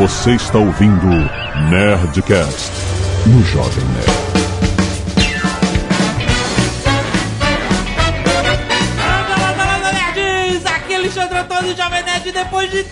Você está ouvindo Nerdcast no Jovem Nerd. Aqui é Alexandre Antônio, Jovem Nerd, depois de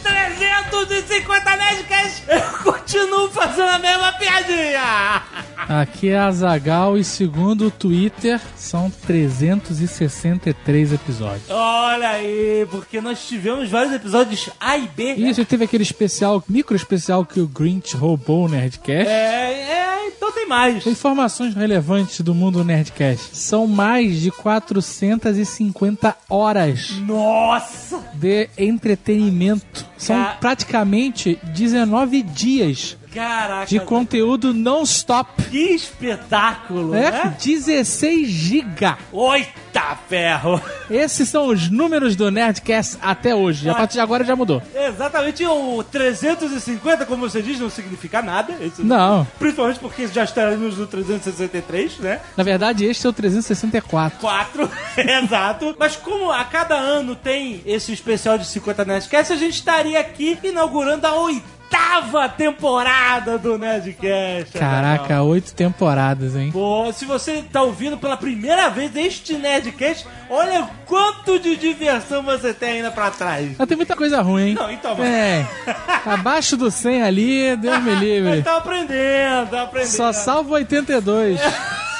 350 Nerdcasts, eu continuo fazendo a mesma piadinha! Aqui é a Zagal e segundo o Twitter são 363 episódios. Olha aí, porque nós tivemos vários episódios A e B. né? Isso, teve aquele especial, micro especial que o Grinch roubou o Nerdcast. É, é, então tem mais. Informações relevantes do mundo Nerdcast. São mais de 450 horas Nossa! de entretenimento. São Ca- praticamente 19 dias Caraca! de conteúdo non-stop. Que espetáculo, É, né? 16 giga. Oita ferro! Esses são os números do Nerdcast até hoje. A partir de agora já mudou. Exatamente, o 350, como você diz, não significa nada. Isso- Não. Principalmente porque já estaremos no 363, né? Na verdade, este é o 364. 4, exato. Mas como a cada ano tem esse especial de 50 Nerdcast, a gente estaria aqui inaugurando a oitava temporada do Nerdcast. Caraca, oito temporadas, hein? Pô, se você tá ouvindo pela primeira vez este Nerdcast, olha quanto de diversão você tem ainda pra trás. Mas tem muita coisa ruim, hein? Não, então, mas... É. Abaixo do 100 ali, Deus me livre. Mas tá aprendendo, tá aprendendo. Só salvo 82.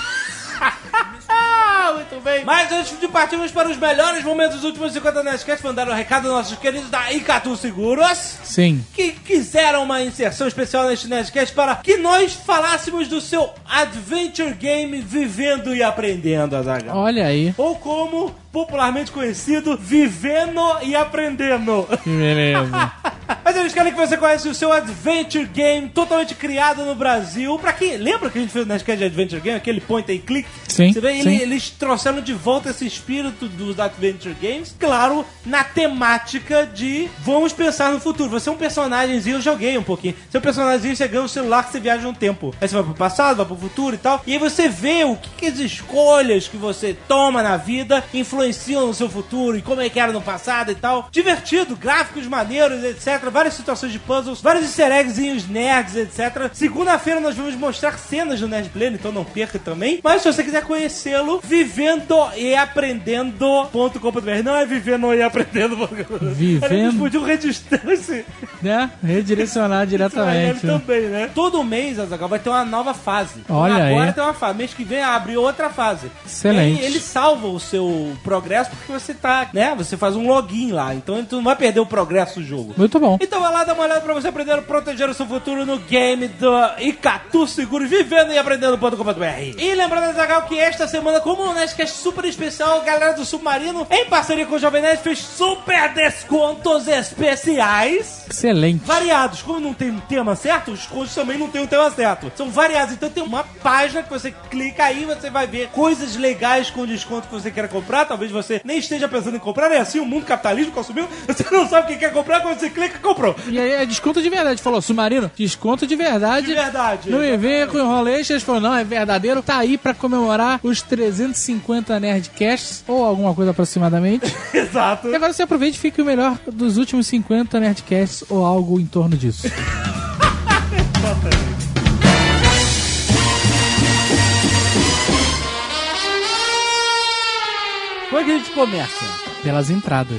Ah, muito bem. Mas antes de partirmos para os melhores momentos dos últimos 50 Nerdcast, mandar um recado aos nossos queridos da Icatu Seguros. Sim. que quiseram uma inserção especial neste Nerdcast para que nós falássemos do seu Adventure Game Vivendo e Aprendendo, Azaghal. Olha aí. Ou como popularmente conhecido, Vivendo e Aprendendo. Que beleza. Mas eles querem que você conheça o seu Adventure Game totalmente criado no Brasil. Pra quem lembra que a gente fez o Nerdcast de Adventure Game, aquele point and click? Sim, Você vê, ele- sim. eles trouxeram de volta esse espírito dos Adventure Games, claro, na temática de vamos pensar no futuro. Você é um personagemzinho, eu joguei um pouquinho. Você é um personagemzinho, você ganha um celular que você viaja um tempo. Aí você vai pro passado, vai pro futuro e tal. E aí você vê o que, que as escolhas que você toma na vida influenciam no seu futuro e como é que era no passado e tal. Divertido, gráficos maneiros, etc. Várias situações de puzzles, vários easter eggzinhos nerds, etc. Segunda-feira nós vamos mostrar cenas do Nerd Player, então não perca também. Mas se você quiser conhecê-lo, vivendo e aprendendo.com.br. Não é vivendo e aprendendo.com.br. Vivendo. Eles registrar esse Né? Redirecionar diretamente. ele também, né? Todo mês, Azaghal, vai ter uma nova fase. Olha Agora aí. tem uma fase. Mês que vem abre outra fase. Excelente. E ele salva o seu progresso porque você tá, né? Você faz um login lá. Então tu não vai perder o progresso do jogo. Muito bom. Então vai lá dar uma olhada pra você aprender a proteger o seu futuro no game do Icatu Seguros, vivendo e aprendendo.com.br. E lembrando, Zagal, que esta semana, como o Nerdcast super especial, a galera do Submarino, em parceria com o Jovem Nerd, fez super descontos especiais. Excelente. Variados, como não tem um tema certo, os descontos também não tem um tema certo. São variados, então tem uma página que você clica aí, você vai ver coisas legais com desconto que você quer comprar. Talvez você nem esteja pensando em comprar, é assim o mundo capitalismo consumiu. Você não sabe o que quer comprar, quando você clica, comprou. E aí é desconto de verdade. Falou, Submarino, desconto de verdade. De verdade. Não me venha com enrolation. Eles falaram, não, é verdadeiro. Tá aí pra comemorar os 350 Nerdcasts, ou alguma coisa aproximadamente. Exato. e agora você aproveite e fique o melhor dos últimos 50 Nerdcasts, ou algo em torno disso. Como é que a gente começa? Pelas entradas.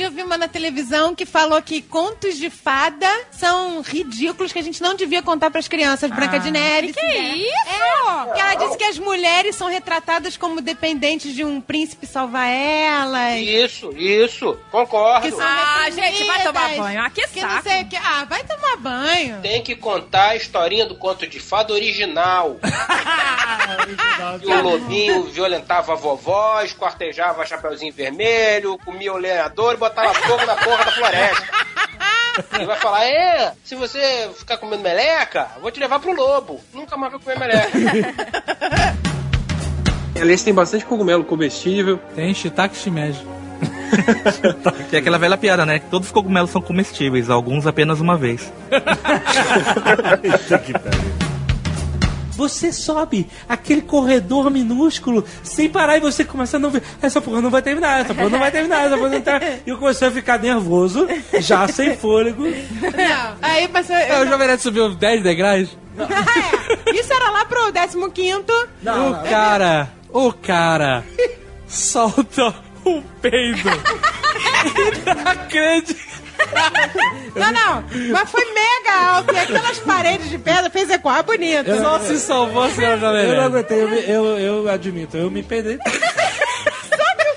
dia eu vi uma na televisão que falou que contos de fada são ridículos que a gente não devia contar pras crianças. Branca de Neve. Que Cinderela. isso? É, que ela disse que as mulheres são retratadas como dependentes de um príncipe salvar elas. Isso, isso, concordo. Ah, gente, vai tomar banho. Ah, que que não saco. sei que. Ah, vai tomar banho. Tem que contar a historinha do conto de fada original. que o lobinho violentava a vovó, esquartejava Chapeuzinho Vermelho, comia o lenhador e botava fogo na porra da floresta. E vai falar, é, se você ficar comendo meleca, eu vou te levar pro lobo. Nunca mais vai comer meleca. Aliás, tem bastante cogumelo comestível. Tem shiitake shimeji. Tem aquela velha piada, né? Que todos os cogumelos são comestíveis, alguns apenas uma vez. você sobe aquele corredor minúsculo sem parar e você começa a não ver. Essa porra não vai terminar, essa porra não vai terminar, essa porra não vai terminar. E eu comecei a ficar nervoso, já sem fôlego. Não, aí passou. É, o Jovem Nerd subiu 10 degraus. É, isso era lá pro 15 o cara, o cara solta um peido. Inacreditável. Não, não, mas foi mega alto. E aquelas paredes de pedra fez ecoar bonito. Só se salvou a senhora Jovem Eu não aguentei, eu, eu, eu admito, eu me perdi.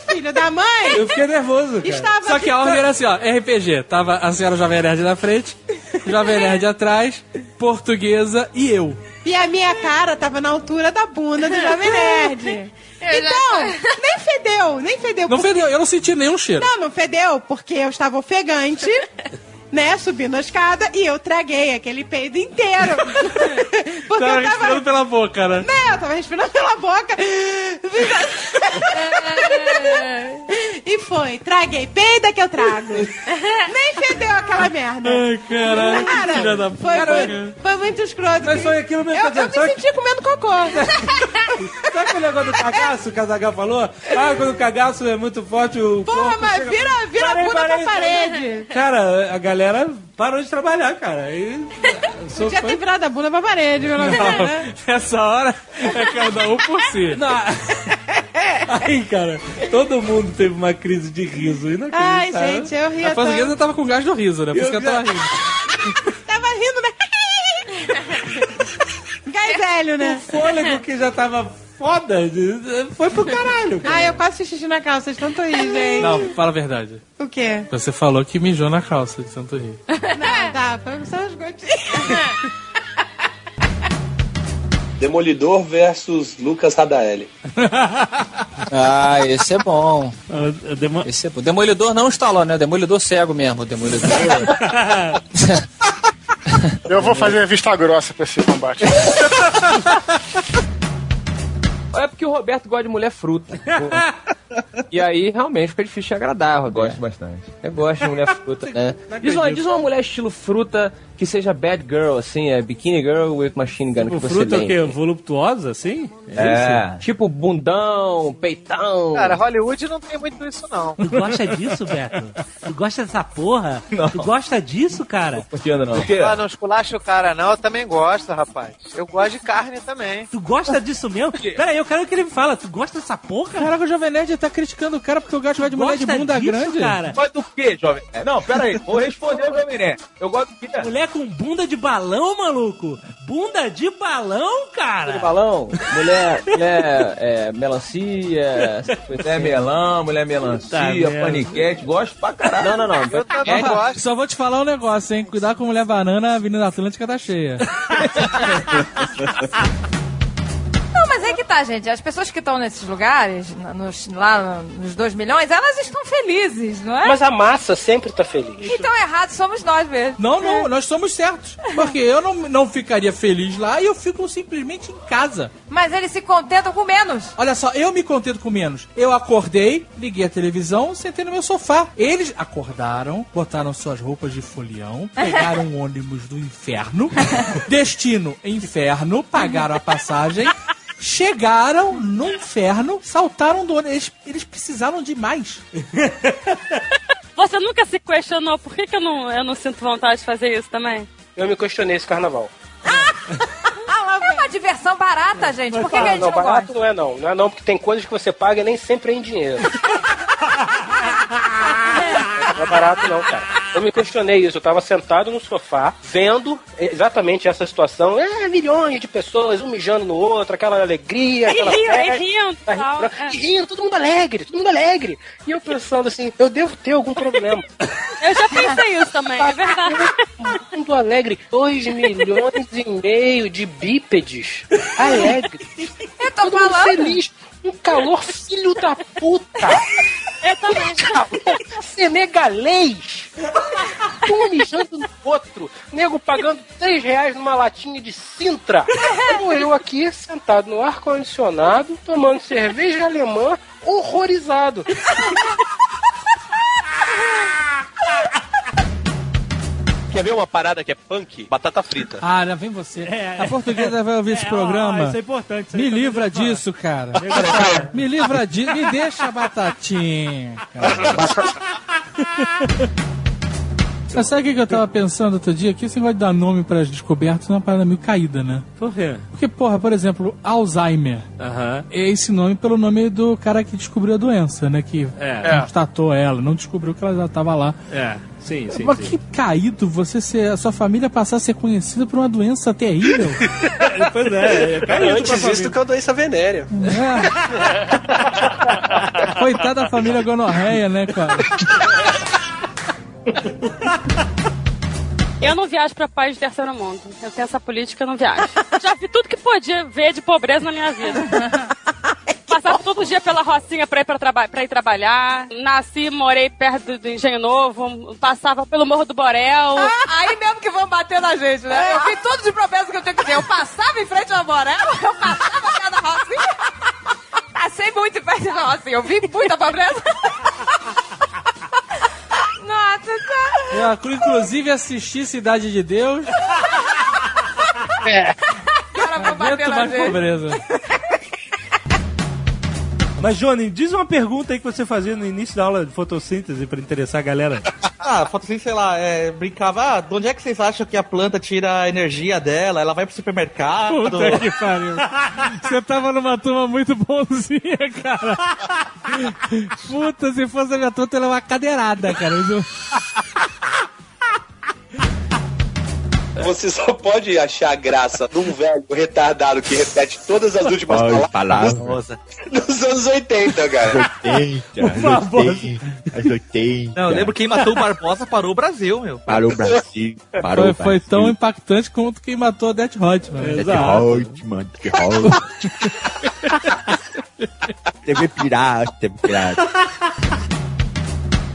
Filho da mãe Eu fiquei nervoso, cara. estava. Só que a ordem era assim, ó, RPG. Tava a senhora Jovem Nerd na frente, Jovem Nerd atrás, portuguesa e eu. E a minha cara tava na altura da bunda do Jovem Nerd. Então, nem fedeu, nem fedeu. Não porque- fedeu, eu não senti nenhum cheiro. Não, não fedeu, porque eu estava ofegante, né, subindo a escada e eu traguei aquele peido inteiro. porque Tava eu tava... respirando pela boca, né? Né, eu tava respirando pela boca. e foi, traguei. Peida que eu trago. Nem fedeu aquela merda. Ai, caralho, que Cara, filha da foi, puta. foi, foi muito escroto. Mas foi aquilo mesmo Eu, que eu me senti comendo cocô. Sabe aquele negócio do cagaço que a Zagal falou? Ah, quando o cagaço é muito forte, o Porra, mas chega- vira, vira a Parei, bunda parei, pra parede. Cara, a galera parou de trabalhar, cara. E só Já foi- ter virado a bunda pra parede, pelo menos, né? Nessa hora é cada um por si. Não. Aí, cara, todo mundo teve uma crise de riso. Ai, inacreditável. gente, eu ria A portuguesa tava com gás do riso, né? Por isso que Eu tava rindo. Tava rindo, né? Gás velho, né? Fôlego que já tava foda, foi pro caralho. cara. Ai, eu quase fiz xixi na calça, de tanto rir, gente. Não, fala a verdade. O quê? Você falou que mijou na calça de tanto rir. Não, tá, foi só uns gotinhos. Demolidor versus Lucas Radaeli. Ah, esse é bom. Ah, demo- Esse é bom. Demolidor não instalou, né? Demolidor cego mesmo. Demolidor. Eu vou fazer vista grossa pra esse combate. É porque o Roberto gosta de mulher fruta. e aí, realmente, fica difícil de agradar, Roberto. Gosto bastante. Eu gosto de mulher fruta, né? Não Diz uma, diz uma mulher estilo fruta que seja bad girl, assim, é bikini girl with machine gun O que é o quê? Voluptuosa, assim? É, tipo bundão, peitão. Cara, Hollywood não tem muito isso, não. Tu gosta disso, Beto? Tu gosta dessa porra? Tu gosta disso, cara? curtindo não. Ah, não esculacha o cara, não. Eu também gosto, rapaz. Eu gosto de carne também. Tu gosta disso mesmo? Pera aí, eu quero que ele me fale. Tu gosta dessa porra? Caraca, o Jovem Nerd tá criticando o cara porque o gato vai de mulher de bunda disso, grande. cara? Gosta do quê, jovem? É, Não, pera aí. Vou responder o Jovem Nerd. Eu gosto do quê? Mulher com bunda de balão, maluco? Bunda de balão, cara? Balão, mulher, mulher é, melancia, Mulher assim. melão, mulher Tá melancia, merda. paniquete. Gosto pra caralho. Não, não, não. Eu também Ó, gosto. Só vou te falar um negócio, hein? Cuidar com mulher banana, a Avenida Atlântica tá cheia. Mas é que tá, gente. As pessoas que estão nesses lugares, nos, lá nos 2 milhões, elas estão felizes, não é? Mas a massa sempre tá feliz. Então errado somos nós mesmo. Não, não, nós somos certos. Porque eu não, não ficaria feliz lá e eu fico simplesmente em casa. Mas eles se contentam com menos. Olha só, eu me contento com menos. Eu acordei, liguei a televisão, sentei no meu sofá. Eles acordaram, botaram suas roupas de folião, pegaram um ônibus do inferno, destino inferno, pagaram a passagem, chegaram no inferno, saltaram do ônibus. Eles, eles precisaram de mais. Você nunca se questionou por que, que eu, não, eu não sinto vontade de fazer isso também? Eu me questionei esse carnaval. É uma diversão barata, gente. Por que, que a gente não, não, barato gosta? não é não. Não é não, porque tem coisas que você paga e nem sempre é em dinheiro. Não é barato não, cara. Eu me questionei isso. Eu tava sentado no sofá, vendo exatamente essa situação. É, milhões de pessoas, um mijando no outro, aquela alegria, E aquela rindo, festa. e rindo, Tá rindo, é. e rindo, todo mundo alegre, todo mundo alegre. E eu pensando assim, eu devo ter algum problema. Eu já pensei isso também, é verdade. Todo mundo alegre, 2 milhões e meio de bípedes alegres. Eu tô Todo mundo falando. feliz. Um calor filho da puta. Eu também. Calor senegalês. Um mijando no outro. Nego pagando 3 reais numa latinha de Sintra. Como eu aqui, sentado no ar-condicionado, tomando cerveja alemã, horrorizado. Quer ver uma parada que é punk? Batata frita. Ah, lá vem você. A portuguesa vai ouvir esse É, programa. ó, isso é importante, isso Me livra disso, cara. Me livra disso. Me deixa a batatinha. Mas sabe o que eu tava pensando outro dia? Que esse negócio de dar nome para as descobertas é uma parada meio caída, né? Por quê? Porque, porra, por exemplo, Alzheimer. Aham. É esse nome pelo nome do cara que descobriu a doença, né? Que É. constatou ela, não descobriu que ela já tava lá. É, sim, sim, Mas sim. que caído você ser, a sua família passar a ser conhecida por uma doença terrível. pois é, é caído pra Antes isso família. do que é uma doença venérea. É. Coitada da família gonorreia, né, cara? Eu não viajo pra país de terceiro mundo. Eu tenho essa política, eu não viajo. Já vi tudo que podia ver de pobreza na minha vida. Passava todo dia pela Rocinha pra ir, pra traba- pra ir trabalhar. Nasci, morei perto do, Engenho Novo. Passava pelo Morro do Borel. Aí mesmo que vão bater na gente, né? Eu vi tudo de pobreza que eu tinha que ver. Eu passava em frente ao Borel, eu passava perto da Rocinha. Passei muito em frente da Rocinha. Eu vi muita pobreza. Nossa, cara. Eu, inclusive, assisti Cidade de Deus. É. Cara, vão bater na gente. pobreza. Mas, Johnny, diz uma pergunta aí que você fazia no início da aula de fotossíntese pra interessar a galera. Ah, fotossíntese, sei lá, é, brincava, ah, de onde é que vocês acham que a planta tira a energia dela? Ela vai pro supermercado? Puta que pariu. Você tava numa turma muito bonzinha, cara. Puta, se fosse a minha turma, ela é uma cadeirada, cara. Você só pode achar graça num velho retardado que repete todas as últimas Ai, palavras palavra. nos anos 80, cara. 80, anos 80, anos 80. Não, eu lembro quem matou o Barbosa parou o Brasil, meu. Parou o Brasil. Parou Foi, o foi Brasil. tão impactante quanto quem matou a Death Hot, mano. Death Hot, mano, Death Hot. TV pirata, TV pirata.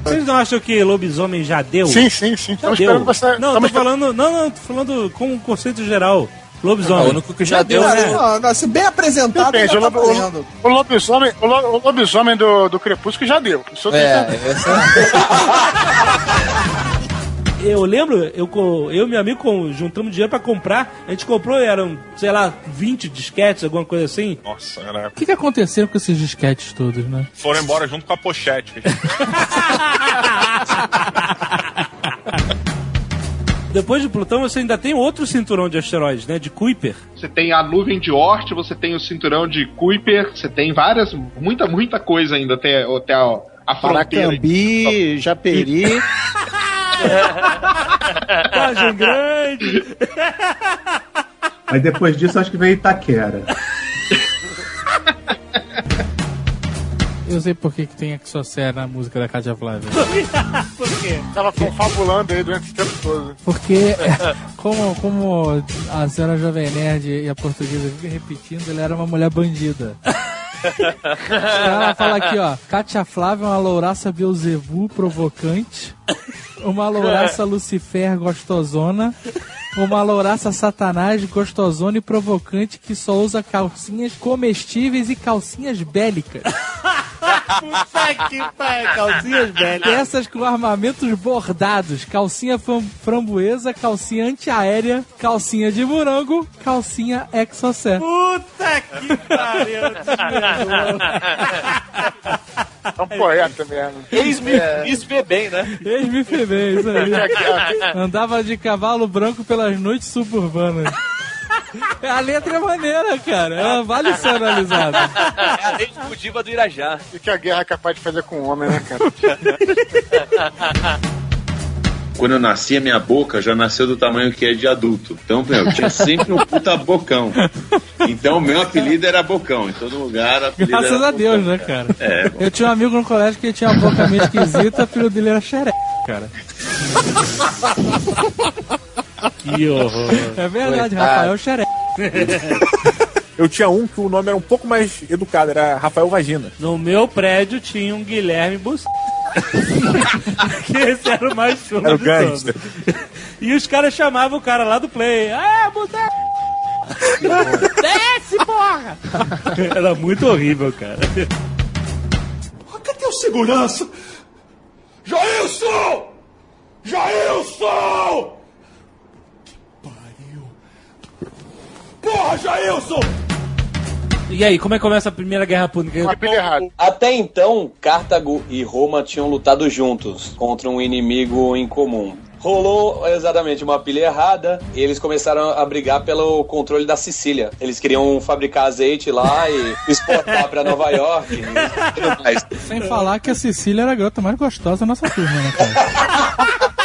Vocês não acham que lobisomem já deu? Sim, sim, sim. Já Estamos deu. esperando você. Não, estamos tô falando. Não, não, tô falando com um conceito geral. Lobisomem. O único que já deu né? Não, não, se bem apresentado, Depende, já o, tá o- o lobisomem, o, lo- o lobisomem do, do Crepúsculo já deu. Isso eu tenho É, certeza. Eu lembro, eu, eu e meu amigo juntamos dinheiro pra comprar. A gente comprou, eram, sei lá, 20 disquetes, alguma coisa assim. Nossa, era... O que, que aconteceu com esses disquetes todos, né? foram embora junto com a pochete. Depois de Plutão, você ainda tem outro cinturão de asteroides, né? De Kuiper. Você tem a nuvem de Oort, você tem o cinturão de Kuiper, você tem várias, muita, muita coisa ainda até, até a, a fronteira. Paracambi, Japeri. Vargem Grande. Mas depois disso, acho que veio Itaquera. Eu sei por que, que tem Exocé na música da Cátia Flávia. Por quê? Tava confabulando aí durante esse tempo todo. Porque, como, como a senhora Jovem Nerd e a portuguesa vivem repetindo, ela era uma mulher bandida. Ela fala aqui, ó. Kátia Flávia é uma louraça Beuzebu provocante. Uma louraça Lucifer gostosona. Uma louraça Satanás gostosona e provocante que só usa calcinhas comestíveis e calcinhas bélicas. Puta que pariu, calcinhas velhas. Peças com armamentos bordados, calcinha fram- framboesa, calcinha antiaérea, calcinha de morango, calcinha exocé. Puta que pariu. É um poeta mesmo. Ex-me bem, né? Ex-me bem, isso aí. Andava de cavalo branco pelas noites suburbanas. A letra é maneira, cara. Ela vale ser analisada. É a lei de Diva do Irajá. O que a guerra é capaz de fazer com o homem, né, cara? Quando eu nasci, a minha boca já nasceu do tamanho que é de adulto. Então, meu, eu tinha sempre um puta bocão. Então, o meu apelido era Bocão. Em todo lugar, apelido Graças era a Deus, né, cara? É. Eu tinha um amigo no colégio que tinha uma boca meio esquisita, o filho dele era xereca, cara. Que horror. É verdade, Coitado. Rafael xereca. Eu tinha um que o nome era um pouco mais educado, era Rafael Vagina. No meu prédio tinha um Guilherme Bus. que esse era o mais chulo Era o de gangster. todos. E os caras chamavam o cara lá do play. Ah, Buda! Desce, porra! Era muito horrível, cara. Cadê o segurança? Jailson! Jailson! Porra, Jailson! E aí, como é que começa a Primeira Guerra Púnica? Até então, Cartago e Roma tinham lutado juntos contra um inimigo em comum. Rolou exatamente uma pilha errada e eles começaram a brigar pelo controle da Sicília. Eles queriam fabricar azeite lá e exportar pra Nova York e tudo mais. Sem falar que a Cecília era a garota mais gostosa da nossa turma, né, cara?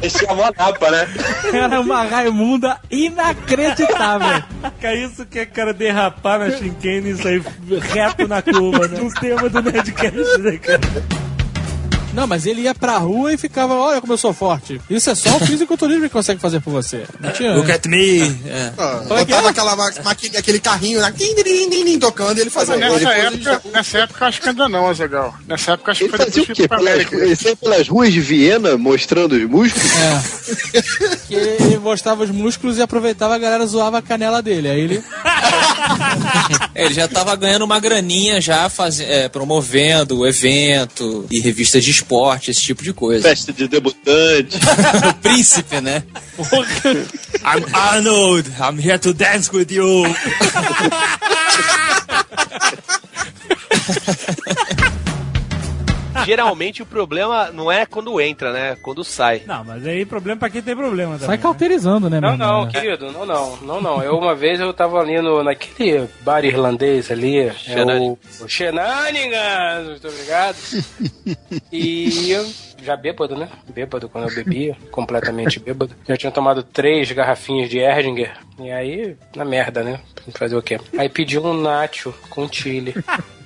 Eles chamam a Napa, né? Era uma Raimunda inacreditável. Que é isso que é cara derrapar na Shinkane e sair reto na curva, né? O tema do Nerdcast, né, cara? Não, mas ele ia pra rua e ficava, olha como eu sou forte. Isso é só o fisiculturismo que consegue fazer por você. Não tinha. Look at me. É. Ah, é botava é? aquela ma- aquele carrinho lá, tim, tim, tim, tim, tocando e ele fazia. Nessa Depois época, nessa época acho que ainda não, Azagal. Nessa época acho que Ele foi fazia o quê? Pelas, ele saía pelas ruas de Viena mostrando os músculos? É. Que ele mostrava os músculos e aproveitava a galera zoava a canela dele. Aí ele. Ele já tava ganhando uma graninha já faz... é, promovendo o evento e revistas de esporte, esse tipo de coisa. Festa de debutante. o príncipe, né? I'm Arnold, I'm here to dance with you. Geralmente o problema não é quando entra, né? Quando sai. Não, mas aí problema pra quem tem problema também. Sai cauterizando, né, Não, não, querido, não, não, não, não. Eu uma vez eu tava ali no, naquele bar irlandês ali, é o, o Shenanigans, muito obrigado. E já bêbado, né? Bêbado quando eu bebia, completamente bêbado. Já tinha tomado três garrafinhas de Erdinger. E aí, na merda, né? Fazer o quê? Aí pedi um nacho com chile.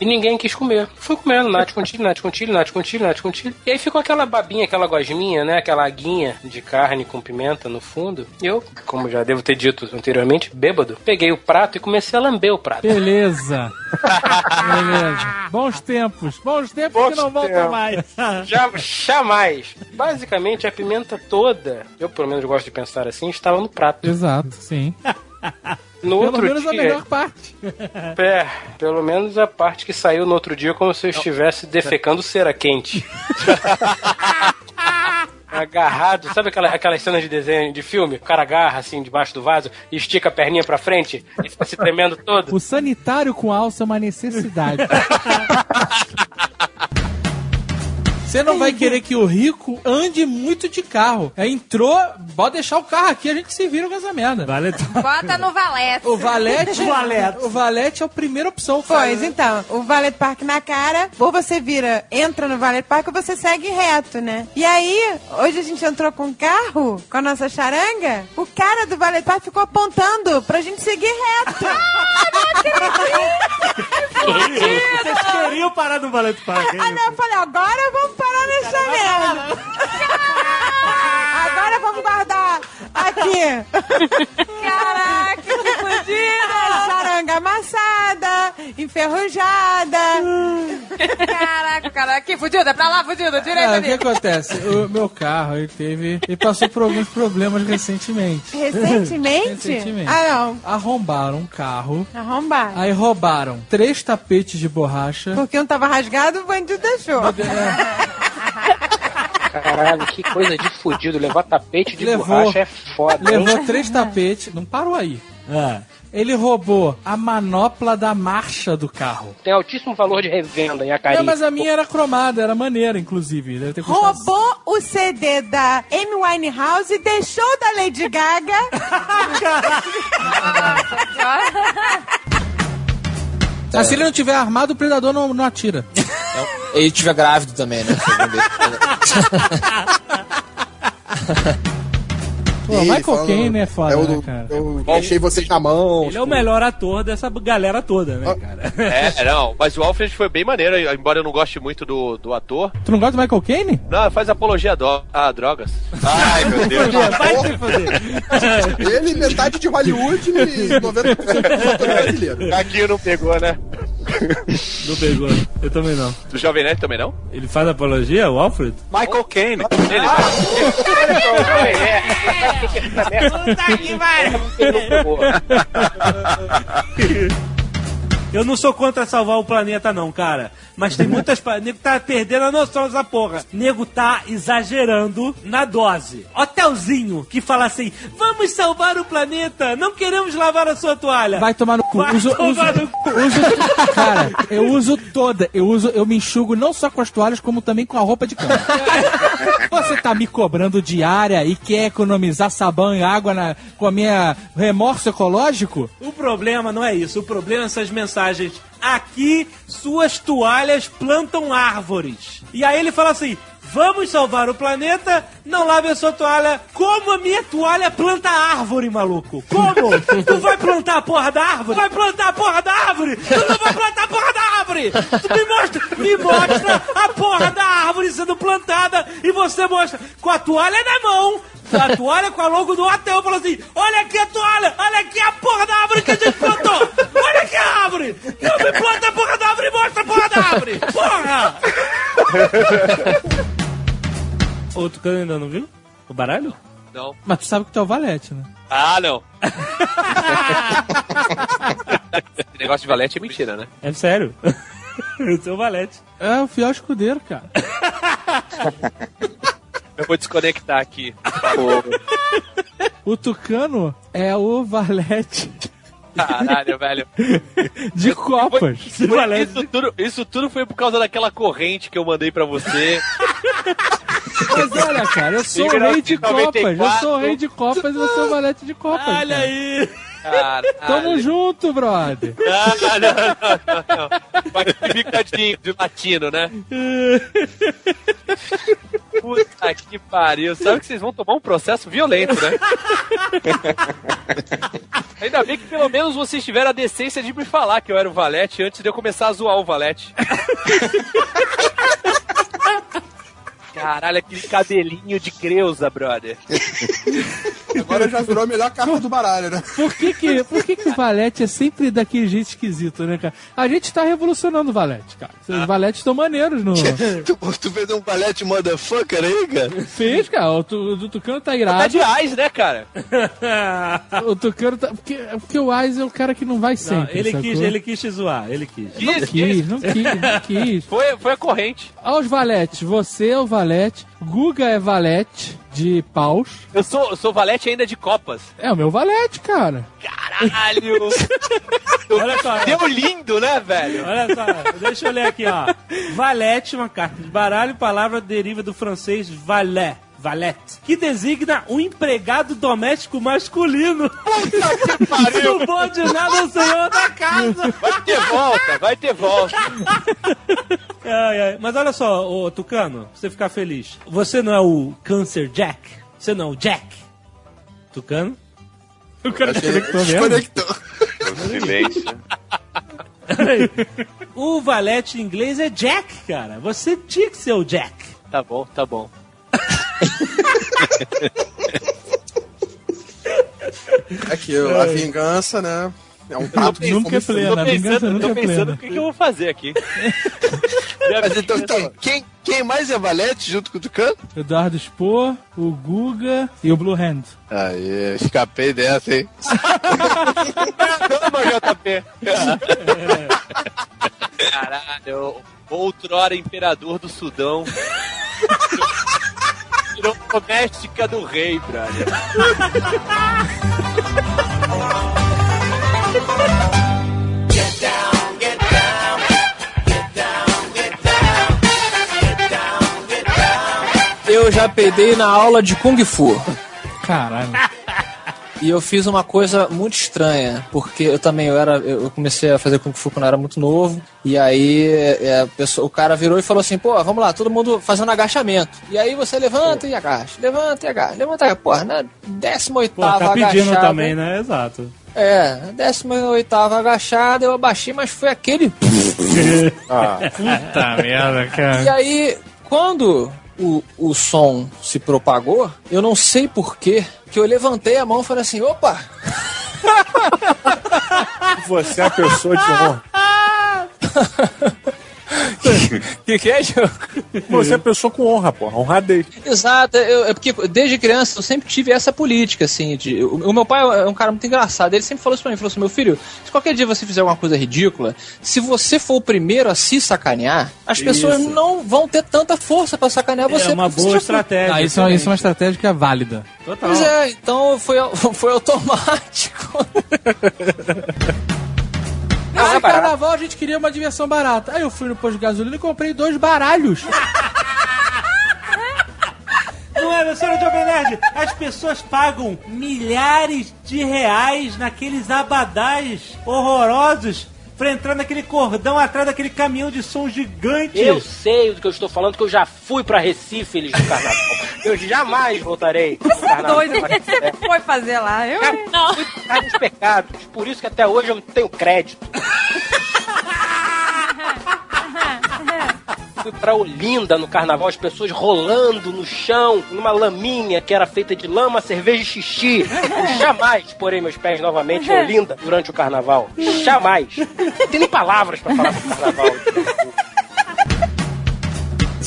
E ninguém quis comer. Fui comendo nacho com chile, nacho com chile, nacho com chile, nacho com chile. E aí ficou aquela babinha, aquela gosminha, né? Aquela aguinha de carne com pimenta no fundo. E eu, como já devo ter dito anteriormente, bêbado, peguei o prato e comecei a lamber o prato. Beleza. Beleza. Bons tempos. Bons tempos que não voltam mais. Já, jamais. Basicamente, a pimenta toda, eu pelo menos gosto de pensar assim, estava no prato. Exato, sim. No Pelo outro menos a dia, melhor parte. É, pelo menos a parte que saiu no outro dia como se eu estivesse defecando cera quente. Agarrado, sabe aquela, aquelas cenas de desenho, de filme? O cara agarra assim debaixo do vaso e estica a perninha pra frente e fica se tremendo todo. O sanitário com alça é uma necessidade. Você não vai querer que o rico ande muito de carro. É, entrou, pode deixar o carro aqui, a gente se vira com essa merda. Vale Bota no valete. O valete, o valete é a primeira opção. Pois, então, o Valet Park na cara, ou você vira, entra no Valet Park ou você segue reto, né? E aí, hoje a gente entrou com o carro, com a nossa charanga, o cara do Valet Park ficou apontando pra gente seguir reto. Vocês queriam parar no Valete Park, hein? Ah, não, eu falei, agora vamos parar nessa merda. Agora vamos guardar aqui. Caraca, que fodida. Charanga amassada, enferrujada. Caraca, caraca, que fudida, pra lá, fudida, direita Ah, o que ali. acontece? O meu carro, ele teve. Ele passou por alguns problemas recentemente. Recentemente? Recentemente. Ah, não. Arrombaram um carro. Arrombar. Aí roubaram três tapetes de borracha. Porque um tava rasgado, o bandido deixou. Caralho, que coisa de fudido. Levar tapete de Levou. borracha é foda. hein? Levou três tapetes. Não parou aí. Ele roubou a manopla da marcha do carro. Tem altíssimo valor de revenda em Acari. Não, mas a minha era cromada, era maneira, inclusive. Deve ter custado Roubou o CD da Amy Winehouse e deixou da Lady Gaga. Mas se ele não tiver armado, o predador não, não atira. Ele tiver grávido também, né? Pô, Michael Caine é foda, eu, né, cara? Eu deixei vocês na mão. Ele é o melhor ator dessa galera toda, né, cara? É, não, mas o Alfred foi bem maneiro, embora eu não goste muito do, do ator. Tu não gosta do Michael Caine? Não, faz apologia a, do- a drogas. Ai, meu Deus. Vai se fuder. Ele, metade de Hollywood e 90% dos atores brasileiros. Aqui não pegou, né? Não pegou. Eu também não. Do Jovem Nerd também não? Ele faz apologia, o Alfred? Michael Caine. Ele Puta que pariu. Eu não sou contra salvar o planeta, não, cara. Mas tem muitas. Nego tá perdendo a noção dessa porra. Nego tá exagerando na dose. Hotelzinho que fala assim: vamos salvar o planeta, não queremos lavar a sua toalha. Vai tomar no cu. Vai uso, tomar uso- no cu. uso- cara, eu uso toda. Eu uso, eu me enxugo não só com as toalhas, como também com a roupa de cama. Você tá me cobrando diária e quer economizar sabão e água na, com a minha remorso ecológico? O problema não é isso. O problema são as mensagens. Aqui, suas toalhas plantam árvores. E aí ele fala assim: Vamos salvar o planeta, não lave a sua toalha. Como a minha toalha planta árvore, maluco? Como? tu vai plantar a porra da árvore? Vai plantar a porra da árvore? Tu não vai plantar a porra da árvore! Tu me mostra, me mostra a porra da árvore sendo plantada e você mostra com a toalha na mão. A toalha com a logo do hotel falou assim: Olha aqui a toalha, olha aqui a porra da árvore que a gente plantou! Olha aqui a árvore! Não me planta a porra da árvore e mostra a porra da árvore! Porra! Ô, Tucano ainda não viu? O baralho? Não. Mas tu sabe que tu é o valete, né? Ah, não. Esse negócio de valete é mentira, né? É sério. Eu sou o valete. É o fiel escudeiro, cara. Eu vou desconectar aqui. O Tucano é o valete Caralho, velho. de copas. Foi- Isso tudo, isso tudo foi por causa daquela corrente que eu mandei pra você. Mas olha, cara, eu sou o rei de copas. Eu sou o rei de copas e você é o valete de copas. Olha cara. aí! Caralho. Tamo junto, brother. Ah, não, não, não, não. Com aquele bicadinho de latino, né? Puta que pariu. Sabe que vocês vão tomar um processo violento, né? Ainda bem que pelo menos vocês tiveram a decência de me falar que eu era o Valete antes de eu começar a zoar o Valete. Caralho, aquele cabelinho de Creuza, brother. Agora já virou a melhor carta do baralho, né? Por que que, por que que o valete é sempre daquele jeito esquisito, né, cara? A gente tá revolucionando o valete, cara. Os valetes estão maneiros no... tu, tu fez um palete motherfucker aí, cara? Fez, cara. O, tu, o Tucano tá irado. Tá de ais, né, cara? O Tucano tá... Porque, porque o Ais é o cara que não vai Não, sempre, ele, sacou? quis, ele quis te zoar, ele quis. Não quis, não quis, não quis. Foi, foi a corrente. Aos valetes, você é o valete, Guga é valete de paus. Eu sou, eu sou Valete ainda de Copas. É o meu valete, cara. Caralho! Olha só. Deu lindo, né, velho? Olha só, deixa eu ler aqui, ó. Valete, uma carta de baralho, palavra deriva do francês valet. Valete, que designa um empregado doméstico masculino. Puta que pariu! Subordinado ao senhor da casa. Vai ter volta, vai ter volta. Ai, ai. Mas olha só, ô Tucano, pra você ficar feliz. Você não é o Cancer Jack? Você não é o Jack? Tucano? O cara desconectou mesmo? Desconectou. Silêncio. O valete em inglês é Jack, cara. Você tinha que ser o Jack. Tá bom, tá bom. Aqui, a vingança, né? É um prato de Nunca é plena, Tô pensando, tô é pensando o que, que eu vou fazer aqui. Mas então, quem, quem, quem mais é valete junto com o Tucano? Eduardo Spohr, o Guga e o Blue Hand. Aí, escapei dessa, hein? Toma, JP. Caralho, outrora imperador do Sudão. Virou doméstica do rei, brother. Eu já peidei na aula de Kung Fu. Caralho. E eu fiz uma coisa muito estranha, porque eu também eu era, eu comecei a fazer Kung Fu quando eu era muito novo, e aí é, a pessoa, o cara virou e falou assim, pô, vamos lá, todo mundo fazendo agachamento. E aí você levanta e agacha, levanta e agacha, levanta e agacha. Pô, na 18 Pô, tá pedindo agachada, também, né? Exato. É, 18 agachada, eu abaixei, mas foi aquele... Puta merda, E cara. aí, quando o, o som se propagou, eu não sei porquê, que eu levantei a mão e falei assim, opa! Você é a pessoa de honra. que que é, Diogo? Você é pessoa com honra, porra. Honradez. Exato, eu- é porque desde criança eu sempre tive essa política, assim, de. O, o meu pai é um cara muito engraçado, ele sempre falou isso pra mim, falou assim, meu filho, se qualquer dia você fizer alguma coisa ridícula, se você for o primeiro a se sacanear, as pessoas Isso. não vão ter tanta força pra sacanear você. É uma boa estratégia. Ah, isso, é, isso é uma estratégia que é válida. Total. Pois é, então foi, foi automático. Ah, em carnaval a gente queria uma diversão barata. Aí eu fui no posto de gasolina e comprei dois baralhos. Não é, meu senhor Jovem Nerd? As pessoas pagam milhares de reais naqueles abadás horrorosos pra entrar naquele cordão atrás daquele caminhão de som gigante. Eu sei do que eu estou falando, que eu já fui pra Recife, eles do carnaval. Eu jamais voltarei pro carnaval. Doido, o que você foi fazer lá? Eu... Não. Fui nos pecados, por isso que até hoje eu não tenho crédito. Fui pra Olinda no carnaval, as pessoas rolando no chão, numa laminha que era feita de lama, cerveja e xixi. Eu jamais porei meus pés novamente em Olinda durante o carnaval. Jamais. Não tem nem palavras pra falar pro carnaval.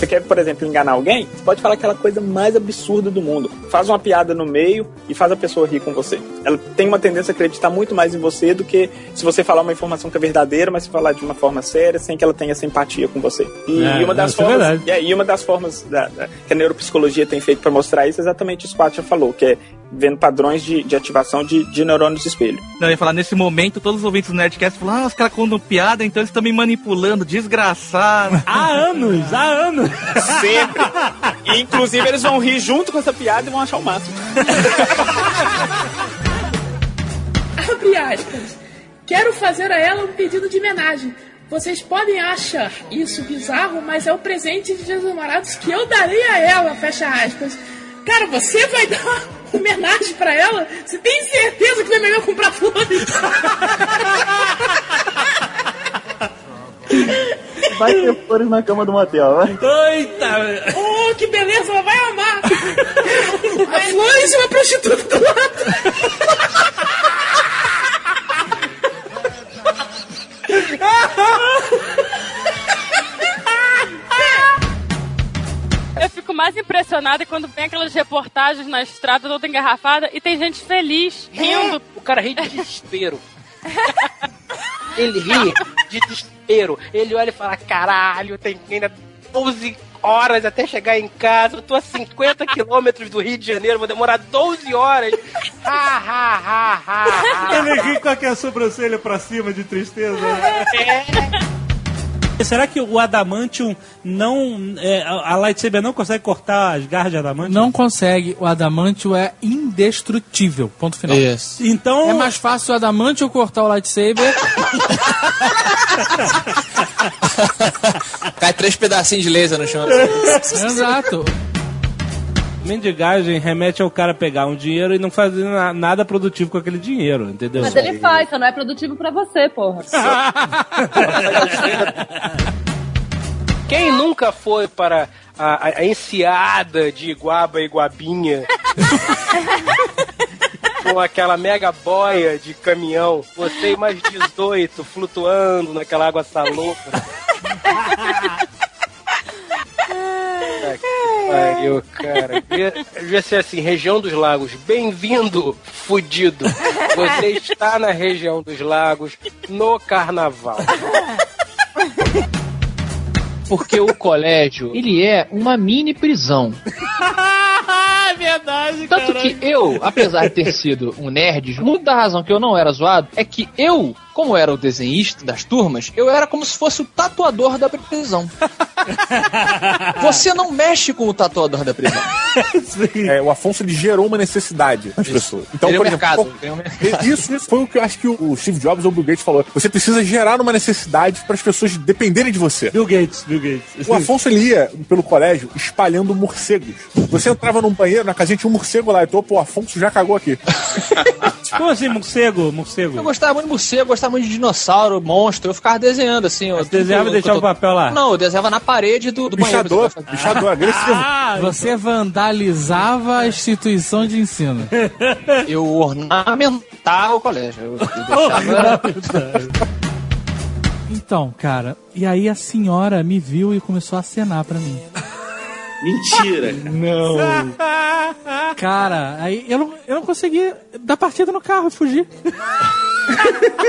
Você quer, por exemplo, enganar alguém? Você pode falar aquela coisa mais absurda do mundo. Faz uma piada no meio e faz a pessoa rir com você. Ela tem uma tendência a acreditar muito mais em você do que se você falar uma informação que é verdadeira, mas se falar de uma forma séria, sem que ela tenha essa empatia com você. E, É, uma das é formas, é, e uma das formas da- da- que a neuropsicologia tem feito para mostrar isso é exatamente isso que o falou, que é vendo padrões de, de ativação de, de neurônios de espelho. Não, eu ia falar, nesse momento, todos os ouvintes do Nerdcast falam, ah, os caras contam piada, então eles estão me manipulando, desgraçado. Há anos, há anos. Sempre. E, inclusive, eles vão rir junto com essa piada e vão achar o máximo. Abre aspas. Quero fazer a ela um pedido de homenagem. Vocês podem achar isso bizarro, mas é o presente de Dia dos Namorados que eu darei a ela, fecha aspas. Cara, você vai dar homenagem pra ela? Você tem certeza que não é melhor comprar flores? Vai ter flores na cama do motel, vai. Eita! Oh, que beleza, ela vai amar! A flores e uma prostituta do lado. Impressionada quando vem aquelas reportagens na estrada toda engarrafada e tem gente feliz, rindo. O cara ri de desespero. Ele ri de desespero. Ele olha e fala: caralho, tem ainda 12 horas até chegar em casa. Eu tô a 50 quilômetros do Rio de Janeiro, vou demorar 12 horas. Ha, ha, ha, ha, ha. Ele ri com aquela sobrancelha pra cima de tristeza. Será que o Adamantium não. é, a lightsaber não consegue cortar as garras de Adamantium? Não consegue. O adamantio é indestrutível. Ponto final. Isso. Então. É mais fácil o adamantio cortar o lightsaber. Cai três pedacinhos de laser no chão. Exato. Mendigagem remete ao cara pegar um dinheiro e não fazer na- nada produtivo com aquele dinheiro, entendeu? Mas ele faz, só não é produtivo pra você, porra. Quem nunca foi para a, a- a enseada de Iguaba e Guabinha com aquela mega boia de caminhão, você e mais 18 flutuando naquela água salobra? Que Pariu, cara. Devia, devia ser assim, região dos lagos. Bem-vindo, fudido. Você está na região dos lagos no carnaval. Porque o colégio, ele é uma mini prisão. é verdade, Tanto que eu, apesar de ter sido um nerd, muito da razão que eu não era zoado é que eu, como era o desenhista das turmas, eu era como se fosse o tatuador da prisão. Você não mexe com o tatuador da prisão. É, o Afonso ele gerou uma necessidade nas pessoas. Então, é por exemplo, mercado, é isso, isso foi o que eu acho que o Steve Jobs ou o Bill Gates falou. Você precisa gerar uma necessidade para as pessoas dependerem de você. Bill Gates, Bill Gates. O Afonso ele ia pelo colégio espalhando morcegos. Você entrava num banheiro, na casinha tinha um morcego lá, e tu, pô, o Afonso já cagou aqui. Como assim, morcego? Morcego? Eu gostava muito de morcego, muito de dinossauro, monstro. Eu ficava desenhando assim. Eu, desenhava e deixava o papel lá? Não, eu desenhava na parede do, do Bichador, banheiro. bichador, agressivo. Ah, Você vandalizava a instituição de ensino. Eu ornamentava o colégio. Eu, eu deixava... Então, cara, e aí a senhora me viu e começou a acenar pra mim. Mentira. Não. Cara, aí eu não, eu não consegui dar partida no carro e fugir.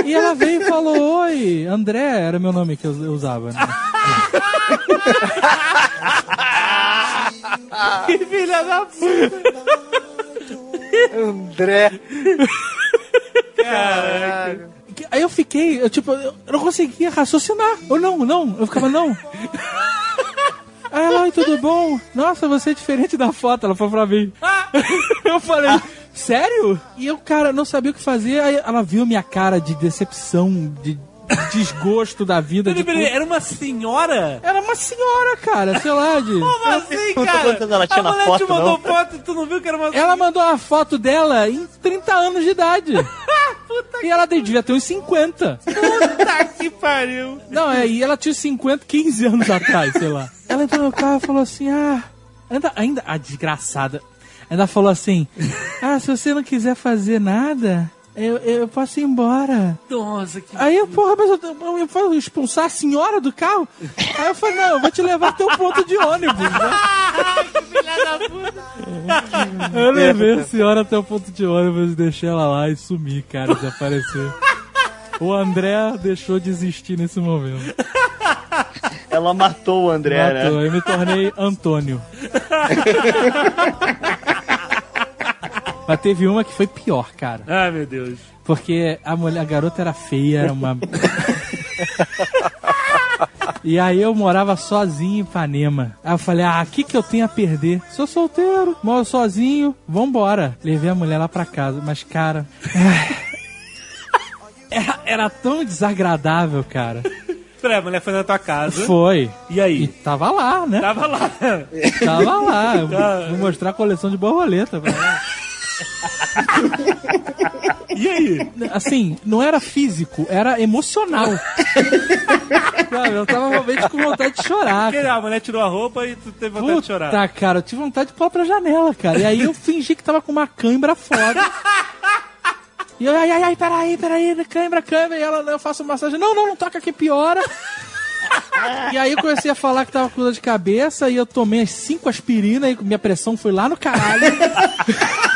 E ela veio e falou: Oi, André era meu nome que eu usava. Né? que filha da puta! André. Caraca. Aí eu fiquei, eu tipo, eu não conseguia raciocinar. Eu não, não, eu ficava, não. Aí ela, oi, tudo bom? Nossa, você é diferente da foto, ela falou pra mim. Eu falei, sério? E eu, cara, não sabia o que fazer. Aí ela viu minha cara de decepção, de desgosto da vida. Peraí, peraí, era uma senhora? Era uma senhora, cara, sei lá, de. Como assim, cara? Ela tinha a mulher foto, te mandou não? foto e tu não viu que era uma Ela mandou uma foto dela em 30 anos de idade. e ela devia ter uns 50. Puta que pariu. Não, é, e ela tinha 50, 15 anos atrás, sei lá. Ela entrou no carro e falou assim: ah. Ainda, ainda, a desgraçada. Ainda falou assim: ah, se você não quiser fazer nada, eu, eu posso ir embora. Nossa, que. Aí eu, porra, mas eu, eu, eu vou expulsar a senhora do carro? Aí eu falei: não, eu vou te levar até o ponto de ônibus. Né? Filha da puta. Eu levei a senhora até o ponto de ônibus e deixei ela lá e sumi, cara, desapareceu. O André deixou de existir nesse momento. Ela matou o André, Matou, né? eu me tornei Antônio. Mas teve uma que foi pior, cara. Ai, meu Deus. Porque a mulher, a garota era feia, era uma. E aí eu morava sozinho em Ipanema. Aí eu falei, ah, o que, que eu tenho a perder? Sou solteiro, moro sozinho, vambora. Levei a mulher lá pra casa, mas cara. Era, era tão desagradável, cara. Peraí, a mulher foi na tua casa. Foi. E aí? E tava lá, né? Tava lá. Tava lá. Eu. Vou mostrar a coleção de borboleta pra ela. E aí? Assim, não era físico, era emocional. Sabe, eu tava realmente com vontade de chorar. Porque a mulher tirou a roupa e tu teve vontade de chorar. Puta, cara, eu tive vontade de pular pra janela, cara. E aí eu fingi que tava com uma cãibra foda. E eu, ai, ai, ai, peraí, peraí, cãibra, cãibra. E ela, eu faço massagem. Não, não, não toca que piora. E aí eu comecei a falar que tava com dor de cabeça e eu tomei as cinco aspirinas e minha pressão foi lá no caralho.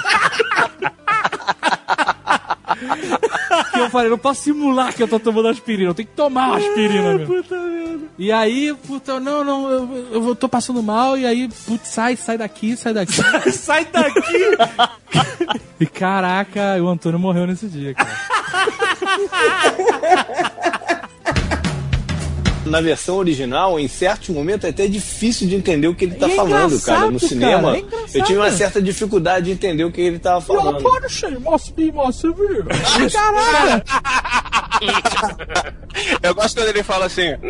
que eu falei, não posso simular que eu tô tomando aspirina, eu tenho que tomar uma aspirina, meu. Puta merda. E aí, puta, não, não, eu, eu tô passando mal, e aí, putz, sai, sai daqui, sai daqui. Sai daqui! e caraca, o Antônio morreu nesse dia, cara. Na versão original, em certos momentos, é até difícil de entender o que ele tá é falando, cara. No cinema, cara, é eu tive uma certa dificuldade de entender o que ele tava falando. must be my severe. Caraca! Eu gosto quando ele fala assim.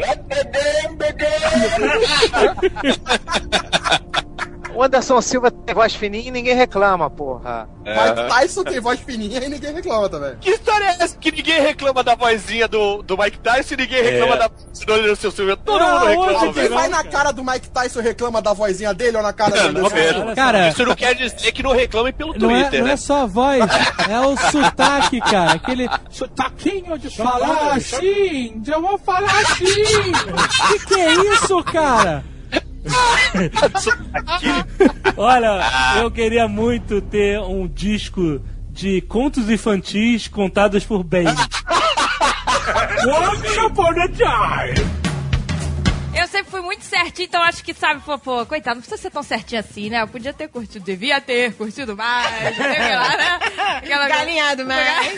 O Anderson Silva tem voz fininha e ninguém reclama, porra. Mike Tyson tem voz fininha e ninguém reclama também. Que história é essa que ninguém reclama da vozinha do, do Mike Tyson e ninguém reclama É. da voz do Anderson Silva? Todo Não, mundo reclama, hoje quem vai na cara do Mike Tyson reclama da vozinha dele ou na cara do Não, Anderson. Silva? Cara- Isso não quer dizer que não reclamem pelo Não é, Twitter, não né? é só a voz, é o sotaque, cara. Aquele sotaquinho de falar assim, eu vou falar assim. que que é isso, cara? Olha, eu queria muito ter um disco de contos infantis contados por Ben. Once upon a time. Eu sempre fui muito certinho, então acho que, sabe, pô, pô, coitado, não precisa ser tão certinho assim, né? Eu podia ter curtido, devia ter curtido mais, sei lá, né? Aquela- Galinhado mais.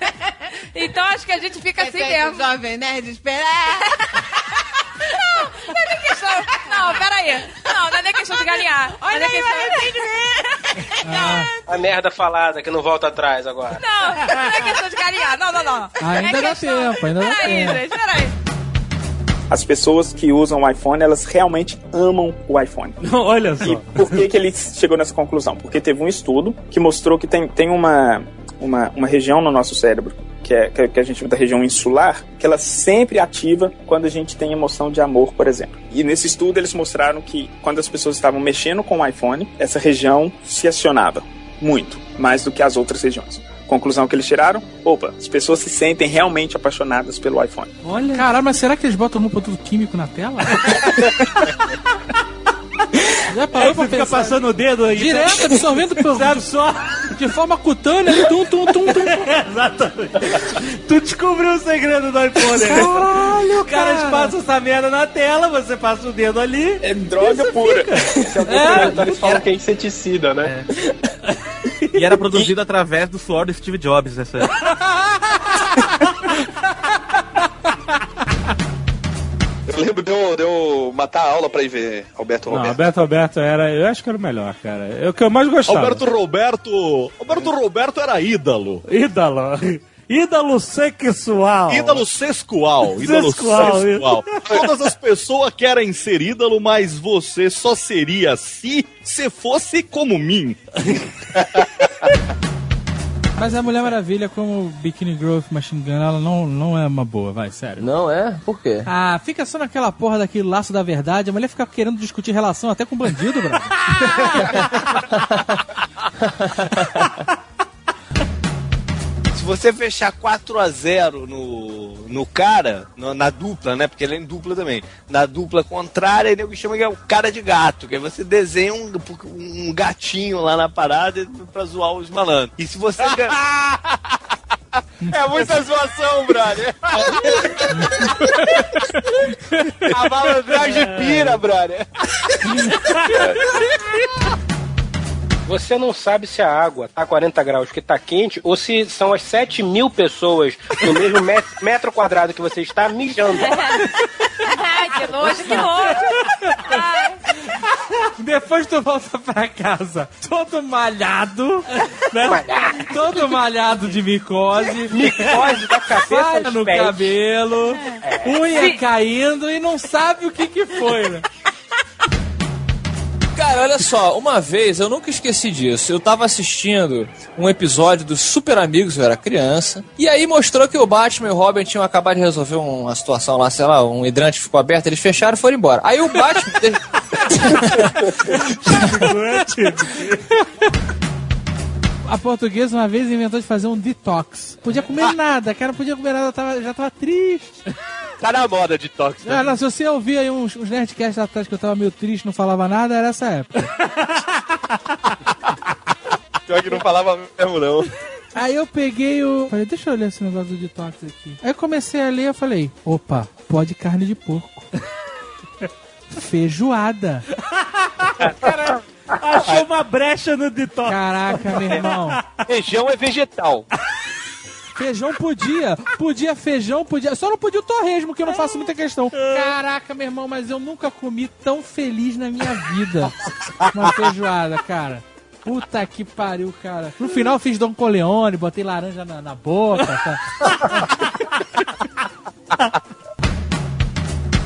então acho que a gente fica assim mesmo. jovem nerd, esperar. Não, não é nem questão. Não, peraí. Não, não é nem questão de galinhar. Olha não é aí, questão... A merda falada que não volta atrás agora. Não, não é questão de galinhar. Não, não, não. Ainda é dá questão... tempo, ainda dá Peraí, tempo. gente, peraí. As pessoas que usam o iPhone, elas realmente amam o iPhone. Olha só. E por que, que ele chegou nessa conclusão? Porque teve um estudo que mostrou que tem, tem uma, uma, uma região no nosso cérebro, que, é, que, que a gente chama da região insular, que ela sempre ativa quando a gente tem emoção de amor, por exemplo. E nesse estudo eles mostraram que quando as pessoas estavam mexendo com o iPhone, essa região se acionava muito, mais do que as outras regiões. Conclusão que eles tiraram? Opa, as pessoas se sentem realmente apaixonadas pelo iPhone. Olha. Caralho, mas será que eles botam um produto químico na tela? Já Aí parou você pra fica pensar? passando o dedo aí. Direto, absorvendo por, Sabe só? de forma cutânea. ali, Tum, tum, tum, tum. Exatamente. Tu descobriu o segredo do iPhone. né? Caralho, Os caras cara. passam essa merda na tela, você passa o dedo ali. É droga pura. Se alguém É. eles falam que é inseticida, né? E era produzido através do suor do Steve Jobs, essa. Eu lembro de eu, de eu matar a aula pra ir ver Alberto Não, Roberto. Alberto Alberto era. Eu acho que era o melhor, cara. É o que eu mais gostava. Alberto Roberto. Alberto Roberto era ídolo. Ídalo. Ídalo sexual. Ídolo sexual. Ídolo Sexual, sexual. Todas as pessoas querem ser ídolo, mas você só seria se se fosse como mim. Mas a Mulher Maravilha, como Bikini Grove Machine Gun, ela não, não é uma boa, vai, sério. Não é? Por quê? Ah, fica só naquela porra daquele laço da verdade. A mulher fica querendo discutir relação até com bandido, brother. Se você fechar 4 a 0 no, no cara, no- na dupla, né? Porque ele é em dupla também. Na dupla contrária, ele nego chama que é o cara de gato. Que aí você desenha um, um gatinho lá na parada pra zoar os malandros. E se você. É muita zoação, brother. A malandragem pira, brother. Você não sabe se a água tá 40 graus que tá quente ou se são as 7 mil pessoas no mesmo met- metro quadrado que você está mijando. Ai, que nojo, que nojo. Depois tu volta pra casa todo malhado, né? Malhado. Todo malhado de micose. Micose da cabeça no pés. cabelo, unha caindo e não sabe o que que foi, né? Cara, olha só, uma vez, eu nunca esqueci disso. Eu tava assistindo um episódio dos Super Amigos, eu era criança, e aí mostrou que o Batman e o Robin tinham acabado de resolver uma situação lá, sei lá, um hidrante ficou aberto, eles fecharam e foram embora. Aí o Batman. A portuguesa uma vez inventou de fazer um detox. Podia comer nada, cara, não podia comer nada, tava- já tava triste. Tá na moda de tox. Ah, não, se você ouvir aí uns, uns Nerdcasts atrás que eu tava meio triste, não falava nada, era essa época. Pior que não falava mesmo, não. Aí eu peguei o. Falei, deixa eu ler esse negócio do detox aqui. Aí eu comecei a ler, eu falei, opa, pó de carne de porco. Feijoada. Achou uma brecha no detox. Caraca, meu irmão. Feijão é vegetal. Feijão podia, podia feijão, podia. Só não podia o torresmo, que eu não faço muita questão. Caraca, meu irmão, mas eu nunca comi tão feliz na minha vida uma feijoada, cara. Puta que pariu, cara. No final fiz Don Coleone, botei laranja na, na boca. Tá?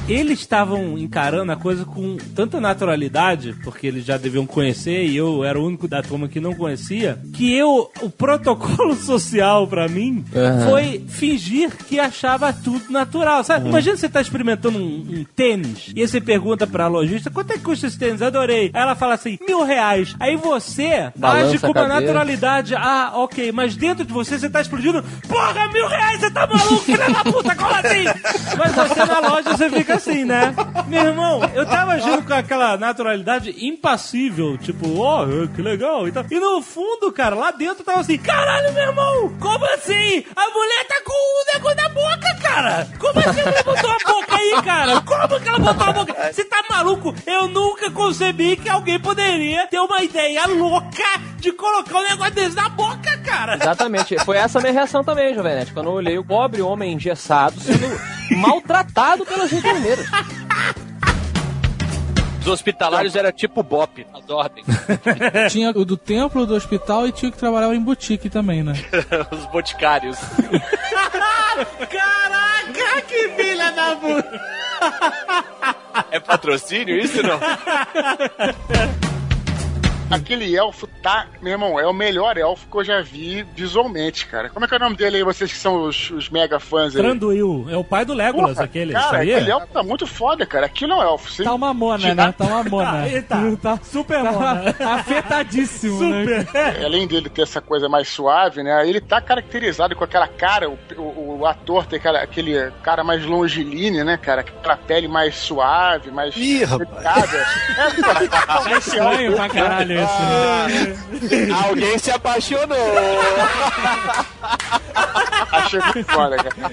Eles estavam encarando a coisa com tanta naturalidade, porque eles já deviam conhecer e eu era o único da turma que não conhecia, que eu, o protocolo social pra mim Aham. foi fingir que achava tudo natural. Sabe? Imagina você tá experimentando um, um tênis e aí você pergunta pra lojista quanto é que custa esse tênis? Adorei. Aí ela fala assim, mil reais. Aí você Balança age com uma naturalidade. Ah, ok, mas dentro de você você tá explodindo. Porra, mil reais, você tá maluco, filha da puta, como assim? Mas você na loja você fica assim, né? Meu irmão, eu tava agindo com aquela naturalidade impassível, tipo, ó, que legal e. E no fundo, cara, lá dentro tava assim, caralho, meu irmão, como assim? A mulher tá com o negócio na boca, cara! Como assim ela botou a boca aí, cara? Como que ela botou a boca? Você tá maluco? Eu nunca concebi que alguém poderia ter uma ideia louca de colocar um negócio desse na boca, cara! Exatamente. Foi essa a minha reação também, Jovenete. Quando eu olhei o pobre homem engessado sendo maltratado pelas enfermeiras. Os hospitalários era tipo Bop, as ordens. tinha o do templo, do hospital e tinha que trabalhar em boutique também, né? Os boticários. que filha da puta! É patrocínio isso não? aquele elfo tá, meu irmão, é o melhor elfo que eu já vi visualmente, cara. Como é que é o nome dele aí, vocês que são os, os mega fãs aí? Tranduil. É o pai do Legolas, Porra, aquele. Cara, isso aí? aquele elfo tá muito foda, cara. Aquilo é um elfo. Sim. Tá uma mona, né? Tá uma mona. Ah, ele tá. tá Super tá mona. afetadíssimo, né? É, Além dele ter essa coisa mais suave, né? Ele tá caracterizado com aquela cara, o, o- o ator tem aquela- aquele cara mais longilíneo, né, cara? Aquela pele mais suave, mais. Ih, delicada. É, cara, Tá estranho pra caralho isso. Alguém se apaixonou. Achei muito foda, cara.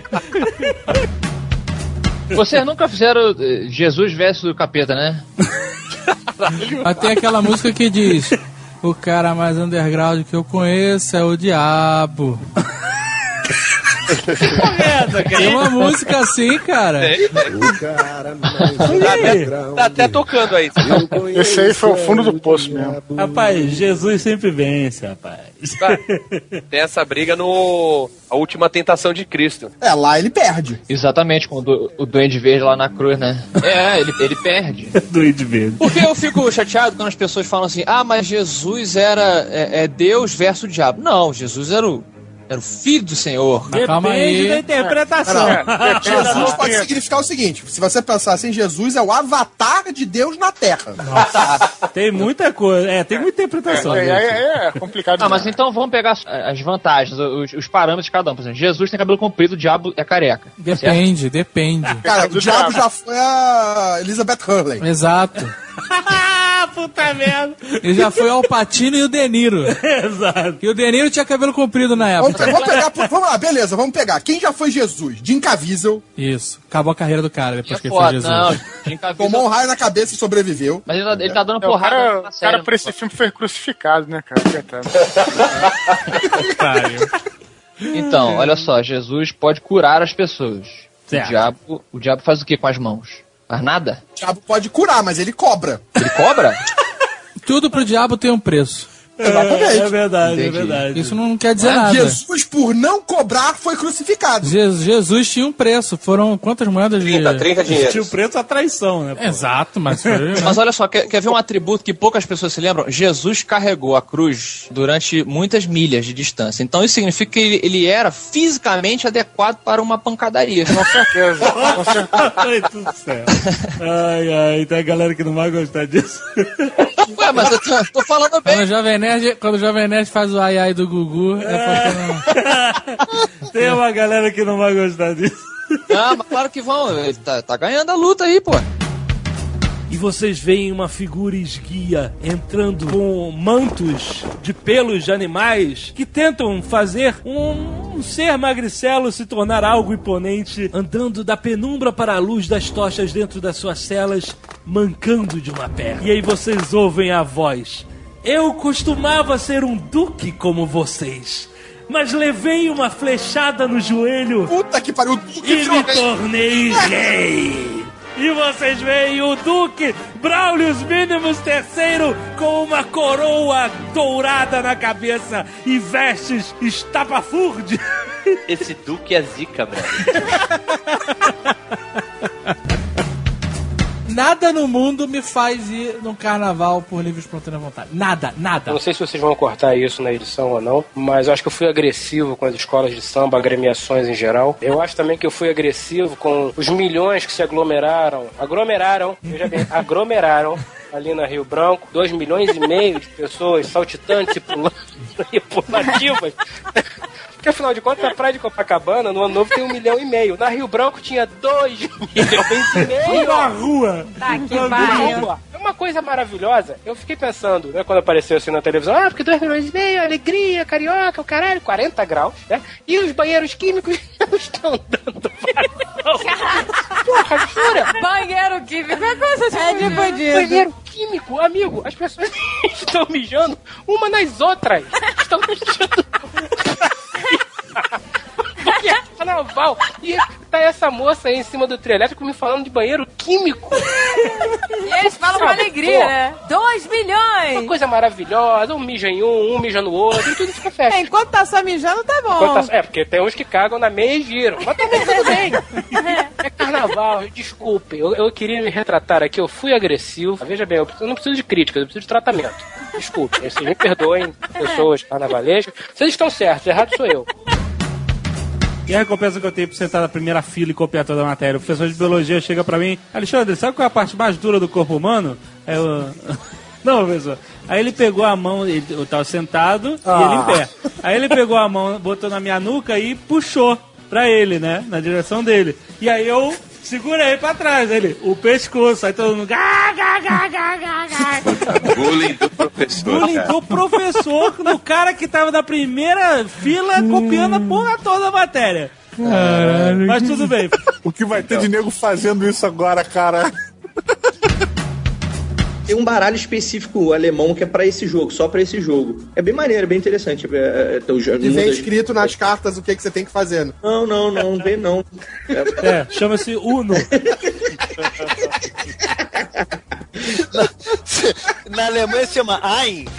Vocês nunca fizeram eh, Jesus versus o capeta, né? Mas tem aquela música que diz: O cara mais underground que eu conheço é o diabo. Tem uma música assim, cara. Tá até, tá até tocando aí. Esse aí foi o fundo do poço mesmo. Rapaz, Jesus sempre vence, rapaz. Tá. Tem essa briga no A Última Tentação de Cristo. É, lá ele perde. Exatamente, com o, du- o Duende Verde lá na cruz, né? É, ele, ele perde. Duende Verde. Porque eu fico chateado quando as pessoas falam assim: ah, mas Jesus era é, é Deus versus o diabo. Não, Jesus era o, era o filho do Senhor. calma aí. da interpretação. Não, Jesus pode significar o seguinte: se você pensar assim, Jesus é o avatar de Deus na Terra. Tem muita coisa. É, tem muita interpretação. É, gente. é, é complicado. Ah, mas então vamos pegar as, as vantagens, os, os parâmetros de cada um. Por exemplo, Jesus tem cabelo comprido, o diabo é careca. Depende, depende. Cara, o diabo já foi a Elizabeth Hurley. Exato. Ah, puta merda. Ele já foi ao Patino e o Deniro. Exato. E o Deniro tinha cabelo comprido na Vamos, época. pe- vamos pegar, por- vamos lá, beleza, vamos pegar. Quem já foi Jesus? Jim Caviezel. Isso. Acabou a carreira do cara depois que ele Foda, foi Jesus. não, Jim Caviezel- Tomou um raio na cabeça e sobreviveu. Mas ele, tá- ele tá dando É, o porrada cara, o cara série. por esse filme foi crucificado, né, cara? Coitado. Então, olha só, Jesus pode curar as pessoas. Certo. O diabo, o diabo faz o que com as mãos? Faz nada? O diabo pode curar, mas ele cobra. Ele cobra? Tudo pro diabo tem um preço. Exatamente. É verdade, é Entendi. verdade. Isso não quer dizer nada. Jesus, por não cobrar, foi crucificado. Je- Jesus tinha um preço. Foram quantas moedas de. 30, 30 dinheiros. Tinha o preço a traição, né? pô? Exato, mas foi. Mas olha só, quer, quer ver um atributo que poucas pessoas se lembram? Jesus carregou a cruz durante muitas milhas de distância. Então isso significa que ele, ele era fisicamente adequado para uma pancadaria. Com certeza. Com certeza. Ai, tudo certo. Ai, ai, tem a galera que não vai gostar disso. Ué, mas eu tô, tô falando bem. o Jovem Nerd, quando o Jovem Nerd faz o ai ai do Gugu, é porque não. Tem uma galera que não vai gostar disso. Ah, mas claro que vão. Ele tá, tá ganhando a luta aí, pô. E vocês veem uma figura esguia entrando com mantos de pelos de animais que tentam fazer um, um ser magricelo se tornar algo imponente, andando da penumbra para a luz das tochas dentro das suas celas, mancando de uma perna. E aí vocês ouvem a voz. Eu costumava ser um duque como vocês. Mas levei uma flechada no joelho Puta que pariu. Duque e me tornei rei. E vocês veem o Duque Braulius Minimus III com uma coroa dourada na cabeça e vestes estapafurde. Esse Duque é zica, velho. Nada no mundo me faz ir num carnaval por livre espontânea vontade. Nada, nada. Não sei se vocês vão cortar isso na edição ou não, mas eu acho que eu fui agressivo com as escolas de samba, agremiações em geral. Eu acho também que eu fui agressivo com os milhões que se aglomeraram. Aglomeraram, veja bem, aglomeraram ali na Rio Branco. Dois milhões e meio de pessoas saltitantes e pulando e pulativas. Porque afinal de contas, na praia de Copacabana, no ano novo, tem um milhão e meio. Na Rio Branco tinha dois milhões e meio. Na rua. Tá que rua. É uma coisa maravilhosa. Eu fiquei pensando, né, quando apareceu assim na televisão, ah, porque 2 milhões e meio, alegria, carioca, o caralho, 40 graus, né? E os banheiros químicos não estão dando Porra, jura? Banheiro químico é coisa de É de bandido. Banheiro químico, amigo, as pessoas estão mijando uma nas outras. Estão mijando. Porque é carnaval. E tá essa moça aí em cima do trio elétrico me falando de banheiro químico. E eles falam com alegria, pô. né? 2 Uma milhões! coisa maravilhosa, um mija em um, um mija no outro, e tudo fica festa. É, enquanto tá só mijando, tá bom. Tá- É, porque tem uns que cagam na meia e giram. Mas também tudo bem. É carnaval, desculpe. Eu, eu queria me retratar aqui, eu fui agressivo. Veja bem, eu preciso- eu não preciso de críticas, eu preciso de tratamento. Desculpe, vocês me perdoem, pessoas carnavalescas. Vocês estão certos, errado sou eu. E a recompensa que eu tenho por sentar na primeira fila e copiar toda a matéria? O professor de biologia chega pra mim, Alexandre, sabe qual é a parte mais dura do corpo humano? Aí eu. Não, professor. Aí ele pegou a mão, ele, eu tava sentado Ah. e ele em pé. Aí ele pegou a mão, botou na minha nuca e puxou pra ele, né? Na direção dele. E aí eu segurei pra trás, ele, o pescoço. Aí todo mundo. Gá, gá, gá, gá, gá, gá. Bullying do professor. Bullying cara. do professor no cara que tava na primeira fila copiando a porra toda a matéria. Caralho. Mas tudo bem. O que vai ter de nego fazendo isso agora, cara? Tem um baralho específico alemão que é pra esse jogo, só pra esse jogo. É bem maneiro, é bem interessante. É, é, os- E vem escrito nas cartas o que, que você tem que fazer. Não, não, não, vem não. É, chama-se Uno. Na Alemanha se chama Ein.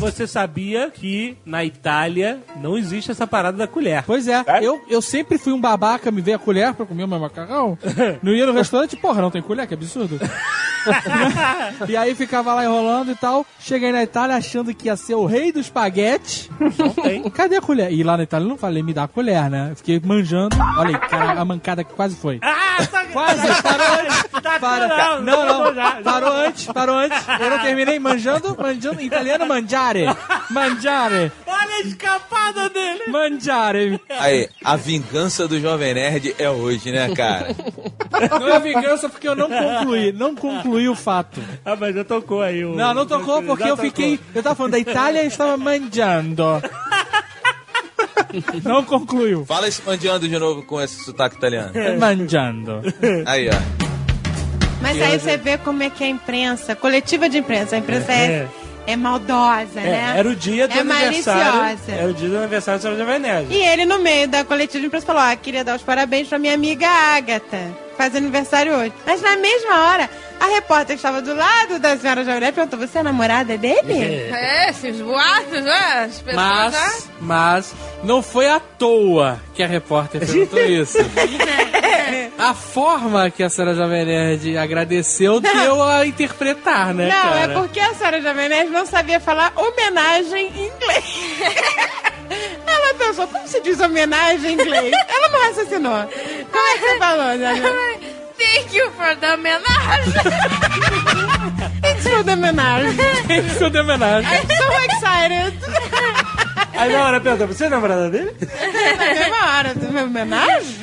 Você sabia que na Itália não existe essa parada da colher? Pois é, eu, eu sempre fui um babaca, me veio a colher pra comer o meu macarrão. Não ia no restaurante, porra, não tem colher, que absurdo. e aí ficava lá enrolando e tal. Cheguei na Itália achando que ia ser o rei do espaguete. Não tem. Cadê a colher? E lá na Itália eu não falei, me dá a colher, né? Eu Fiquei manjando. Olha aí, cara, a mancada que quase foi. Quase, parou antes. Para. Não, não, parou antes, parou antes. Eu não terminei manjando, manjando, italiano mangiare. Mangiare. Olha a escapada dele. Mangiare. Aí, a vingança do Jovem Nerd é hoje, né, cara? Não é vingança porque eu não concluí, não concluí o fato. Ah, mas já tocou aí o. Não, não tocou porque Já eu tocou. fiquei. Eu tava falando da Itália e estava mangiando. Não concluiu. Fala esse mandiando de novo com esse sotaque italiano. Mangiando. Aí, ó. Mas aí você vê como é que é a imprensa, coletiva de imprensa. A imprensa é, é maldosa, É, né? era o dia do É aniversário. maliciosa. Era o dia do aniversário do Sérgio Nerd. E ele, no meio da coletiva de imprensa, falou: Ah, queria dar os parabéns pra minha amiga Agatha. Faz aniversário hoje. Mas na mesma hora, a repórter que estava do lado da senhora Jovem Nerd perguntou: Você é namorada dele? É, esses boatos, né? As pessoas já... Mas, mas, não foi à toa que a repórter perguntou isso. A forma que a senhora Jovem Nerd agradeceu deu a interpretar, né, não, cara? é porque a senhora Jovem Nerd não sabia falar homenagem em inglês. Pensou, como se diz homenagem em inglês? Ela não raciocinou. Como é que você falou, Dani? Thank you for the homenagem. It's for the homenagem. It's for the homenagem. I'm so excited. Aí na hora perguntou: Você é namorada dele? Na mesma hora do meu homenagem?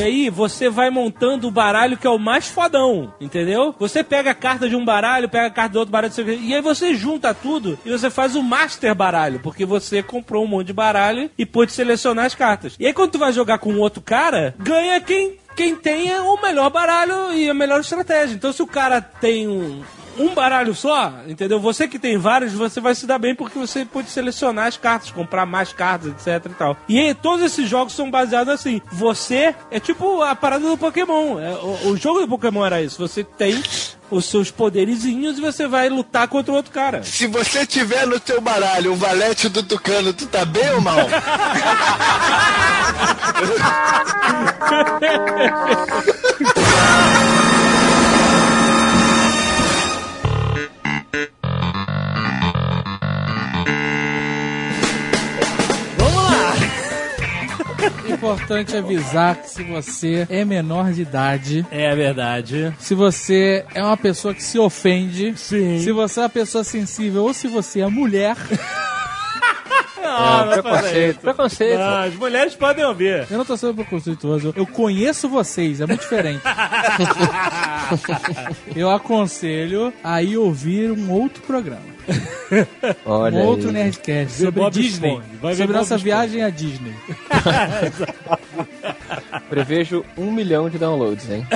E aí você vai montando o baralho que é o mais fodão, entendeu? Você pega a carta de um baralho, pega a carta do outro baralho, e aí você junta tudo e você faz o master baralho, porque você comprou um monte de baralho e pôde selecionar as cartas. E aí quando tu vai jogar com outro cara, ganha quem quem tenha o melhor baralho e a melhor estratégia. Então se o cara tem um um baralho só, entendeu? Você que tem vários, você vai se dar bem porque você pode selecionar as cartas, comprar mais cartas, etc e tal. E aí, todos esses jogos são baseados assim. Você é tipo a parada do Pokémon. É, o, o jogo do Pokémon era isso. Você tem os seus poderizinhos e você vai lutar contra o outro cara. Se você tiver no teu baralho um valete do Tucano, tu tá bem ou mal? Importante avisar que se você é menor de idade. É verdade. Se você é uma pessoa que se ofende. Sim. Se você é uma pessoa sensível ou se você é mulher. Não, não preconceito, preconceito. Não, as mulheres podem ouvir. Eu não tô sendo preconceituoso, eu- eu conheço vocês, é muito diferente. eu aconselho a ir ouvir um outro programa. Olha um outro aí. Nerdcast sobre Bob Disney. Sobre Bob nossa Esponja. viagem à Disney. Prevejo um milhão de downloads, hein?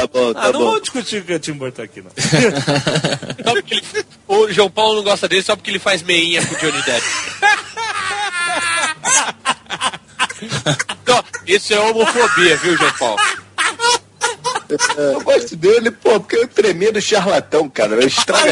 Tá bom, tá Ah, não bom. vamos discutir com o Tim Burton aqui, não. Só porque ele- o João Paulo não gosta dele só porque ele faz meinha com o Johnny Depp. Então, isso é homofobia, viu, João Paulo? Eu gosto dele, pô, porque é um tremendo charlatão, cara. Eu estraga-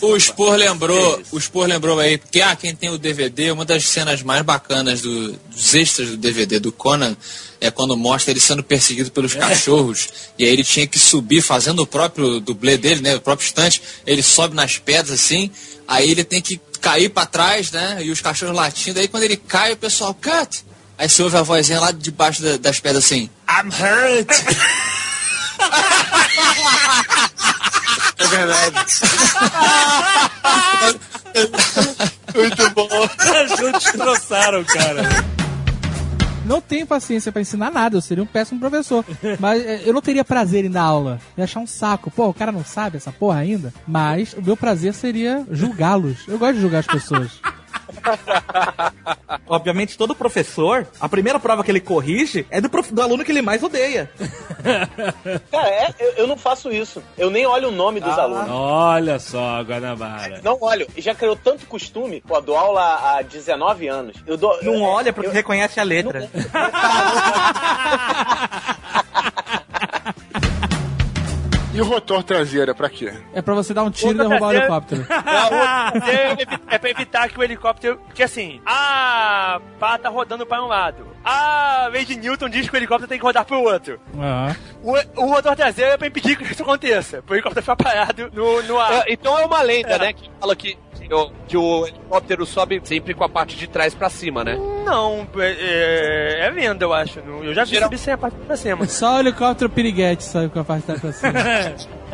O, o Spor lembrou, o Spor lembrou aí, porque ah, quem tem o DVD, uma das cenas mais bacanas do- dos extras do DVD do Conan é quando mostra ele sendo perseguido pelos cachorros. E aí ele tinha que subir fazendo o próprio dublê dele, né? O próprio estante. Ele sobe nas pedras assim, aí ele tem que cair pra trás, né? E os cachorros latindo. Aí quando ele cai, o pessoal, cut! Aí você ouve a vozinha lá debaixo da- das pedras assim, I'm hurt! É verdade. Muito bom. Juntos destroçaram, cara. Não tenho paciência pra ensinar nada, eu seria um péssimo professor. Mas é, eu não teria prazer em dar aula. Ia achar um saco. Pô, o cara não sabe essa porra ainda. Mas o meu prazer seria julgá-los. Eu gosto de julgar as pessoas. Obviamente, todo professor, a primeira prova que ele corrige é do, prof- do aluno que ele mais odeia. Cara, é, eu, eu não faço isso. Eu nem olho o nome dos Ah, alunos. Olha só, Guanabara. Não olho. Já criou tanto costume. Pô, eu dou aula há 19 anos. Eu dou, Não é, olha porque eu- reconhece a letra. E o rotor traseiro é pra quê? É pra você dar um tiro e derrubar o helicóptero. é pra evitar que o helicóptero. Porque assim, a pá tá rodando para um lado. A Lady Newton diz que o helicóptero tem que rodar pro outro. Aham. O, o rotor traseiro é pra impedir que isso aconteça. Pro helicóptero ficar parado no, no ar. É, então é uma lenda, É. né? Que fala que, que o, que o helicóptero sobe sempre com a parte de trás pra cima, né? Não, é, é, é lenda, eu acho. Eu já vi subir sem a parte pra cima. Só o helicóptero piriguete sabe com a parte da pra cima.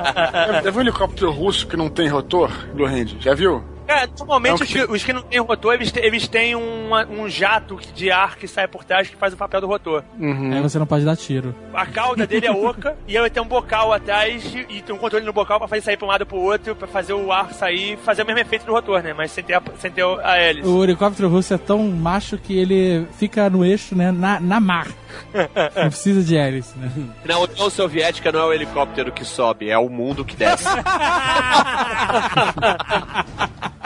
Já viu um helicóptero russo que não tem rotor, Lorenzo? Já viu? É, normalmente É um os, que, os que não têm rotor, eles, te- eles têm um, um jato de ar que sai por trás que faz o papel do rotor. Aí você não pode dar tiro. A cauda dele é oca e ele tem um bocal atrás e, e tem um controle no bocal pra fazer sair pra um lado pro outro, pra fazer o ar sair, fazer o mesmo efeito do rotor, né? Mas sem ter a, sem ter a hélice. O helicóptero russo é tão macho que ele fica no eixo, né? Na, na mar. Não precisa de hélice, né? Na União Soviética não é o helicóptero que sobe, é o mundo que desce.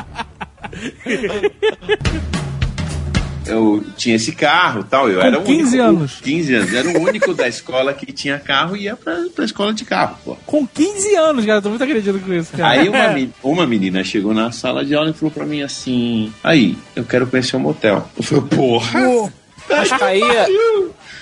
Eu tinha esse carro e tal. Eu Com era o 15 único, anos. 15 anos. Era o único da escola que tinha carro e ia pra, pra escola de carro, pô. Com 15 anos, cara. Eu tô muito acreditando com isso, cara. Aí uma, meni- uma menina chegou na sala de aula e falou pra mim assim: Aí, eu quero conhecer um motel. Eu falei, porra! Mas caía,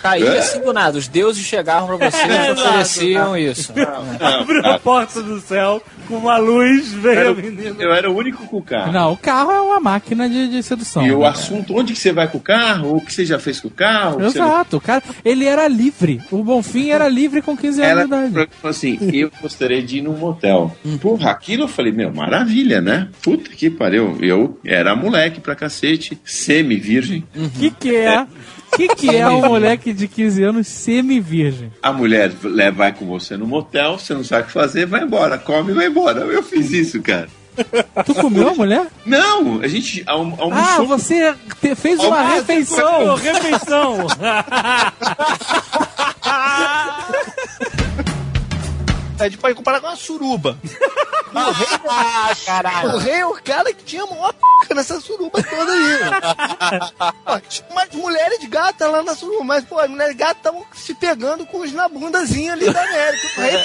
caía É. assim do nada. Os deuses chegavam pra você e ofereciam isso. Abriu a porta do céu com uma luz, veio Era a o- menina. eu era o único com o carro. Não, o carro é uma máquina de, de sedução. E o né? assunto, onde que você vai com o carro? O que você já fez com o carro? Exato, o cara, ele era livre. O Bonfim era livre com 15 anos Ela de idade. falou assim, eu gostaria de ir num motel. Porra, aquilo eu falei, meu, maravilha, né? Puta que pariu. Eu era moleque pra cacete, semi-virgem. O que que é? O que que é um moleque de 15 anos semi-virgem? A mulher vai com você no motel, você não sabe o que fazer, vai embora, come e vai embora. Eu fiz isso, cara. Tu comeu a mulher? Não, a gente alm Ah, almoçou. você te- fez uma refeição. refeição. A gente pode comparar com uma suruba. O rei, caralho. o rei é o cara que tinha a maior p nessa suruba toda aí. Pô, tinha umas mulheres de gata lá na suruba, mas, pô, as mulheres de gata estavam se pegando com os na bundazinha ali da América. O rei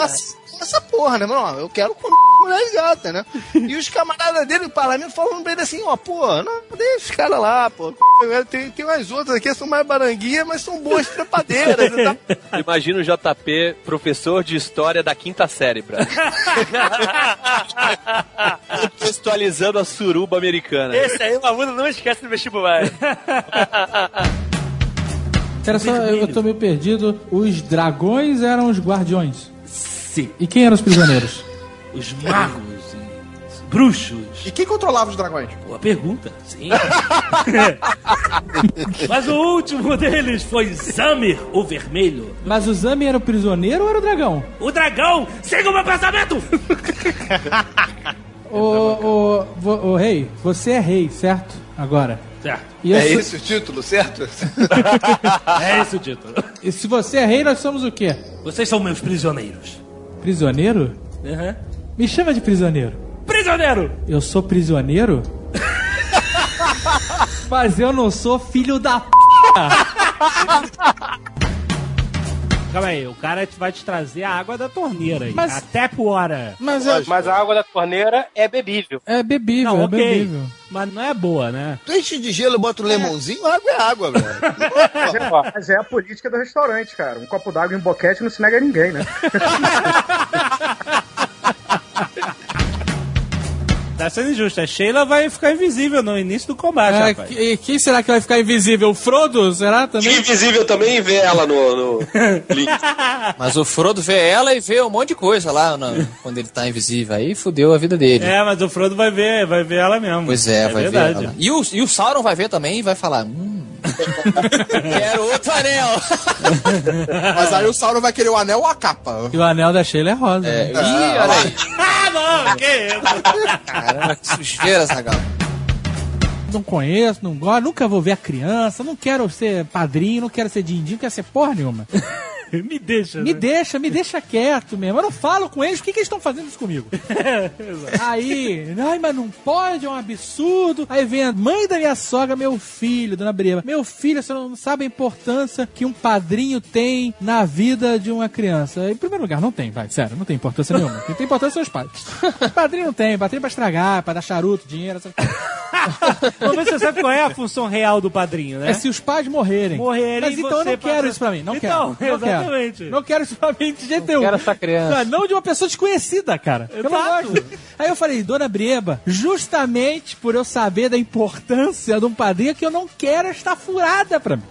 "Nossa, essa porra, né, mano? Eu quero com mulher gata, né? E os camaradas dele do parlamento falando pra ele assim, ó, pô, não, deixa os caras lá, pô. Tem, tem umas outras aqui, são mais baranguinhas, mas são boas trepadeiras e tal. Imagina o JP, professor de história da quinta série, pra Contextualizando a suruba americana. Esse aí o aluno não esquece do vestibular. Pera só, eu, eu tô meio perdido. Os dragões eram os guardiões. Sim. E quem eram os prisioneiros? Os magos, os bruxos. E quem controlava os dragões? Boa pergunta, sim. Mas o último deles foi Zamir, o vermelho. Mas o Zami era o prisioneiro ou era o dragão? O dragão, siga o meu pensamento! Ô, ô, ô, rei, você é rei, certo? Agora. Certo. E é sou- esse o título, certo? É esse o título. E se você é rei, nós somos o quê? Vocês são meus prisioneiros. Prisioneiro? Uhum. Me chama de prisioneiro. Prisioneiro! Eu sou prisioneiro? Mas eu não sou filho da p. Calma aí, o cara vai te trazer a água da torneira aí. Mas- A tap water. Mas, é, Mas a água da torneira é bebível. é bebível, Não, é ok. bebível. Mas não é boa, né? Tu enche de gelo e bota um lemãozinho, água é água, velho. É, mas é a política do restaurante, cara. Um copo d'água em boquete não se nega a ninguém, né? Tá sendo injusto. A Sheila vai ficar invisível no início do combate, É, rapaz. que- quem será que vai ficar invisível? O Frodo? Será também? Invisível também vê ela no, no link. Mas o Frodo vê ela e vê um monte de coisa lá no- quando ele tá invisível. Aí fudeu a vida dele. É, mas o Frodo vai ver, vai ver ela mesmo. Pois é, vai verdade. ver ela. E o, e o Sauron vai ver também e vai falar: Hum, quero outro anel. Mas aí o Sauron vai querer o anel ou a capa? E o anel da Sheila é rosa. É, né? Ih, olha aí. Ah, não, que isso? Caramba, que sujeira essa galera. Não conheço, não gosto, nunca vou ver a criança, não quero ser padrinho, não quero ser din-din, não quero ser porra nenhuma. Me deixa. Me né? deixa, me deixa quieto mesmo. Eu não falo com eles, por que, que eles estão fazendo isso comigo? Aí, ai, mas não pode, é um absurdo. Aí vem a mãe da minha sogra, meu filho, dona Breva. Meu filho, você não sabe a importância que um padrinho tem na vida de uma criança. Em primeiro lugar, não tem, vai, sério, não tem importância nenhuma. Quem tem importância são os pais. Padrinho não tem, padrinho é pra estragar, pra dar charuto, dinheiro, essas se você sabe qual é a função real do padrinho, né? É se os pais morrerem. Morrerem Mas então eu não quero passa- isso pra mim. Não Então, quero. Não quero. Exatamente. Não quero isso pra mim de jeito nenhum. quero essa criança. Não, não de uma pessoa desconhecida, cara. Eu não gosto. Aí eu falei, dona Brieba, justamente por eu saber da importância de um padrinho que eu não quero estar furada pra mim.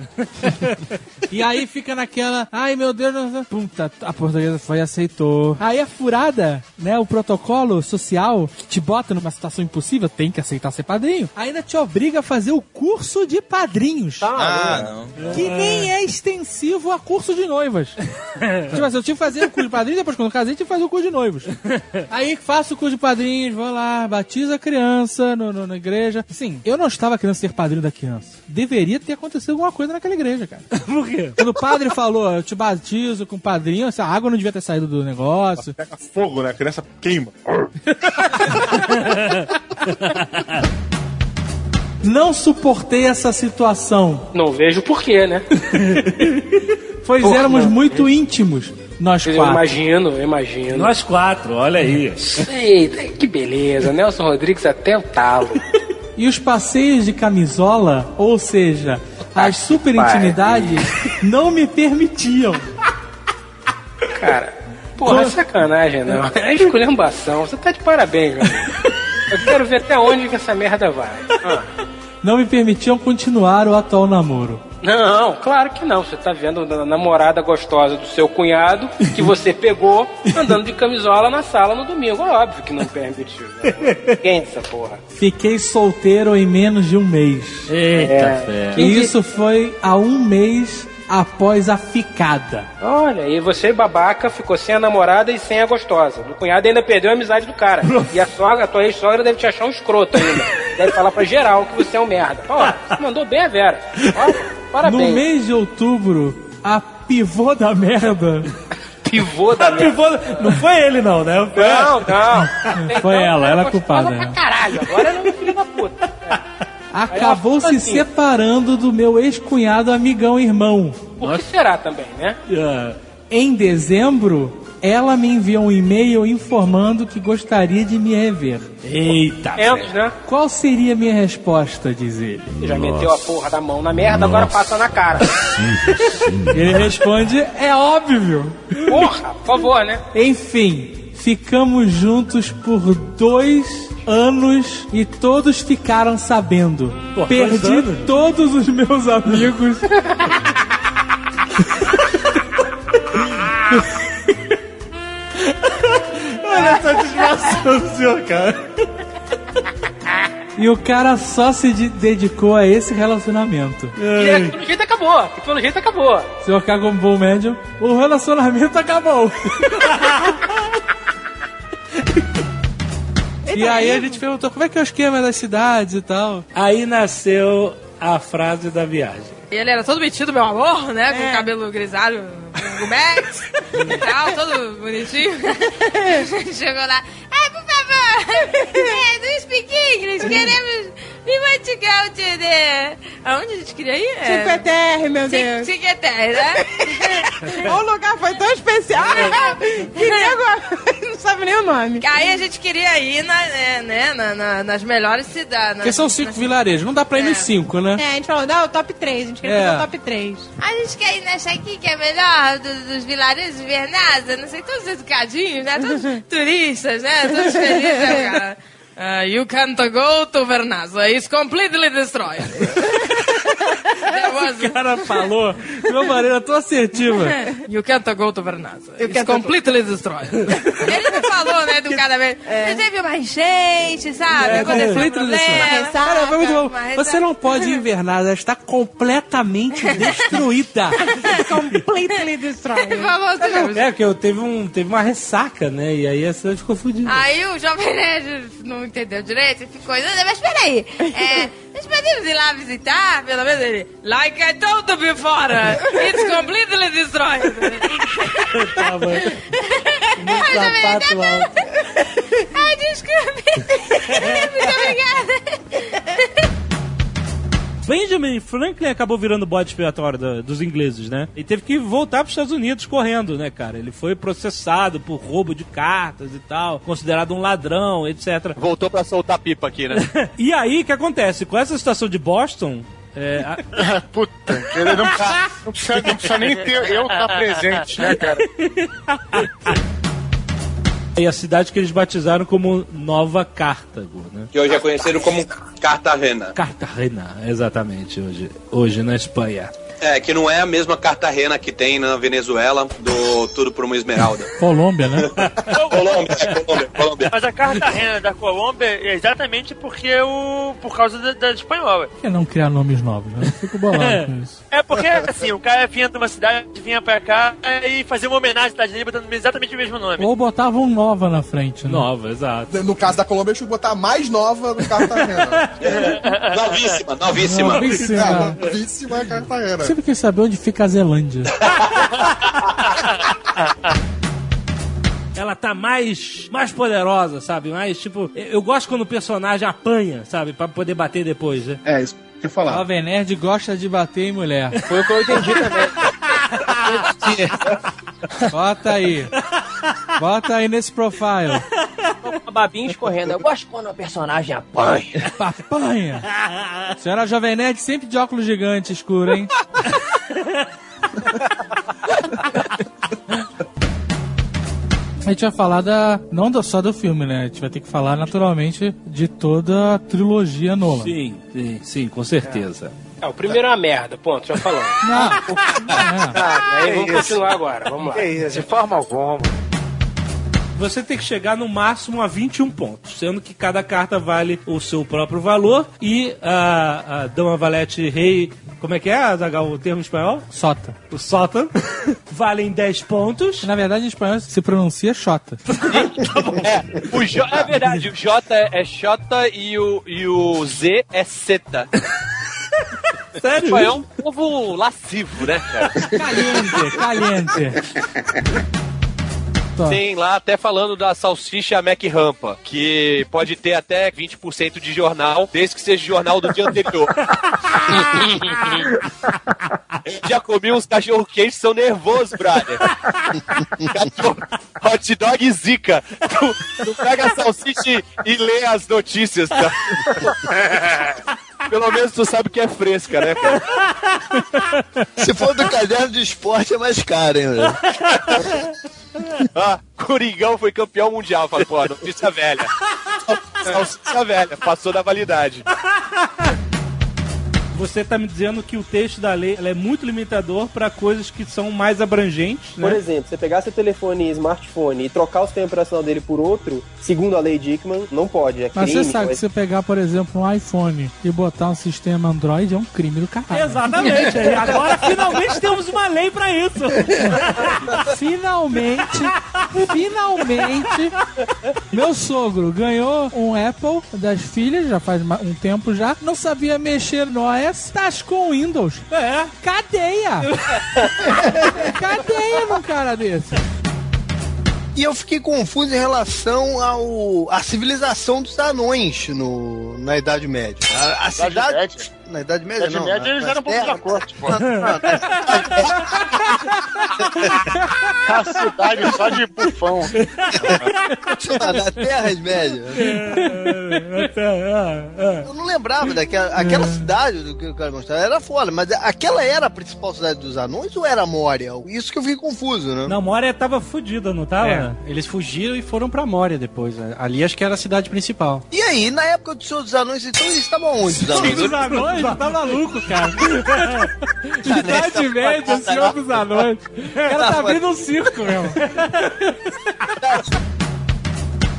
e aí fica naquela, ai meu Deus, não- puta, a portuguesa foi e aceitou. Aí a furada, né, o protocolo social que te bota numa situação impossível, tem que aceitar ser padrinho, ainda te obriga a fazer o curso de padrinhos. Ah, não. Que nem é extensivo a curso de noivas. tipo assim, eu tive que fazer o curso de padrinhos, depois quando eu casei, tive que fazer o curso de noivos. Aí faço o curso de padrinhos, vou lá, batizo a criança no, no- na igreja. Assim, eu não estava querendo ser padrinho da criança. Deveria ter acontecido alguma coisa naquela igreja, cara. Por quê? Quando o padre falou, eu te batizo com o padrinho, essa água não devia ter saído do negócio. Pega fogo, né? A criança queima. Não suportei essa situação. Não vejo porquê, né? Pois Porra, éramos não. muito íntimos, nós Eu quatro. imagino, eu imagino. Nós quatro, olha aí. Eita, que beleza. Nelson Rodrigues até o talo. E os passeios de camisola, ou seja, as super intimidades, não me permitiam. Cara, porra, é sacanagem, não. É esculhambação. Você tá de parabéns, cara. Eu quero ver até onde que essa merda vai. Ah. Não me permitiam continuar o atual namoro. Não, claro que não. Você tá vendo a namorada gostosa do seu cunhado que você pegou andando de camisola na sala no domingo. Óbvio que não permitiu. Né? Quem é essa porra? Fiquei solteiro em menos de um mês. Eita É. fé. E isso foi há um mês após a ficada. Olha, e você, babaca, ficou sem a namorada e sem a gostosa. O cunhado ainda perdeu a amizade do cara. E a sogra, a tua ex-sogra deve te achar um escroto ainda. Deve falar pra geral que você é um merda. Ó, você mandou bem a Vera. Ó, parabéns. No mês de outubro, a pivô da merda. Pivô da merda. Pivô- Não foi ele, não, né? Foi Não, não. Foi ela, ela é culpada. Pra caralho, agora ela é um filho da puta. Acabou se assim. separando do meu ex-cunhado amigão irmão. Por que será também, né? Em dezembro, ela me enviou um e-mail informando que gostaria de me rever. Eita, Entos, né? Qual seria a minha resposta, diz ele? Já meteu a porra da mão na merda, agora passa na cara. Ele responde: É óbvio. Porra, por favor, né? Enfim, ficamos juntos por dois anos e todos ficaram sabendo. Pô, Perdi todos os meus amigos. Olha essa desgraçação do senhor, cara. E o cara só se de- dedicou a esse relacionamento. E é, pelo jeito acabou. E pelo jeito acabou. Senhor cagou um bom médium, o relacionamento acabou. e aí a gente perguntou como é que é o esquema das cidades e tal. Aí nasceu a frase da viagem. Ele era todo metido, meu amor, né? Com o cabelo grisalho, gomex e tal, todo bonitinho. Chegou lá. Ai, por favor! É, do speak English, queremos... Go to the... Aonde a gente queria ir? É. Cinco ETR, meu Deus. Cinco ETR, né? o lugar foi tão especial que nego não sabe nem o nome. Aí a gente queria ir na, é, né, na- na- nas melhores cidades. Porque são cinco vilarejos, não dá pra ir nos cinco, né? É, a gente falou, não, o top 3. A gente queria É. fazer o top 3. A gente quer ir nessa aqui que é melhor, do- dos vilarejos de Vernasa, não sei, todos educadinhos, né? Todos turistas, né? Todos felizes, né, cara? Uh, you can't go to Vernasa. It's completely destroyed. O cara falou de uma maneira tão assertiva. You can't go to Vernasa. It's completely destroyed. Ele não falou, né, do cada vez. Você teve uma enchente, sabe? É, Aconteceu um completely problema. destroyed. Cara, foi muito bom. Você não pode ir ver nada, ela está completamente destruída. completely destroyed. É, porque eu teve, um, teve uma ressaca, né? E aí a cidade ficou fodida. Aí o Jovem Nerd não entendeu direito e ficou. Mas peraí, é, nós podemos ir lá visitar, pelo menos ele. Like I told you before, it's completely destroyed. Tava Jovem sapato alto. Ai, desculpe. Muito obrigada. Benjamin Franklin acabou virando bode expiatório da- dos ingleses, né? E teve que voltar para os Estados Unidos correndo, né, cara? Ele foi processado por roubo de cartas e tal, considerado um ladrão, etc. Voltou pra soltar pipa aqui, né? E aí, o que acontece? Com essa situação de Boston... É, a- Puta, ele não precisa, não precisa, não precisa nem ter eu estar presente, né, cara? E a cidade que eles batizaram como Nova Cartago, né? Que hoje é conhecido como Cartagena. Cartagena, exatamente, hoje, hoje na Espanha. É, que não é a mesma Cartagena que tem na Venezuela do Tudo por uma Esmeralda. Colômbia, né? Colômbia, é, Colômbia, Colômbia. Mas a Cartagena da Colômbia é exatamente porque o. por causa da, da espanhola. Por que não criar nomes novos, né? Eu fico bolado com isso. É porque, assim, o cara vinha de uma cidade, vinha pra cá e fazia uma homenagem à cidade dele, botando exatamente o mesmo nome. Ou botavam nova na frente, né? Nova, exato. No caso da Colômbia, eu tinha que botar a mais nova no Cartagena. Novíssima, novíssima. Novíssima. É, novíssima Cartagena. Sempre quis saber onde fica a Zelândia. Ela tá mais, mais poderosa, sabe? Mais, tipo, eu gosto quando o personagem apanha, sabe? Pra poder bater depois, né? É, isso que eu ia falar. Jovem Nerd gosta de bater em mulher. Foi o que eu entendi também. Bota aí. Bota aí nesse profile. Com a babinha escorrendo. Eu gosto quando o personagem apanha. Apanha. Senhora Jovem Nerd sempre de óculos gigante escuro, hein? A gente vai falar da. Não só do filme, né? A gente vai ter que falar naturalmente de toda a trilogia Nolan. Sim, sim, sim, com certeza. É, o primeiro é uma merda, ponto, já falamos. Não, Tá, aí que vamos isso. continuar agora, vamos lá. Que isso, de forma alguma. Você tem que chegar no máximo a 21 pontos, sendo que cada carta vale o seu próprio valor e a, a Dama Valete Rei. Como é que é, Azaghal, o termo em espanhol? Sota. O Sota. valem 10 pontos. Na verdade, em espanhol se pronuncia Xota. É, o J, é verdade, o J é Xota e o, e o Z é Zeta. Sério? É um povo lascivo, né, cara? Caliente, caliente. Tem lá até falando da salsicha Mac Rampa, que pode ter até 20% de jornal, desde que seja jornal do dia anterior. Já comi uns cachorro quentes são nervosos, brother. Cachorro, hot dog zica. Tu, tu pega a salsicha e, e lê as notícias, tá? Pelo menos tu sabe que é fresca, né, cara? Se for do caderno de esporte, é mais caro, hein, velho? Ah, Coringão foi campeão mundial. Fala, pô, notícia velha. Salsicha velha, passou da validade. Você tá me dizendo que o texto da lei ela é muito limitador para coisas que são mais abrangentes, né? Por exemplo, você pegar seu telefone e smartphone e trocar o sistema operacional dele por outro, segundo a lei Dickman, não pode. É Mas crime. você sabe que você pegar, por exemplo, um iPhone e botar um sistema Android é um crime do caralho. Exatamente. Agora finalmente temos uma lei para isso. Finalmente, finalmente, meu sogro ganhou um Apple das filhas, já faz um tempo já, não sabia mexer no OS, tá com o Windows. É. Cadeia! Cadeia num cara desse. E eu fiquei confuso em relação ao à civilização dos anões no, na Idade Média. A, a cidade. Média? Na Idade Média, Idade não. Média, na- eles eram um pouco da corte, pô. Não, não, A cidade só de bufão. na Terras Médias. Eu não lembrava daquela aquela cidade do que o cara mostrava. Era foda, mas aquela era a principal cidade dos anões ou era Moria? Isso que eu fiquei confuso, né? Não, Moria tava fudida, não tava? É, eles fugiram e foram pra Moria depois. né? Ali acho que era a cidade principal. E aí, na época do Senhor dos Anões, então eles estavam onde? Os anões? Dos anões, tá maluco, cara. Idade média, senhor dos anões. O cara tá abrindo um circo, meu.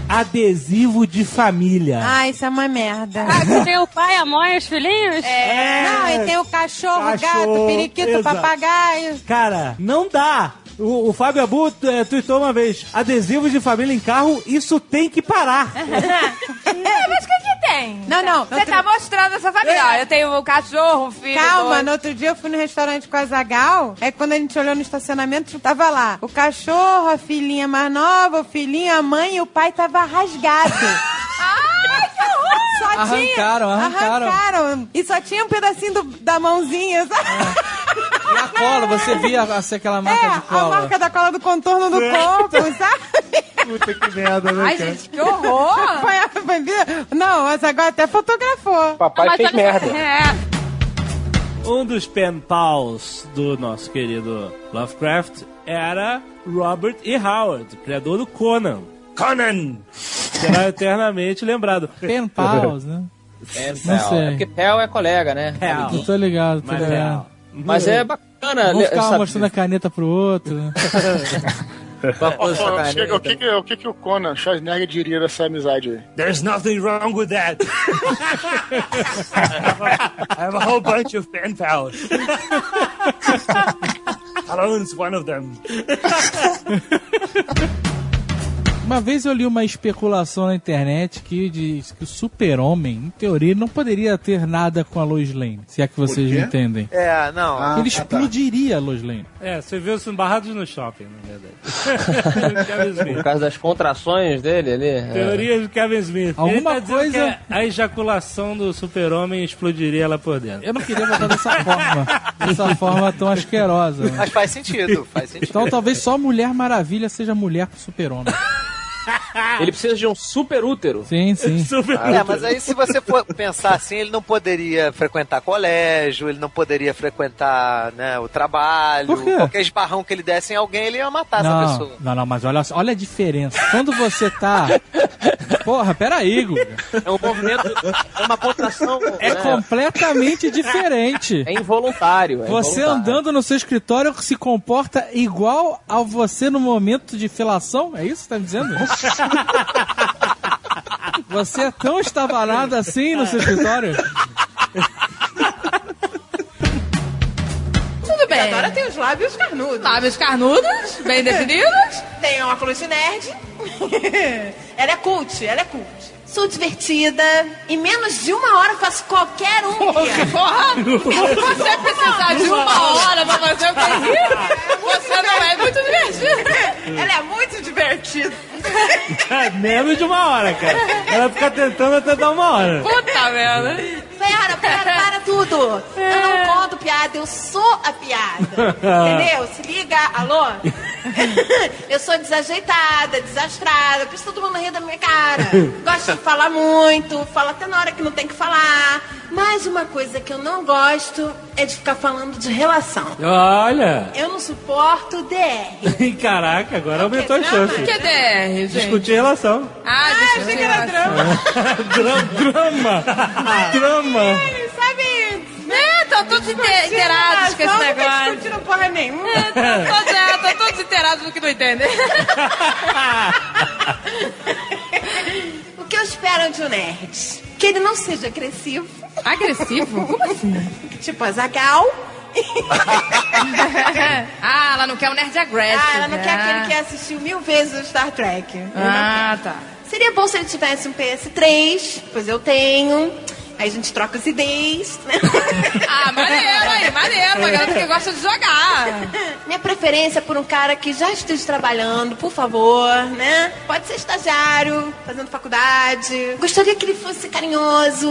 Adesivo de família. Ah, isso é uma merda. Ah, tem o pai, a mãe, os filhinhos? É. Não, e tem o cachorro, Cachorro, gato, periquito, exato. papagaio. Cara, não dá. O, o Fábio Abu é, tweetou uma vez: adesivos de família em carro, isso tem que parar. É, mas que que tem? Não, não. Você tá mostrando essa família. Ó, eu tenho um cachorro, um filho. Calma, dois. no outro dia eu fui no restaurante com a Zagal. É quando a gente olhou no estacionamento, tava lá o cachorro, a filhinha mais nova, o filhinho, a mãe e o pai tava rasgado. Ai, que horror! Só Arrancaram, tinha, arrancaram. arrancaram. E só tinha um pedacinho do- da mãozinha, sabe? E a cola, você via assim, aquela marca É, de a cola. marca da cola do contorno do corpo, sabe? Puta que merda, né, Ai, cara? gente, que horror! Foi, foi, não, mas agora até fotografou. Papai Mas fez olha- merda. É. Um dos pen pals do nosso querido Lovecraft era Robert E. Howard, criador do Conan. Conan! Será eternamente lembrado. Pen pals, né? É, Não sei. É porque Pel é colega, né? Pel. Amiguinho. Tô ligado, tô Mas ligado. Mas é bacana. Vamos ficar sabe- mostrando a caneta pro outro. né? Chega, o que, que, o que que o Conan Schwarzenegger diria dessa amizade aí? There's nothing wrong with that. I have a whole bunch of pen pals. Talon's one of them. Uma vez eu li uma especulação na internet que diz que o super-homem, em teoria, não poderia ter nada com a Lois Lane. Se é que vocês me entendem. É, não. Ah, Ele tá, tá. explodiria a Lois Lane. É, você viu os barrados no shopping, na verdade. Kevin Smith. Por causa das contrações dele ali. é. Teoria de Kevin Smith. Alguma Ele tá coisa- que a ejaculação do super-homem explodiria lá por dentro. Eu não queria botar dessa forma. Dessa forma tão asquerosa. né? Mas faz sentido, faz sentido. Então talvez só Mulher Maravilha seja mulher com super-homem. Ele precisa de um super útero. Sim, sim. É, mas aí se você for pensar assim, ele não poderia frequentar colégio, ele não poderia frequentar né, o trabalho. Por quê? Qualquer esbarrão que ele desse em alguém, ele ia matar essa Não, pessoa. não, não, mas olha, olha a diferença. Quando você tá. Porra, peraí, Guga. É um movimento, é uma contração. É né? completamente diferente. É involuntário. é Você involuntário. andando no seu escritório se comporta igual a você no momento de felação? É isso que você tá me dizendo? Você é tão estabanado assim no seu escritório? Tudo bem. Agora tem os lábios carnudos. Lábios carnudos, bem definidos. Tem óculos de nerd. ela é cult, ela é cult. Sou divertida. Em menos de uma hora faço qualquer um. Porra! Você precisar de uma hora pra fazer o que você não é muito divertido. Ela é muito divertida. Menos de uma hora, cara. Ela fica tentando até dar uma hora. Puta merda. Pera, pera, para tudo. Eu não conto piada, eu sou a piada. Entendeu? Se liga, alô? Eu sou desajeitada, desastrada, por isso todo mundo ri da minha cara. Gosto de falar muito, falo até na hora que não tem que falar. Mas uma coisa que eu não gosto é de ficar falando de relação. Olha! Eu não suporto DR. Caraca, agora aumentou a chance. O que é DR, gente? Discutir relação. Ah, Ah, achei que era drama. Dra- drama! Drama! Sabe? É, estão todos inte- inteirados com esse Não tá negócio. discutindo porra nenhuma. Estão todos, é, tão todos inteirados do que não entendem. O que eu espero de um nerd? Que ele não seja agressivo. Agressivo? Como assim? Tipo a Zagal. ah, ela não quer um nerd aggressive. Ah, ela não quer Ah. aquele que assistiu mil vezes o Star Trek. Não Ah, tá. Seria bom se ele tivesse um PS3, pois eu tenho. Aí a gente troca os ideias, né? Ah, maneiro aí, maneiro. Uma garota que gosta de jogar. Minha preferência é por um cara que já esteja trabalhando, por favor, né? Pode ser estagiário, fazendo faculdade. Gostaria que ele fosse carinhoso,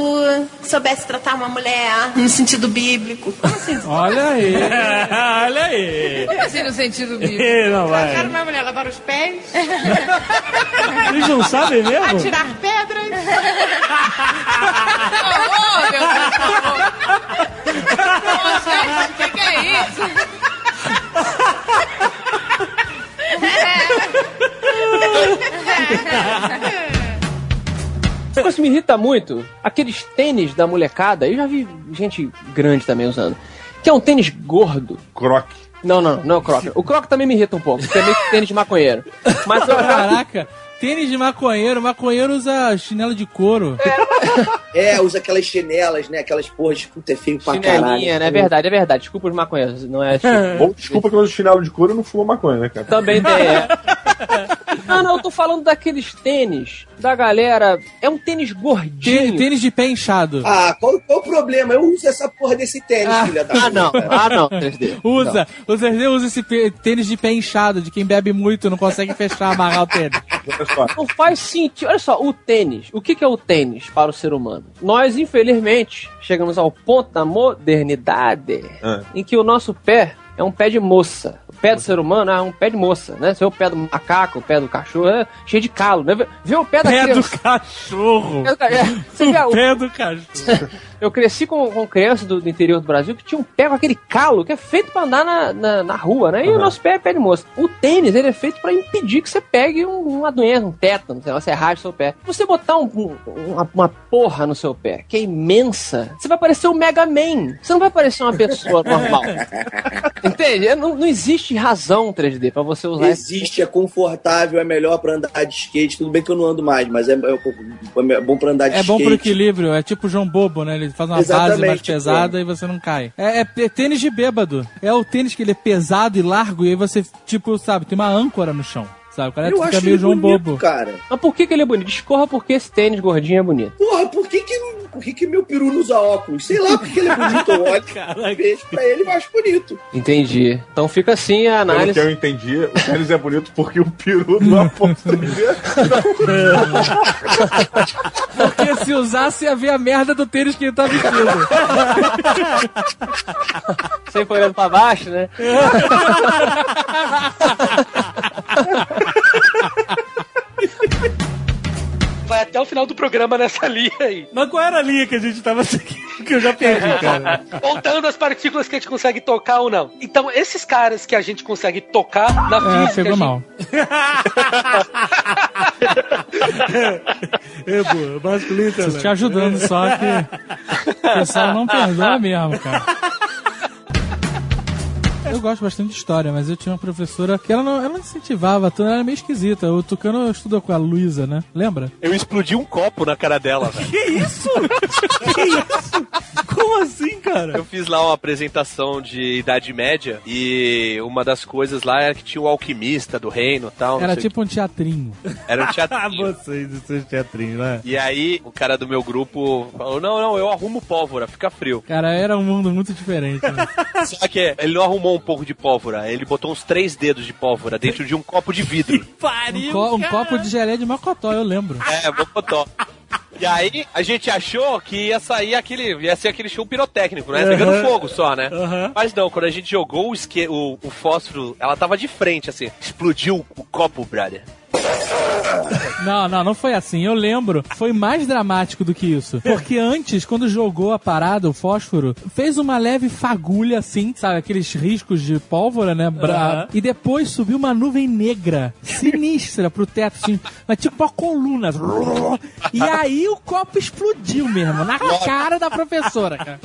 que soubesse tratar uma mulher no sentido bíblico. Como assim? Olha aí. Olha aí. Como assim no sentido bíblico? Não vai. Quero uma mulher lavar os pés. Eles não sabem mesmo? Atirar pedras. Oh, gente, o que, é isso? Uma que me irrita muito, aqueles tênis da molecada, eu já vi gente grande também usando, que é um tênis gordo. Croque. Não, não, não é o croque. O croque também me irrita um pouco, porque é meio que tênis de maconheiro. Mas eu Caraca, tênis de maconheiro, maconheiro usa chinelo de couro. É, usa aquelas chinelas, né? Aquelas porras de puta é feio pra caralho. Chinelinha, né? É verdade, é verdade. Desculpa os maconheiros, não é... Bom, desculpa que eu uso chinelo de couro e não fumo maconha, né, cara? Também tem, é. Não, não, eu tô falando daqueles tênis da galera. É um tênis gordinho. Tênis de pé inchado. Ah, qual, qual o problema? Eu uso essa porra desse tênis, filha da Ah, puta. não. Ah, não, 3D. Usa. O Zerdê usa esse tênis de pé inchado, de quem bebe muito não consegue fechar, amarrar o tênis. Não faz sentido. Olha só, o tênis. O que, que é o tênis para o ser humano? Nós, infelizmente, chegamos ao ponto da modernidade Ah. em que o nosso pé é um pé de moça. Pé do ser humano é um pé de moça, né? Você vê o pé do macaco, o pé do cachorro, é cheio de calo, né? Vê- o pé da Pé do criança. cachorro. Pé do ca- é, vê O o- pé do cachorro. Eu cresci com, com crianças do, do interior do Brasil que tinha um pé com aquele calo que é feito pra andar na, na, na rua, né? E o nosso pé é pé de moça. O tênis, ele é feito pra impedir que você pegue um- uma doença, um tétano, sei lá, você rasgue o seu pé. Se você botar um- um- uma, uma porra no seu pé, que é imensa, você vai parecer o Mega Man. Você não vai parecer uma pessoa normal. Entende? É, Não, não existe razão 3D pra você usar esse Existe, é confortável, é melhor pra andar de skate. Tudo bem que eu não ando mais, mas é, é- é bom pra andar de É skate. bom pro equilíbrio, é tipo João Bobo, né? Ele faz uma base Exatamente, mais tipo- pesada e você não cai. É, é p- tênis de bêbado. É o tênis que ele é pesado e largo e aí você, tipo, sabe, tem uma âncora no chão. Sabe? O cara Eu fica acho meio João bonito, Bobo. cara. Mas por que, que ele é bonito? Discorra porque esse tênis gordinho é bonito. Porra, por que que, por que que meu peru não usa óculos? Sei lá porque ele é bonito. Eu olho, vejo pra ele e eu acho bonito. Entendi. Então fica assim a Pelo análise. que eu entendi, o tênis é bonito porque o peru não aponta 3D. Porque se usasse ia ver a merda do tênis que ele tá vestindo. Sempre olhando pra baixo, né? Vai até o final do programa nessa linha aí. Mas qual era a linha que a gente tava seguindo? Que eu já perdi, cara. Contando as partículas que a gente consegue tocar ou não. Então, esses caras que a gente consegue tocar na É, física. pegou gente- mal. É, boa, masculino Tô também. te ajudando só que o pessoal não perdoa mesmo, cara. Eu gosto bastante de história, mas eu tinha uma professora que ela não, ela não incentivava, tudo, ela era meio esquisita. O Tucano estudou com a Luísa, né? Lembra? Eu explodi um copo na cara dela, velho. Que isso? Que isso? Como assim, cara? Eu fiz lá uma apresentação de Idade Média e uma das coisas lá era que tinha o alquimista do reino e tal. Era tipo um teatrinho. Era um teatro. Vocês, seus teatrinhos, né? E aí, o cara do meu grupo falou: Não, não, eu arrumo pólvora, fica frio. Cara, era um mundo muito diferente. Né? Só que ele não arrumou um pouco de pólvora, ele botou uns três dedos de pólvora dentro de um copo de vidro. Um, co- um copo de geleia de macotó, eu lembro. É, bocotó. E aí, a gente achou que ia sair aquele. ia ser aquele show pirotécnico, né? Pegando Aham. fogo só, né? Aham. Mas não, quando a gente jogou o, o, o fósforo, ela tava de frente, assim. Explodiu o copo, brother. Não, não, não foi assim. Eu lembro. Foi mais dramático do que isso. Porque antes, quando jogou a parada, o fósforo, fez uma leve fagulha assim, sabe? Aqueles riscos de pólvora, né? Bra- Aham. E depois subiu uma nuvem negra, sinistra pro teto, assim. Mas tipo uma coluna. E aí o copo explodiu mesmo, na cara da professora, cara.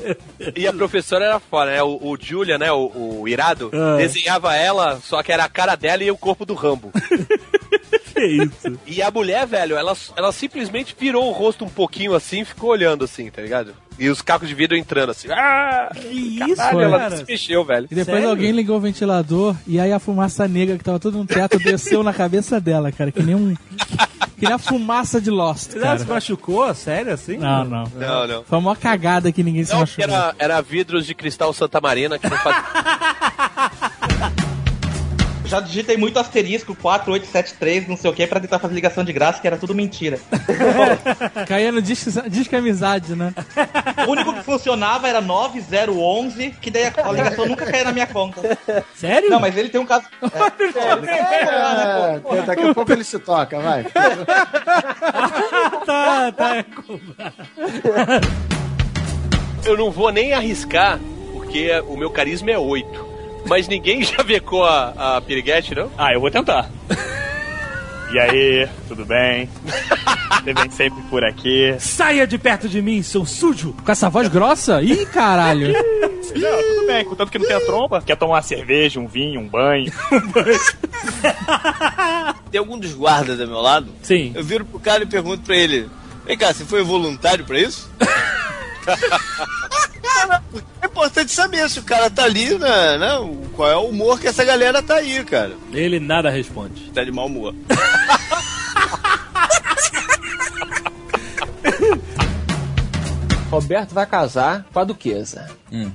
E a professora era foda, né? O, o Julia, né? O, o irado, Ah. desenhava ela, só que era a cara dela e o corpo do Rambo. Que isso? E a mulher, velho, ela, ela simplesmente virou o rosto um pouquinho assim e ficou olhando assim, tá ligado? E os cacos de vidro entrando assim. Ah! Que isso, Caralho, ela cara? se mexeu, velho. E depois alguém ligou o ventilador e aí a fumaça negra que tava todo no teto desceu na cabeça dela, cara, que nem um Que nem a fumaça de Lost, Você já se cara. machucou? Sério assim? Não, não. Não, não. Foi uma cagada que ninguém se Não, que machucou. era, era vidros de cristal Santa Marina que não faz... Já digitei muito asterisco 4873, não sei o que, pra tentar fazer ligação de graça, que era tudo mentira. Caía no disco, disco amizade, né? O único que funcionava era 9011, que daí a, a ligação nunca caía na minha conta. Sério? Não, mas ele tem um caso. É, daqui a pouco ele se toca, vai. tá, tá. Eu não vou nem arriscar, porque o meu carisma é 8. Mas ninguém já becou a, a piriguete, não? Ah, eu vou tentar. E aí, tudo bem? Você vem sempre por aqui. Saia de perto de mim, seu sujo! Com essa voz grossa? Ih, caralho. Não, tudo bem, contanto que não tenha tromba. Quer tomar uma cerveja, um vinho, um banho? Tem algum dos guardas do meu lado? Sim. Eu viro pro cara e pergunto pra ele: Vem cá, você foi voluntário pra isso? É importante saber se o cara tá ali, né, né? Qual é o humor que essa galera tá aí, cara. Ele nada responde. Tá de mau humor. Roberto vai casar com a duquesa.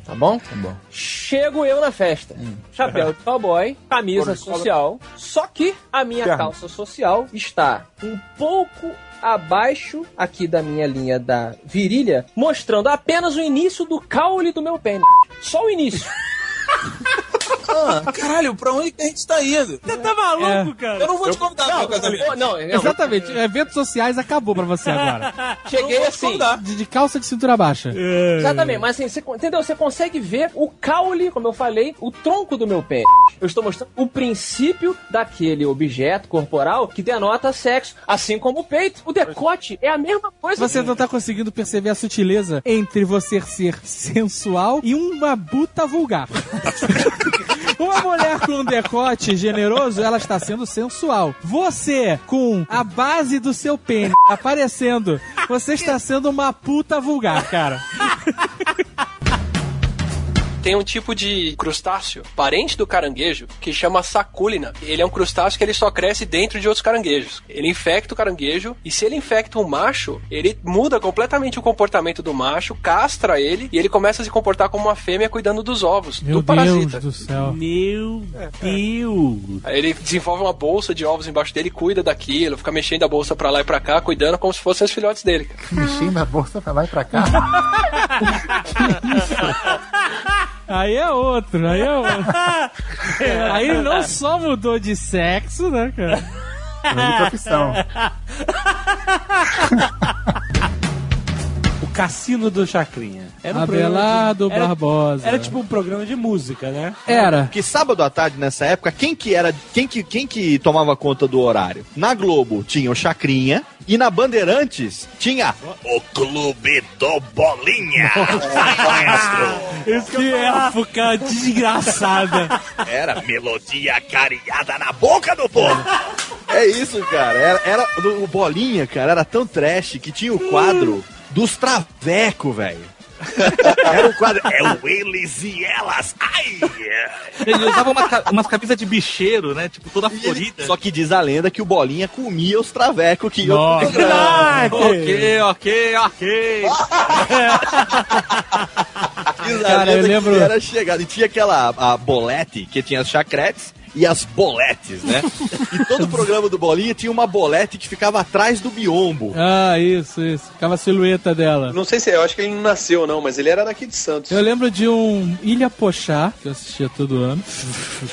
Tá bom? Tá bom. Chego eu na festa. Chapéu de cowboy, camisa social. Só que a minha calça social está um pouco abaixo aqui da minha linha da virilha, mostrando apenas o início do caule do meu pênis. Só o início. Ah, caralho, pra onde que a gente tá indo? Você tá maluco, cara? Eu não vou te convidar pro meu casamento. Não, não. Exatamente. Eventos sociais acabou pra você agora. Cheguei assim. De, de calça de cintura baixa. Exatamente, mas assim, você, entendeu? Você consegue ver o caule, como eu falei, o tronco do meu pênis. Eu estou mostrando o princípio daquele objeto corporal que denota sexo, assim como o peito. O decote é a mesma coisa. Você não tá conseguindo perceber a sutileza entre você ser sensual e uma buta vulgar. Uma mulher com um decote generoso, ela está sendo sensual. Você, com a base do seu pênis aparecendo, você está sendo uma puta vulgar, cara. Tem um tipo de crustáceo, parente do caranguejo, que chama saculina. Ele é um crustáceo que ele só cresce dentro de outros caranguejos. Ele infecta o caranguejo e se ele infecta um macho, ele muda completamente o comportamento do macho, castra ele e ele começa a se comportar como uma fêmea cuidando dos ovos Meu do parasita. Deus do céu. Meu Deus. Aí ele desenvolve uma bolsa de ovos embaixo dele, cuida daquilo, fica mexendo a bolsa pra lá e pra cá, cuidando como se fossem os filhotes dele. Mexendo a bolsa pra lá e pra cá. Aí é outro, aí é outro. Aí ele não só mudou de sexo, né, cara? Mudou de profissão. O Cassino do Chacrinha. Era Abelardo programa de- era- Barbosa. Era tipo um programa de música, né? Era. Porque sábado à tarde, nessa época, quem que era. Quem que, quem que tomava conta do horário? Na Globo tinha o Chacrinha e na Bandeirantes tinha o Clube do Bolinha. Isso que época desgraçada. Era melodia cariada na boca do povo. É isso, cara. Era, era- o Bolinha, cara, era tão trash que tinha o quadro dos traveco, velho. Era um quadro. É o eles e elas. Ai! Ele usava uma, ca- umas camisas de bicheiro, né? Tipo, toda florida. Só que diz a lenda que o Bolinha comia os travecos que Nossa. ok, ok, ok. Diz a Cara, eu lenda lembro- que era chegado. E tinha aquela a bolete, que tinha as chacretes e as boletes, né? e todo o programa do Bolinha tinha uma bolete que ficava atrás do biombo. Ah, isso, isso. Ficava a silhueta dela. Não sei se eu acho que ele não nasceu, não, mas ele era daqui de Santos. Eu lembro de um Ilha Pochá, que eu assistia todo ano.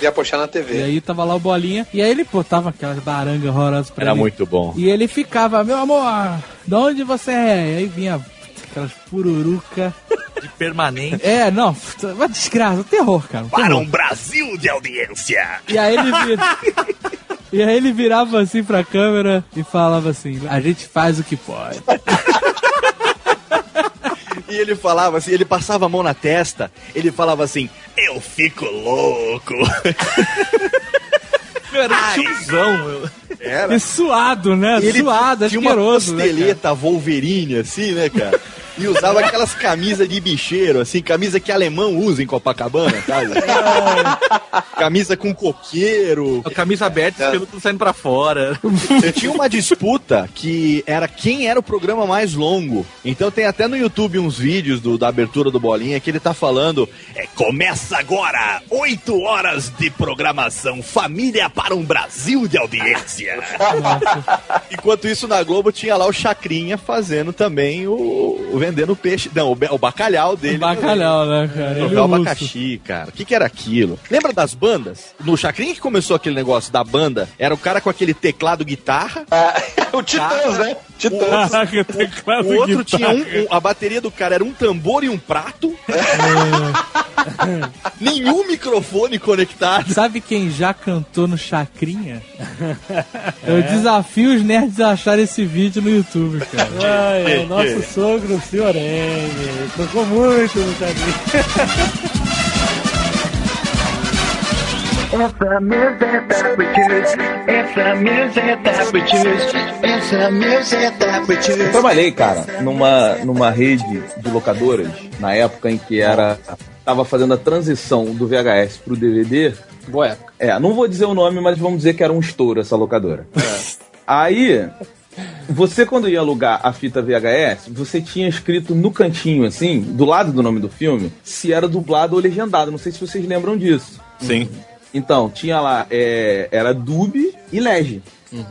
Ia puxar na E TV. aí tava lá o Bolinha. E aí ele botava aquelas barangas horrorosas pra Era ele. muito bom. E ele ficava, meu amor, de onde você é? E aí vinha aquelas pururuca. De permanente. É, não, uma desgraça, um terror, cara. um Para terror. um Brasil de audiência. E aí ele vira... E aí ele virava assim pra câmera e falava assim, a gente faz o que pode. E ele falava assim, ele passava a mão na testa, ele falava assim, eu fico louco. Meu, era um tiozão, meu. Era. E suado, né? E ele suado, tinha uma asqueroso, né, cara? costeleta Wolverine, assim, né, cara? E usava aquelas camisas de bicheiro, assim, camisa que alemão usa em Copacabana, sabe? camisa com coqueiro. Camisa aberta, esse pelo tudo saindo pra fora. Tinha uma disputa que era quem era o programa mais longo. Então tem até no YouTube uns vídeos do- da abertura do Bolinha que ele tá falando. É, começa agora! Oito horas de programação. Família para um Brasil de audiência. Enquanto isso, na Globo tinha lá o Chacrinha fazendo também o. o vendendo peixe. Não, o, o bacalhau dele. O bacalhau, né, cara? Ele Troféu e o abacaxi, cara. O que, que era aquilo? Lembra das bandas? No Chacrinha que começou aquele negócio da banda, era o cara com aquele teclado guitarra. o Titãs, né? Titãs. Caraca, teclado O outro guitarra. tinha um, um- A bateria do cara era um tambor e um prato. Nenhum microfone conectado. Sabe quem já cantou no Chacrinha? Eu desafio os nerds a achar esse vídeo no YouTube, cara. Ai, é, o nosso sogro, o M. Tocou muito no caminho. Essa mesa é da. Essa mesa é da. Essa mesa é da. Eu trabalhei, cara, numa, numa rede de locadoras, na época em que era. Tava fazendo a transição do VHS pro DVD. Boa É, não vou dizer o nome, mas vamos dizer que era um estouro essa locadora. Aí, você quando ia alugar a fita VHS, você tinha escrito no cantinho, assim, do lado do nome do filme, se era dublado ou legendado. Não sei se vocês lembram disso. Sim. Então, tinha lá, é, era dub e lege,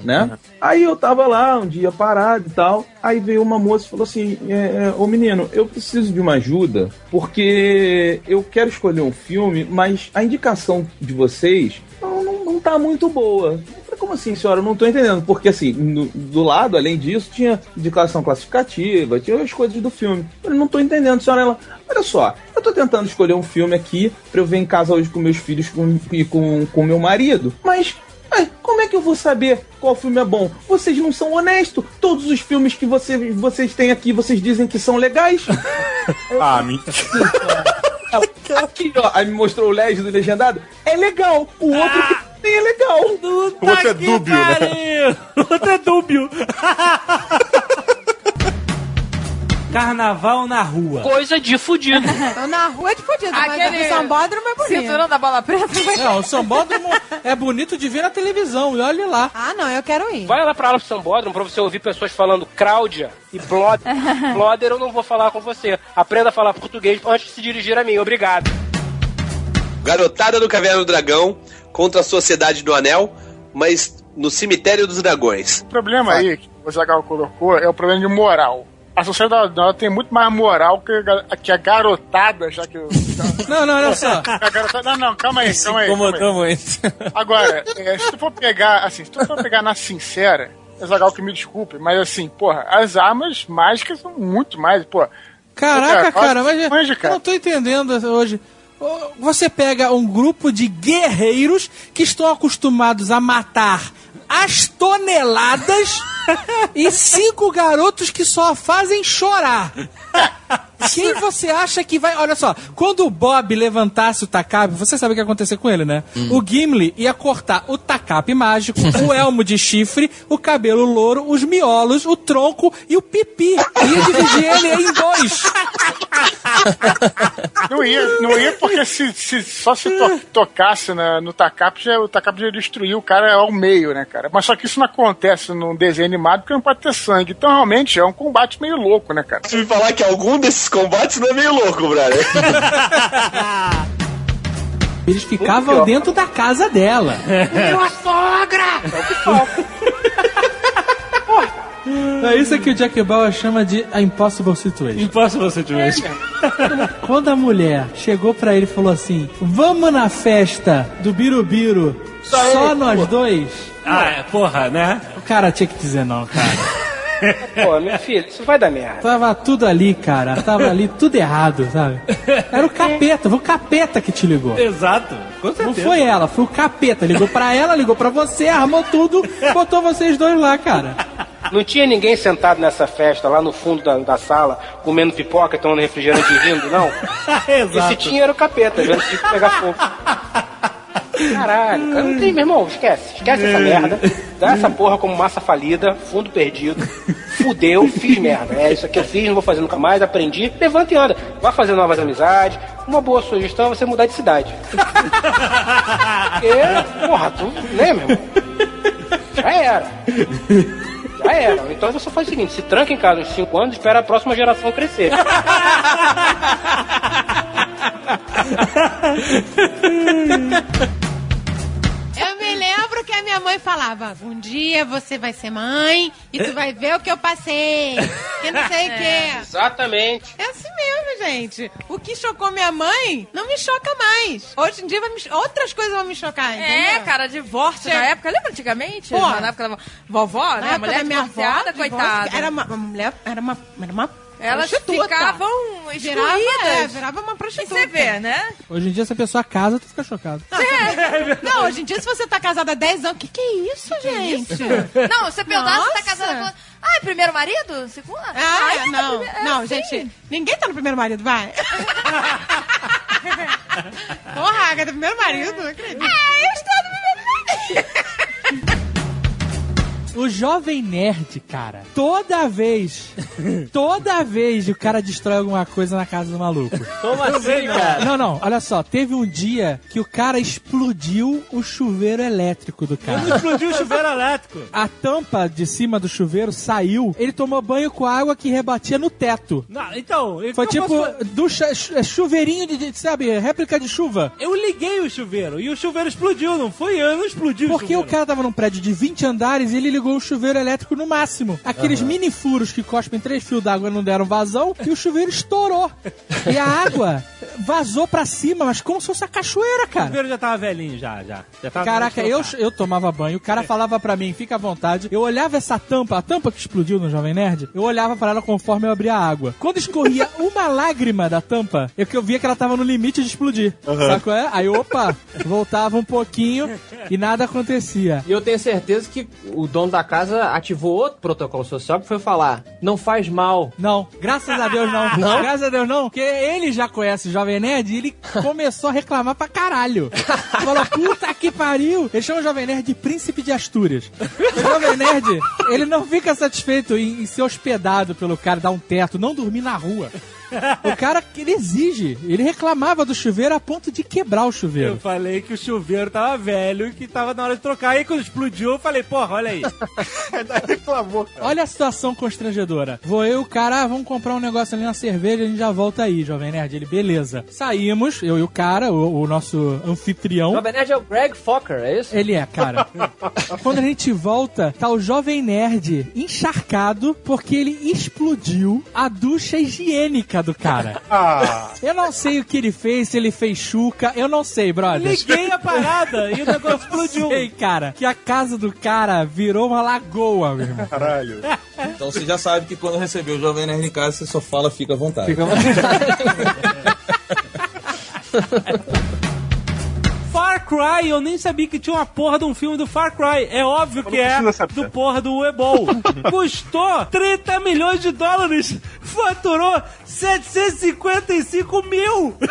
né? Aí eu tava lá um dia parado e tal, aí veio uma moça e falou assim, é, é, ô menino, eu preciso de uma ajuda, porque eu quero escolher um filme, mas a indicação de vocês não, não, não tá muito boa. Como assim, senhora? Eu não tô entendendo. Porque, assim, no- do lado, além disso, tinha indicação classificativa, tinha as coisas do filme. Eu não tô entendendo, senhora. Ela, olha só, eu tô tentando escolher um filme aqui pra eu ver em casa hoje com meus filhos com- e com com meu marido, mas. ai, como é que eu vou saber qual filme é bom? Vocês não são honestos. Todos os filmes que vocês, vocês têm aqui, vocês dizem que são legais. Ah, mentira. Aqui, ó. Aí me mostrou o LED do legendado. É legal. O outro que nem é legal. O outro é dúbio, né? O outro é dúbio. Carnaval na rua. Coisa de fudido. Na rua é de fudido, mas Aquele o sambódromo é bonito. Cinturão da bola preta. Não, o sambódromo é bonito de ver na televisão, e olhe lá. Ah, não, eu quero ir. Vai lá pra aula pro Sambódromo pra você ouvir pessoas falando Cláudia e Bloder. Bloder eu não vou falar com você. Aprenda a falar português antes de se dirigir a mim. Obrigado. Garotada do Caverna do Dragão contra a Sociedade do Anel, mas no Cemitério dos Dragões. O problema aí que o Zagal colocou é o problema de moral. A sociedade dela tem muito mais moral que a, que a garotada, já que. Não, não, olha só. A garotada, não, não, calma aí, calma aí. calma aí. Incomodou muito. Agora, é, se tu for pegar, assim, se tu for pegar na sincera, é Zagal que me desculpe, mas assim, porra, as armas mágicas são muito mais, pô. Caraca, cara, mas Manja, eu não tô entendendo hoje. Você pega um grupo de guerreiros que estão acostumados a matar as toneladas e cinco garotos que só fazem chorar. Quem você acha que vai. Olha só, quando o Bob levantasse o tacape, você sabe o que ia acontecer com ele, né? O Gimli ia cortar o tacape mágico, o elmo de chifre, o cabelo louro, os miolos, o tronco e o pipi. Ia dividir ele em dois. Não ia, não ia porque se, se- só se to- tocasse na- no Takap, já, o Takap já destruiu o cara ao meio, né, cara? Mas só que isso não acontece num desenho animado porque não pode ter sangue. Então, realmente, é um combate meio louco, né, cara? Se me falar que algum desses combates não é meio louco, brother. Eles ficavam dentro da casa dela. Minha sogra! É isso que o Jack Bauer chama de a impossible situation. Impossible situation. Quando a mulher chegou pra ele e falou assim: Vamos na festa do Birubiru, só, nós dois? Ah, é, porra, né? O cara tinha que dizer não, cara. Pô, minha filha, isso vai dar merda. Tava tudo ali, cara. Tava ali tudo errado, sabe? Era o capeta, foi o capeta que te ligou. Exato. Com certeza. Não foi ela, foi o capeta. Ligou pra ela, ligou pra você, armou tudo, botou vocês dois lá, cara. Não tinha ninguém sentado nessa festa lá no fundo da, da sala, comendo pipoca, tomando refrigerante e rindo, não? E se Exato. tinha era o capeta, vendo se pegar fogo. Caralho, cara, não tem, meu irmão, esquece. Esquece essa merda. Dá essa porra como massa falida, fundo perdido. Fudeu, fiz merda. É isso aqui eu fiz, não vou fazer nunca mais, aprendi. Levanta e anda. Vai fazer novas amizades. Uma boa sugestão é você mudar de cidade. Porque, porra, tu, né, meu irmão? Já era. Já era. Então você faz o seguinte: se tranca em casa uns 5 anos, espera a próxima geração crescer. Eu me lembro que a minha mãe falava: um dia você vai ser mãe e tu vai ver o que eu passei. Que não sei o quê. Exatamente. É assim mesmo, gente. O que chocou minha mãe não me choca mais. Hoje em dia vai me outras coisas vão me chocar, É, entendeu? cara, divórcio na época. Lembra antigamente? Pô. na época da vovó, Na né? época Mulher da minha avó, coitada. Era uma, uma mulher, era uma, era uma Elas prostituta. ficavam Virava, excluídas. é, virava uma prostituta. E você vê, né? Hoje em dia, se a pessoa casa, tu fica chocado. Não, hoje em dia, se você tá casada há 10 anos, o que, que é isso, gente? Não, você perguntar se tá casada com... Ah, é primeiro marido? Segundo? Ah, é não, primeiro- é, não, sim. gente, ninguém tá no primeiro marido, vai. Porra, Agatha, primeiro marido, não acredito. É, eu estou no primeiro marido. O Jovem Nerd, cara, toda vez, toda vez o cara destrói alguma coisa na casa do maluco. Como assim, cara? Não, não, olha só, teve um dia que o cara explodiu o chuveiro elétrico do Ele cara. explodiu o chuveiro elétrico. A tampa de cima do chuveiro saiu, ele tomou banho com água que rebatia no teto. Não, então... eu- Foi eu tipo posso- ducha, chu- chuveirinho de, de, sabe, réplica de chuva. Eu liguei o chuveiro e o chuveiro explodiu, não foi eu, não explodiu o Porque o chuveiro. cara tava num prédio de 20 andares e ele ligou o chuveiro elétrico no máximo. Aqueles Aham. mini furos que cospem três fios d'água não deram vazão e o chuveiro estourou. E a água vazou pra cima, mas como se fosse a cachoeira, O cara. chuveiro já tava velhinho, já, já. já tava Caraca, eu, eu tomava banho, o cara falava pra mim, fica à vontade. Eu olhava essa tampa, a tampa que explodiu no Jovem Nerd, eu olhava pra ela conforme eu abria a água. Quando escorria uma lágrima da tampa, eu que eu via que ela tava no limite de explodir. Aham. Sabe qual é? Aí, opa, voltava um pouquinho e nada acontecia. E eu tenho certeza que o dono da casa ativou outro protocolo social que foi falar: não faz mal. Não, graças a Deus não. Não? Graças a Deus não, porque ele já conhece o Jovem Nerd e ele começou a reclamar pra caralho. Falou, puta que pariu. Ele chama o Jovem Nerd de príncipe de Astúrias. O Jovem Nerd, ele não fica satisfeito em, em ser hospedado pelo cara, dar um teto, não dormir na rua. O cara, ele exige. Ele reclamava do chuveiro a ponto de quebrar o Eu chuveiro. falei que o chuveiro tava velho e que tava na hora de trocar. Aí quando explodiu, eu falei, porra, olha aí. reclamou, Olha a situação constrangedora. Vou eu e o cara, ah, vamos comprar um negócio ali na cerveja, a gente já volta aí, Jovem Nerd. Ele, beleza. Saímos, eu e o cara, o, o nosso anfitrião. Jovem Nerd é o Greg Fokker, é isso? Ele é, cara. Quando a gente volta, tá o Jovem Nerd encharcado porque ele explodiu a ducha higiênica do cara. Ah. Eu não sei o que ele fez, se ele fez chuca, eu não sei, brother. Liguei a parada e o negócio explodiu. Sei, cara, que a casa do cara virou uma lagoa, meu irmão. Caralho. Então você já sabe que quando receber o Jovem Nerd em casa, você só fala, fica à vontade. Fica à Far Cry, eu nem sabia que tinha uma porra de um filme do Far Cry. É óbvio que é saber. do porra do Ebol. Custou 30 milhões de dólares, faturou 755 mil.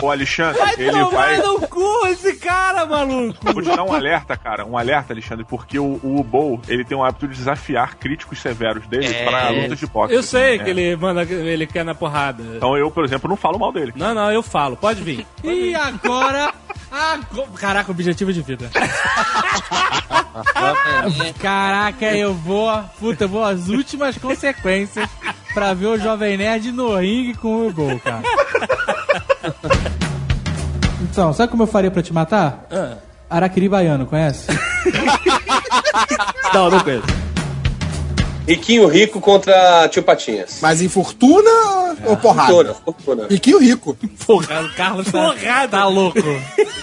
Ô, Alexandre, Vai ele tomar vai. no cu esse cara, maluco. Vou te dar um alerta, cara. Um alerta, Alexandre, porque o, o Bowl, ele tem o hábito de desafiar críticos severos dele É. para lutas de boxe. Eu sei É. que ele manda, ele quer na porrada. Então eu, por exemplo, não falo mal dele. Não, não, eu falo, pode vir. E agora. ago- Caraca, objetivo de vida. Caraca, eu vou. Puta, eu vou às últimas consequências pra ver o Jovem Nerd no ringue com o gol, cara. Então, sabe como eu faria pra te matar? Araquiri Baiano, conhece? Não, não conheço. Riquinho Rico contra Tio Patinhas. Mas em fortuna ou porrada? Fortuna, fortuna. Riquinho Rico. Porra, o Carlos tá, tá louco.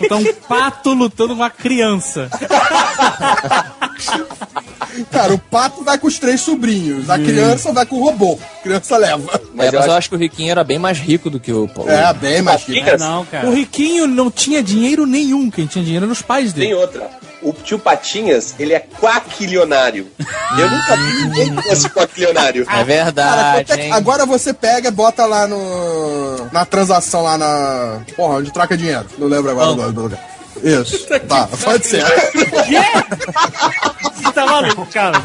Tá um pato lutando com uma criança. Cara, o pato vai com os três sobrinhos, a criança vai com o robô. A criança leva. Mas, eu, acho... que o Riquinho era bem mais rico do que o Paulo. É, bem mais rico. O Riquinho não tinha dinheiro nenhum. Quem tinha dinheiro eram os pais dele. Tem outra. o tio Patinhas, ele é quaquilionário. Eu nunca vi ninguém que fosse quaquilionário. É Cara, verdade, quanto é agora você pega e bota lá no. Na transação lá na. Porra, onde troca dinheiro. Não lembro agora do lugar. Isso. Tá, pode ser. Você tá maluco, cara?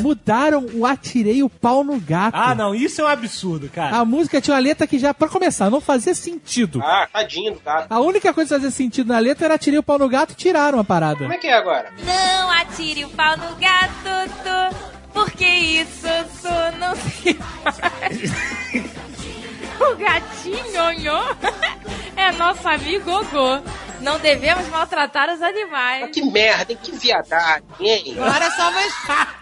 Mudaram o Atirei o Pau no Gato. Ah, não, isso é um absurdo, cara. A música tinha uma letra que já, pra começar, não fazia sentido. Ah, tadinho do gato. A única coisa que fazia sentido na letra era Atirei o Pau no Gato e tiraram a parada. Como é que é agora? Não atire o pau no gato, tu, porque isso tu não se faz. O gatinho nhô, é nosso amigo Gogô. Não devemos maltratar os animais. Que merda, hein? Que viadagem, hein? Agora somos.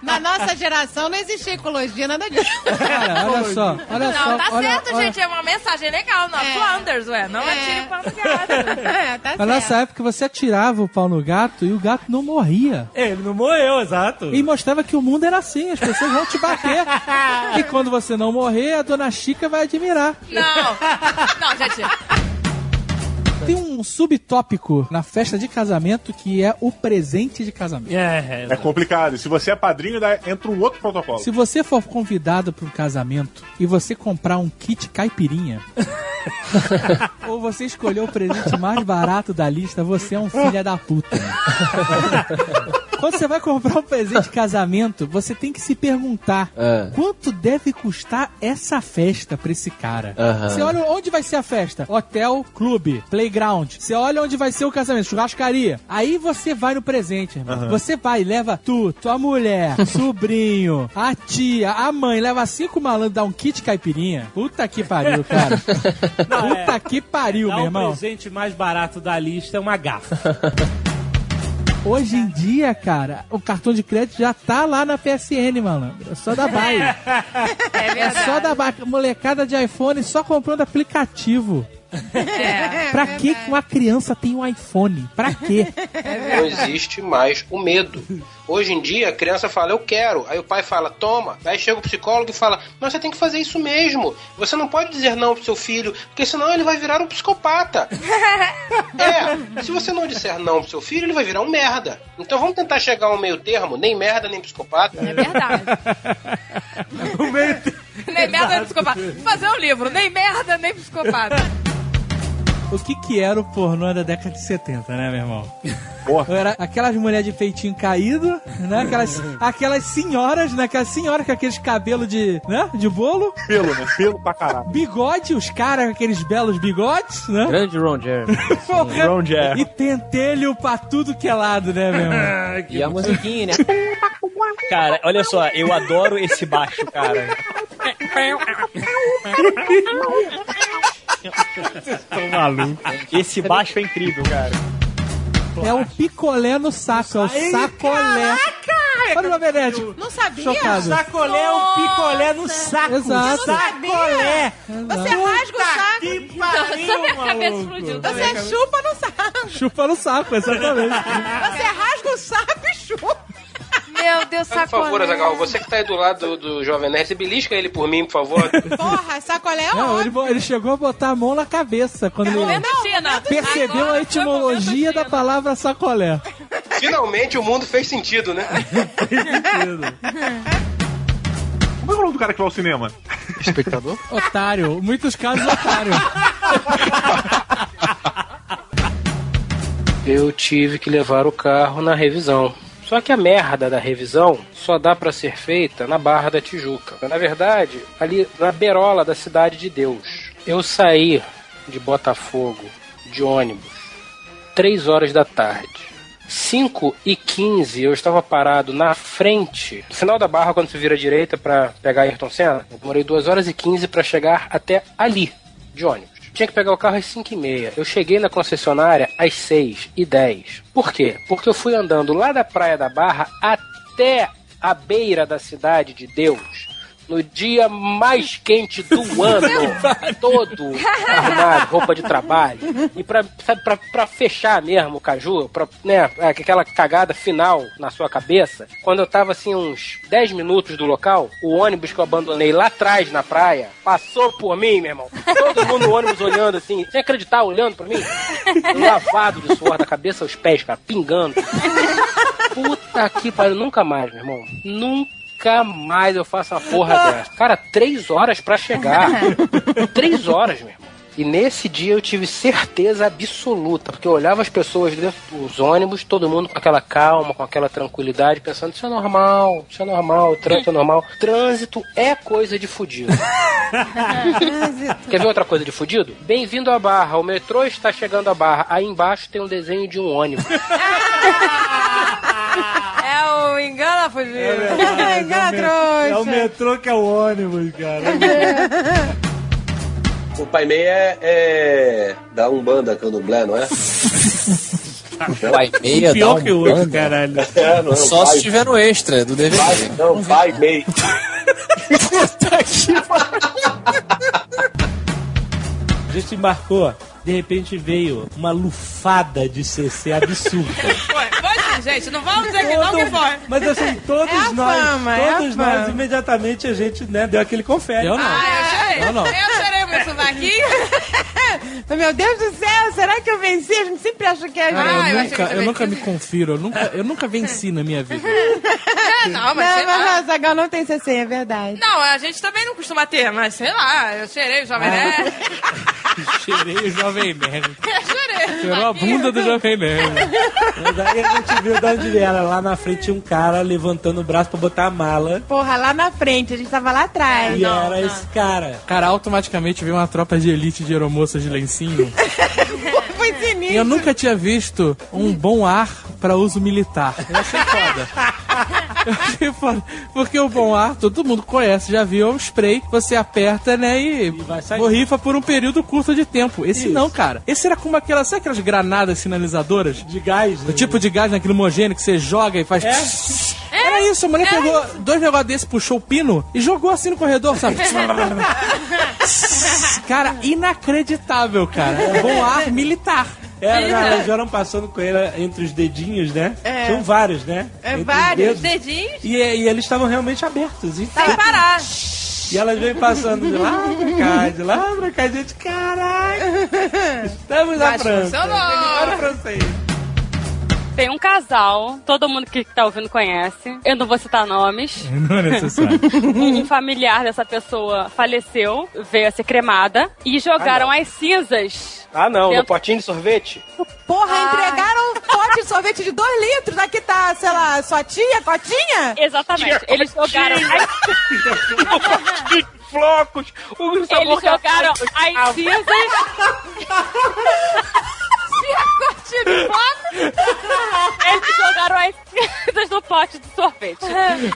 Na nossa geração não existia ecologia, nada disso. Cara, olha só, olha não, só. tá olha, certo, olha. gente. É uma mensagem legal. Não, Flanders, ué. Não atire o pau no gato. É, tá Na nossa época você atirava o pau no gato e o gato não morria. Ele não morreu, exato. E mostrava que o mundo era assim, as pessoas vão te bater. e quando você não morrer, a dona Chica vai admirar. Não. Não, gente. Tem um subtópico na festa de casamento que é o presente de casamento. É, É complicado. E se você é padrinho, daí entra um outro protocolo. Se você for convidado para um casamento e você comprar um kit caipirinha, ou você escolher o presente mais barato da lista, você é um filho da puta. Quando você vai comprar um presente de casamento, você tem que se perguntar Ah. quanto deve custar essa festa pra esse cara. Você olha onde vai ser a festa? Hotel, clube, playground. Você olha onde vai ser o casamento, churrascaria. Aí você vai no presente, irmão. Você vai, leva tu, tua mulher, sobrinho, a tia, a mãe, leva cinco malandros, dá um kit caipirinha. Puta que pariu, cara. Puta que pariu, meu o irmão. presente mais barato da lista é uma gafa. Hoje em dia, cara, o cartão de crédito já tá lá na PSN, malandro. É só da Bay. É só da Bay. Molecada de iPhone só comprando aplicativo. Pra que que uma criança tem um iPhone? Pra quê? Não existe mais o medo. Hoje em dia, a criança fala, eu quero. Aí o pai fala, toma. Aí chega o psicólogo e fala, mas você tem que fazer isso mesmo. Você não pode dizer não pro seu filho, porque senão ele vai virar um psicopata. é, se você não disser não pro seu filho, ele vai virar um merda. Então vamos tentar chegar a um meio termo, nem merda, nem psicopata. É verdade. Nem merda, nem psicopata. Fazer um livro. Nem merda, nem psicopata. O que que era o pornô da década de 70, né, meu irmão? Era aquelas mulheres de peitinho caído, né? Aquelas, aquelas senhoras, né? Aquelas senhoras com aqueles cabelos de, né? De bolo. Pelo, né? Pelo pra caralho. Bigode, os caras com aqueles belos bigodes, né? Grande Ron Jeremy. Porra. Ron Jeremy. E pentelho pra tudo que é lado, né, meu irmão? E a musiquinha, né? Cara, olha só, eu adoro esse baixo, cara. Tô maluco. Esse baixo é incrível, cara. É um picolé no saco, é o sacolé. Olha o Benete. Não sabia? Chocado. Sacolé é um picolé no saco. Exato. Sacolé. Você rasga o saco. Que pariu, minha cabeça maluco. explodiu. Você chupa no saco. Chupa no saco, exatamente. Você rasga o saco e chupa. Meu Deus, Por favor, sacolé. Azaghal, você que tá aí do lado do, do Jovem Nerd, belisca ele por mim, por favor. Porra, sacolé é Não, ele, ele chegou a botar a mão na cabeça quando ele Momento China. percebeu Agora a etimologia da palavra sacolé. Finalmente o mundo fez sentido, né? Como é o nome do cara que vai ao cinema? Espectador? Otário, muitos casos otário. Eu tive que levar o carro na revisão. Só que a merda da revisão só dá pra ser feita na Barra da Tijuca. Na verdade, ali na berola da Cidade de Deus. Eu saí de Botafogo de ônibus 3 horas da tarde. 5 e 15 eu estava parado na frente, no final da barra, quando você vira à direita pra pegar Ayrton Senna. Eu demorei 2 horas e 15 pra chegar até ali, de ônibus. Tinha que pegar o carro às 5 e meia. Eu cheguei na concessionária às 6 e 10. Por quê? Porque eu fui andando lá da Praia da Barra até a beira da cidade de Deus no dia mais quente do ano, todo arrumado, roupa de trabalho, e pra, sabe, pra, pra fechar mesmo o caju, pra, né, aquela cagada final na sua cabeça, quando eu tava assim uns 10 minutos do local, o ônibus que eu abandonei lá atrás na praia, passou por mim, meu irmão. Todo mundo no ônibus olhando assim, sem acreditar, olhando pra mim, lavado de suor da cabeça aos pés, cara, pingando. Puta que pariu, nunca mais, meu irmão. Nunca mais eu faço uma porra dessa. Cara, três horas pra chegar. três horas, meu irmão. E nesse dia eu tive certeza absoluta, porque eu olhava as pessoas dentro dos ônibus, todo mundo com aquela calma, com aquela tranquilidade, pensando, isso é normal, isso é normal, o trânsito é normal. Trânsito é coisa de fudido. Quer ver outra coisa de fudido? Bem-vindo à Barra, o metrô está chegando à Barra. Aí embaixo tem um desenho de um ônibus. É o engana fugido. engana trouxa. É o metrô que é o ônibus, cara. O Pai Mei é, é da Umbanda Candomblé, não é? Pai meia Pior dá um que o outro, caralho. É, não é? Só Pai- se tiver no extra do DVD. Pai, não, Pai Mei. A gente embarcou, de repente veio uma lufada de CC absurda. Gente. Não vamos dizer que não que foi. Mas assim, todos É nós, fama, é todos nós, fama. imediatamente a gente, né, deu aquele confere. Eu não. Ah, eu chorei. Não, não. Eu chorei o meu sovaquinho. Meu Deus do céu, será que eu venci? A gente sempre acha que é a Cara, Ah, eu eu, achei que nunca, eu nunca me confiro, eu nunca, eu nunca venci na minha vida. É, não, mas Não, mas o Zagal não tem CC, é verdade. Não, a gente também não costuma ter, mas sei lá, eu cheirei o Jovem Nerd. Cheirei o Jovem Nerd. Eu chorei. Cheirou a bunda do Jovem Nerd. Mas aí a gente viu de onde era. Lá na frente tinha um cara levantando o braço pra botar a mala. Porra, lá na frente, a gente tava lá atrás. E era esse cara. Cara, automaticamente veio uma tropa de elite de aeromoças de lencinho. E sinistro. eu nunca tinha visto um bom ar pra uso militar. Eu achei foda. Eu achei foda. Porque o bom ar, todo mundo conhece, já viu, é um spray que você aperta, né, e, sair. borrifa por um período curto de tempo. Esse Isso. não, cara. Esse era como aquelas, sabe aquelas granadas sinalizadoras? De gás. O tipo de gás naquele homogêneo que você joga e faz... É? Era isso, a mulher pegou dois negócios desse, puxou o pino e jogou assim no corredor, sabe? cara, inacreditável, cara. Bom ar militar. Era, não, eles eram passando com ele entre os dedinhos, né? É. Tinham vários, né? É Entre os vários dedinhos. E, e eles estavam realmente abertos. E, Sem parar. e elas vêm passando de lá pra cá, de lá pra cá. Gente, caralho. Estamos na França. funcionou. Agora francês. Tem um casal, todo mundo que tá ouvindo conhece. Eu não vou citar nomes. Não é necessário. Um, familiar dessa pessoa faleceu, veio a ser cremada e jogaram as cinzas. Ah, não, no Dentro- potinho de sorvete? Porra, entregaram um pote de sorvete de 2 litros. Aqui tá, sei lá, sua tia, cotinha? Exatamente. Eles jogaram as, De flocos! O sabor eles a jogaram as gostava. cinzas. Eles jogaram as cinzas no pote de sorvete.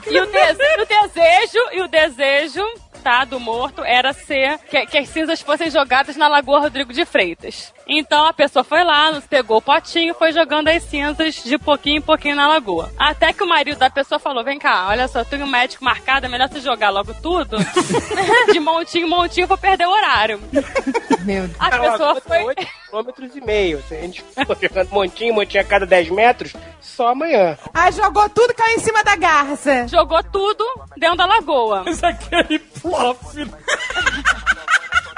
E o, de- o desejo, e o desejo, tá, do morto era ser que, que as cinzas fossem jogadas na Lagoa Rodrigo de Freitas. Então a pessoa foi lá, nos pegou o potinho, foi jogando as cinzas de pouquinho em pouquinho na lagoa. Até que o marido da pessoa falou: vem cá, olha só, tenho um médico marcado, é melhor você jogar logo tudo. de montinho em montinho, vou perder o horário. Meu Deus. A Cara, pessoa foi. tem 8 quilômetros e meio. Se a gente for jogando montinho, montinho a cada 10 metros, só amanhã. Ah, jogou tudo, caiu em cima da garça. Jogou tudo dentro da lagoa. Mas aquele plop.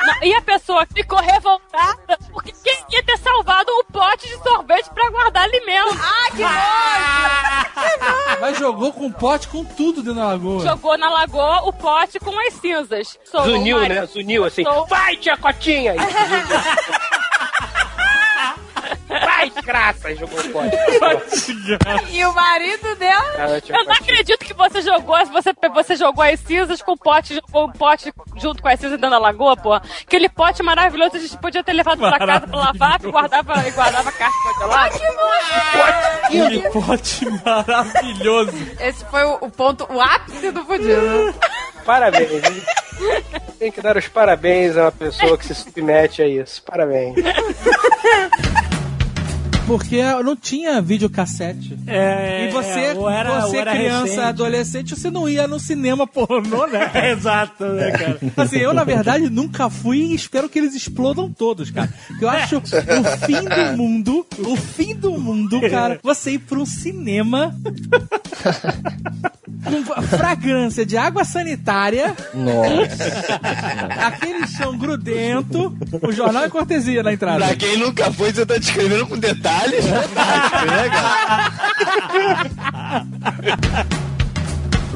Não, e a pessoa ficou revoltada porque quem ia ter salvado o pote de sorvete pra guardar alimento? Ah, que nojo! Mas jogou com pote com tudo dentro da lagoa. Jogou na lagoa o pote com as cinzas. Sou Zuniu, o né? Zuniu assim. Sou- Vai, tia Cotinha! Vai, desgraça! E jogou o pote. E o marido dela? Ela, Eu não acredito que você jogou, você, você jogou as cinzas com o pote, jogou o pote junto com as cinzas dentro da lagoa, pô. Aquele pote maravilhoso, a gente podia ter levado pra casa pra lavar, que guardava, e guardava a caixa congelada. Aquele pote maravilhoso. Esse foi o, o ponto, o ápice do fudido. Parabéns. hein? Tem que dar os parabéns a uma pessoa que se submete a isso. Parabéns. Porque não tinha videocassete. É, e você, é, ou era- você ou era criança, recente. adolescente, você não ia no cinema pornô, né? Exato, né, cara? Assim, eu, na verdade, nunca fui e espero que eles explodam todos, cara. Porque eu acho o fim do mundo, o fim do mundo, cara, você ir pra um cinema com fragrância de água sanitária, aquele chão grudento, o jornal é cortesia na entrada. Pra quem nunca foi, você tá descrevendo com detalhes.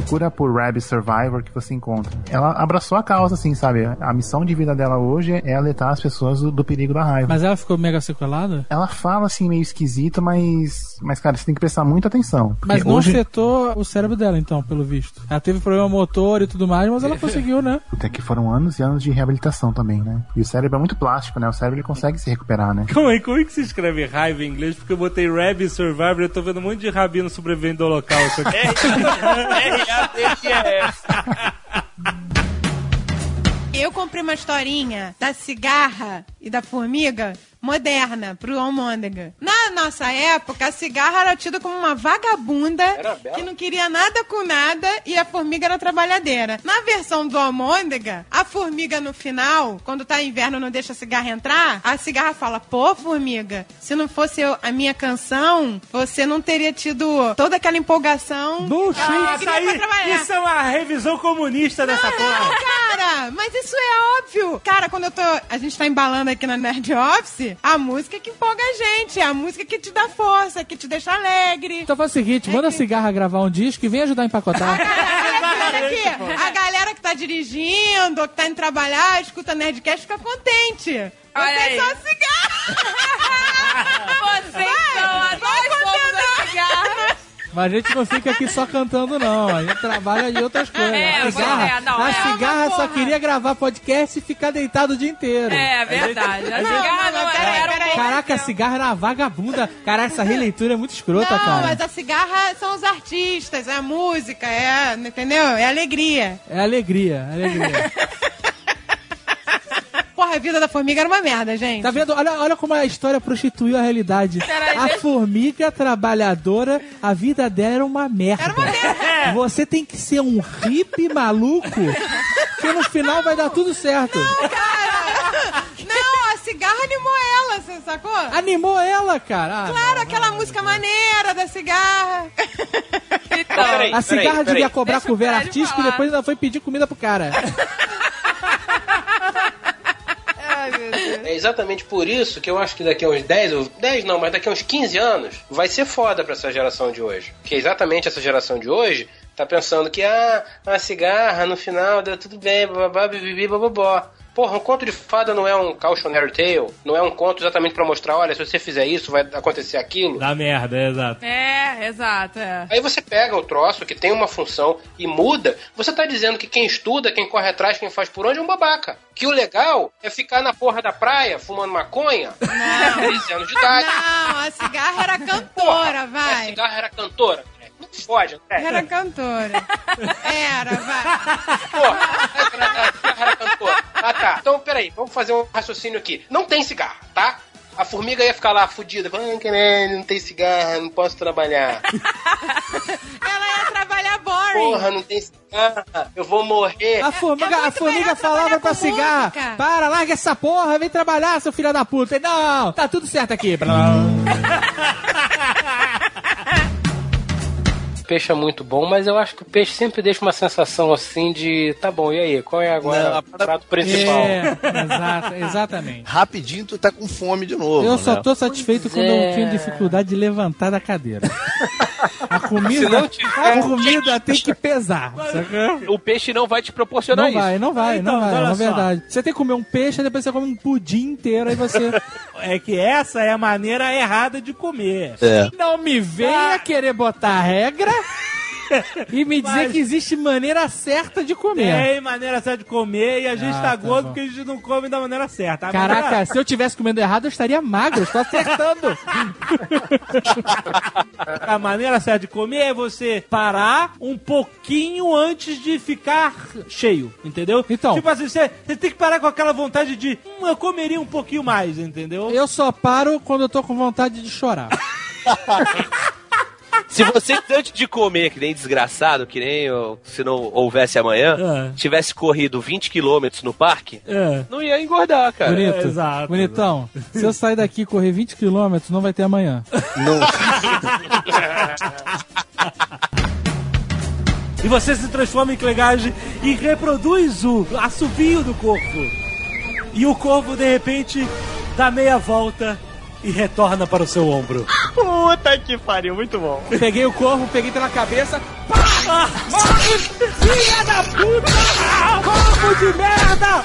Procura por Rabbit Survivor que você encontra. Ela abraçou a causa, assim, sabe? A missão de vida dela hoje é alertar as pessoas do, do perigo da raiva. Mas ela ficou mega sequelada? Ela fala assim meio esquisito, mas. Mas, cara, você tem que prestar muita atenção. Mas não hoje... afetou o cérebro dela, então, pelo visto. Ela teve problema motor e tudo mais, mas ela conseguiu, né? Puta, que foram anos e anos de reabilitação também, né? E o cérebro é muito plástico, né? O cérebro ele consegue se recuperar, né? Como é, como é que se escreve raiva em inglês? Porque eu botei Rabbi Survivor e eu tô vendo um monte de rabino sobrevivendo do holocausto aqui. Eu comprei uma historinha da cigarra e da formiga moderna pro Almôndega. Na nossa época, a cigarra era tida como uma vagabunda que não queria nada com nada e a formiga era trabalhadeira. Na versão do Almôndega, a formiga no final, quando tá inverno não deixa a cigarra entrar, a cigarra fala, pô, formiga, se não fosse eu- a minha canção, você não teria tido toda aquela empolgação. Bullshit. Ah, Isso aí, pra trabalhar. isso é uma revisão comunista dessa porra. Não, cara, mas isso é óbvio. Cara, quando eu tô. A gente tá embalando aqui na Nerd Office, a música que empolga a gente, é a música que te dá força, que te deixa alegre. Então faz o seguinte, manda a cigarra gravar um disco e vem ajudar a empacotar. Olha aqui, a galera que tá dirigindo, que tá indo trabalhar, escuta Nerdcast, fica contente. Olha Vocês aí. são cigarra! Vocês são as nós somos as cigarras. Mas a gente não fica aqui só cantando, não. A gente trabalha de outras coisas. É, a cigarra, é, não, a é cigarra só queria gravar podcast e ficar deitado o dia inteiro. É verdade. A Não, cigarra não, não era, era Caraca, a cigarra era uma vagabunda. Cara, essa releitura é muito escrota, Não, cara. mas a cigarra são os artistas, é a música, é, entendeu? É alegria. É alegria, é alegria. Porra, a vida da formiga era uma merda, gente. Tá vendo? Olha, olha como a história prostituiu a realidade. A formiga trabalhadora, a vida dela era uma merda. Você tem que ser um hippie maluco que no final vai dar tudo certo. Não, a cigarra animou ela, você sacou? Animou ela, cara. Ah, Claro, aquela música maneira da cigarra. peraí, a cigarra peraí, devia peraí. cobrar Deixa o Fred artístico e depois ainda foi pedir comida pro cara. É exatamente por isso que eu acho que daqui a uns 10, ou 10 não, mas daqui a uns 15 anos vai ser foda pra essa geração de hoje. Que é exatamente essa geração de hoje tá pensando que, ah, a cigarra no final deu tudo bem, bababá, bibibi, bababó. Porra, um conto de fada não é um cautionary tale, não é um conto exatamente pra mostrar, olha, se você fizer isso, vai acontecer aquilo. Dá merda, é exato. É, exato. É. Aí você pega o troço que tem uma função e muda, você tá dizendo que quem estuda, quem corre atrás, quem faz por onde é um babaca. Que o legal é ficar na porra da praia fumando maconha, 13 anos de idade. Não, a cigarra era cantora, A vai. cigarra era cantora. Não fode, André. Era cantora. Era, vai. Cigarra era cantora. Ah, tá. Então, peraí, vamos fazer um raciocínio aqui. Não tem cigarra, tá? A formiga ia ficar lá fudida. Ah, caralho, não tem cigarra, não posso trabalhar. Ela ia trabalhar boring. Porra, não tem cigarra, eu vou morrer. A formiga, a formiga falava pra cigarra: Para, larga essa porra, vem trabalhar, seu filho da puta. Não, tá tudo certo aqui. Peixe é muito bom, mas eu acho que o peixe sempre deixa uma sensação assim de tá bom, e aí, qual é agora Não, o prato principal? É, exata- exatamente. Rapidinho tu tá com fome de novo. Eu só né? tô satisfeito quando é. eu tenho dificuldade de levantar da cadeira. A comida, não tiver- a comida tem que pesar. O peixe não vai te proporcionar Não isso. vai, não vai, Então, não vai, olha é só. verdade. Você tem que comer um peixe, depois você come um pudim inteiro, aí você. É que essa é a maneira errada de comer. É. Não me venha querer botar regra E me dizer que existe maneira certa de comer. Tem maneira certa de comer e a gente Ah, tá, tá gordo bom. porque a gente não come da maneira certa. A Caraca, maneira- se eu tivesse comendo errado, eu estaria magro. Estou acertando. A maneira certa de comer é você parar um pouquinho antes de ficar cheio, entendeu? Então. Tipo assim, você, você tem que parar com aquela vontade de, hum, eu comeria um pouquinho mais, entendeu? Eu só paro quando eu tô com vontade de chorar. Se você, antes de comer, que nem desgraçado, que nem se não houvesse amanhã, É. tivesse corrido 20 quilômetros no parque, É. não ia engordar, cara. Bonito. exato, Bonitão. Se eu sair daqui e correr 20 km, não vai ter amanhã. Não. E você se transforma em clegagem e reproduz o assovio do corpo. E o corpo, de repente, dá meia volta e retorna para o seu ombro. Puta que pariu, muito bom. Peguei o corpo, peguei pela cabeça. Pá! Morre, filha da puta! Corpo de merda!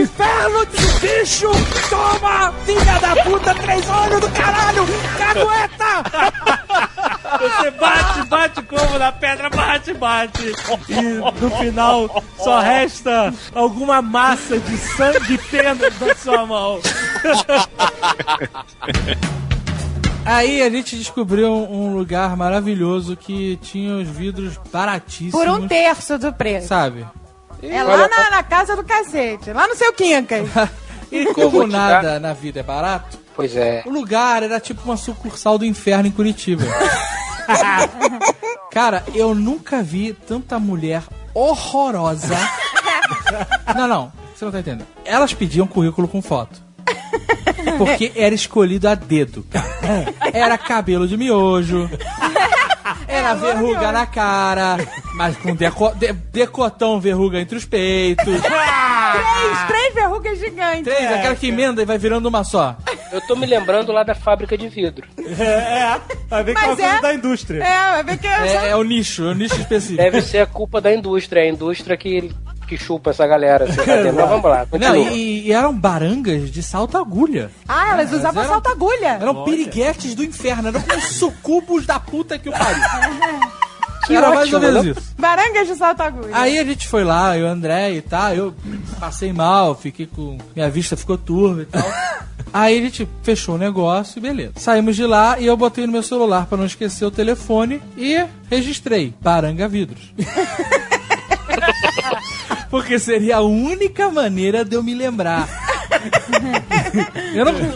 Inferno de bicho! Toma! Filha da puta! Três olhos do caralho! Cagueta! Você bate, bate como na pedra, bate, bate. E no final só resta alguma massa de sangue e penas na sua mão. Aí a gente descobriu um lugar maravilhoso que tinha os vidros baratíssimos. Por um terço do preço. Sabe? É lá na, na casa do cacete, lá no seu Quincas. E como nada na vida é barato, Pois é. o lugar era tipo uma sucursal do inferno em Curitiba. Cara, eu nunca vi tanta mulher horrorosa. Não, não, você não tá entendendo. Elas pediam currículo com foto. Porque era escolhido a dedo, cara. Era cabelo de miojo. Era verruga na cara, mas com deco- de- decotão verruga entre os peitos. Três, três verrugas gigantes. Três, aquela que emenda e vai virando uma só. Eu tô me lembrando lá da fábrica de vidro. É, vai ver que é uma Mas coisa é- da indústria. É, vai ver que é, É, é o nicho, é o nicho específico. Deve ser a culpa da indústria, é a indústria que, que chupa essa galera. Assim, tá? Mas vamos lá, Não, e, e eram barangas de salto-agulha. Ah, elas usavam eram- salto-agulha. Eram piriguetes do inferno, eram como sucubos da puta que o pariu. Que Era mais ou ótimo, menos isso. Barangas de salto-agulha. Aí a gente foi lá, eu, André e tal, eu passei mal, fiquei com. Minha vista ficou turva e tal. Aí a gente fechou o negócio e beleza. Saímos de lá e eu botei no meu celular pra não esquecer o telefone e registrei Baranga Vidros. Porque seria a única maneira de eu me lembrar.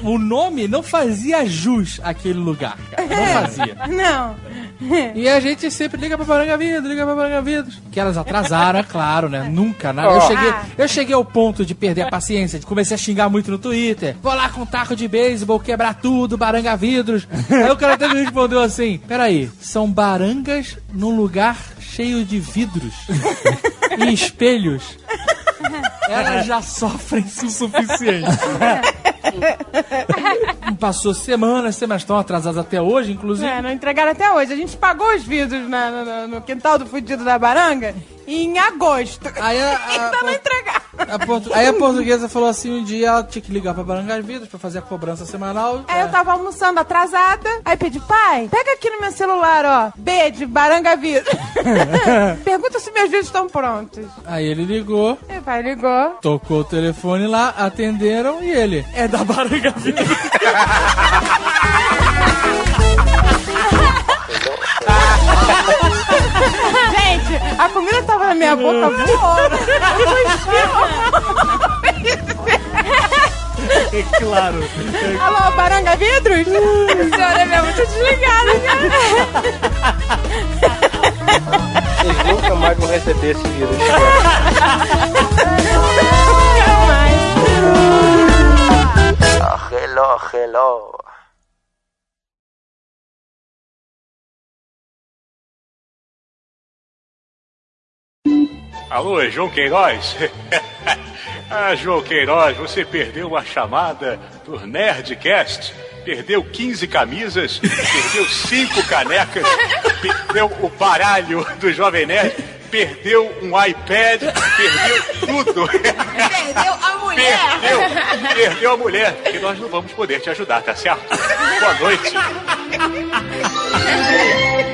Não- o nome não fazia jus àquele lugar, cara. Não fazia. Não. E a gente sempre liga pra Baranga Vidros, liga pra Baranga Vidros. Que elas atrasaram, é claro, né? Nunca, nada. Eu cheguei, Ah. eu cheguei ao ponto de perder a paciência, de comecei a xingar muito no Twitter. Vou lá com um taco de beisebol, quebrar tudo, Baranga Vidros. Aí o cara até me respondeu assim: peraí, são barangas num lugar cheio de vidros e espelhos. Elas já sofrem o suficiente. Passou semanas, semanas estão atrasadas até hoje, inclusive. É, não entregaram até hoje. A gente pagou os vidros na- na- no quintal do fudido da Baranga em agosto. Aí a, a- Ainda não entregaram. a aí a portuguesa falou assim: um dia ela tinha que ligar pra Barangas Vidas pra fazer a cobrança semanal. Aí eu tava almoçando atrasada. Aí pedi, pai, pega aqui no meu celular, ó. B de Baranga Vida. Pergunta se meus vídeos estão prontos. Aí ele ligou, Meu pai ligou. tocou o telefone lá, atenderam e ele. É da Baranga Vidas. Gente, a comida tava na minha boca voando. É claro. Alô, Baranga Vidros? A senhora é mesmo muito desligada, Vocês nunca mais vão receber esse vírus. Ah, hello, hello. Alô, é João Queiroz? ah, João Queiroz, você perdeu uma chamada do Nerdcast, perdeu 15 camisas, perdeu 5 canecas, perdeu o baralho do Jovem Nerd, perdeu um iPad, perdeu tudo. Perdeu a mulher. Perdeu, perdeu a mulher, que nós não vamos poder te ajudar, tá certo? Boa noite.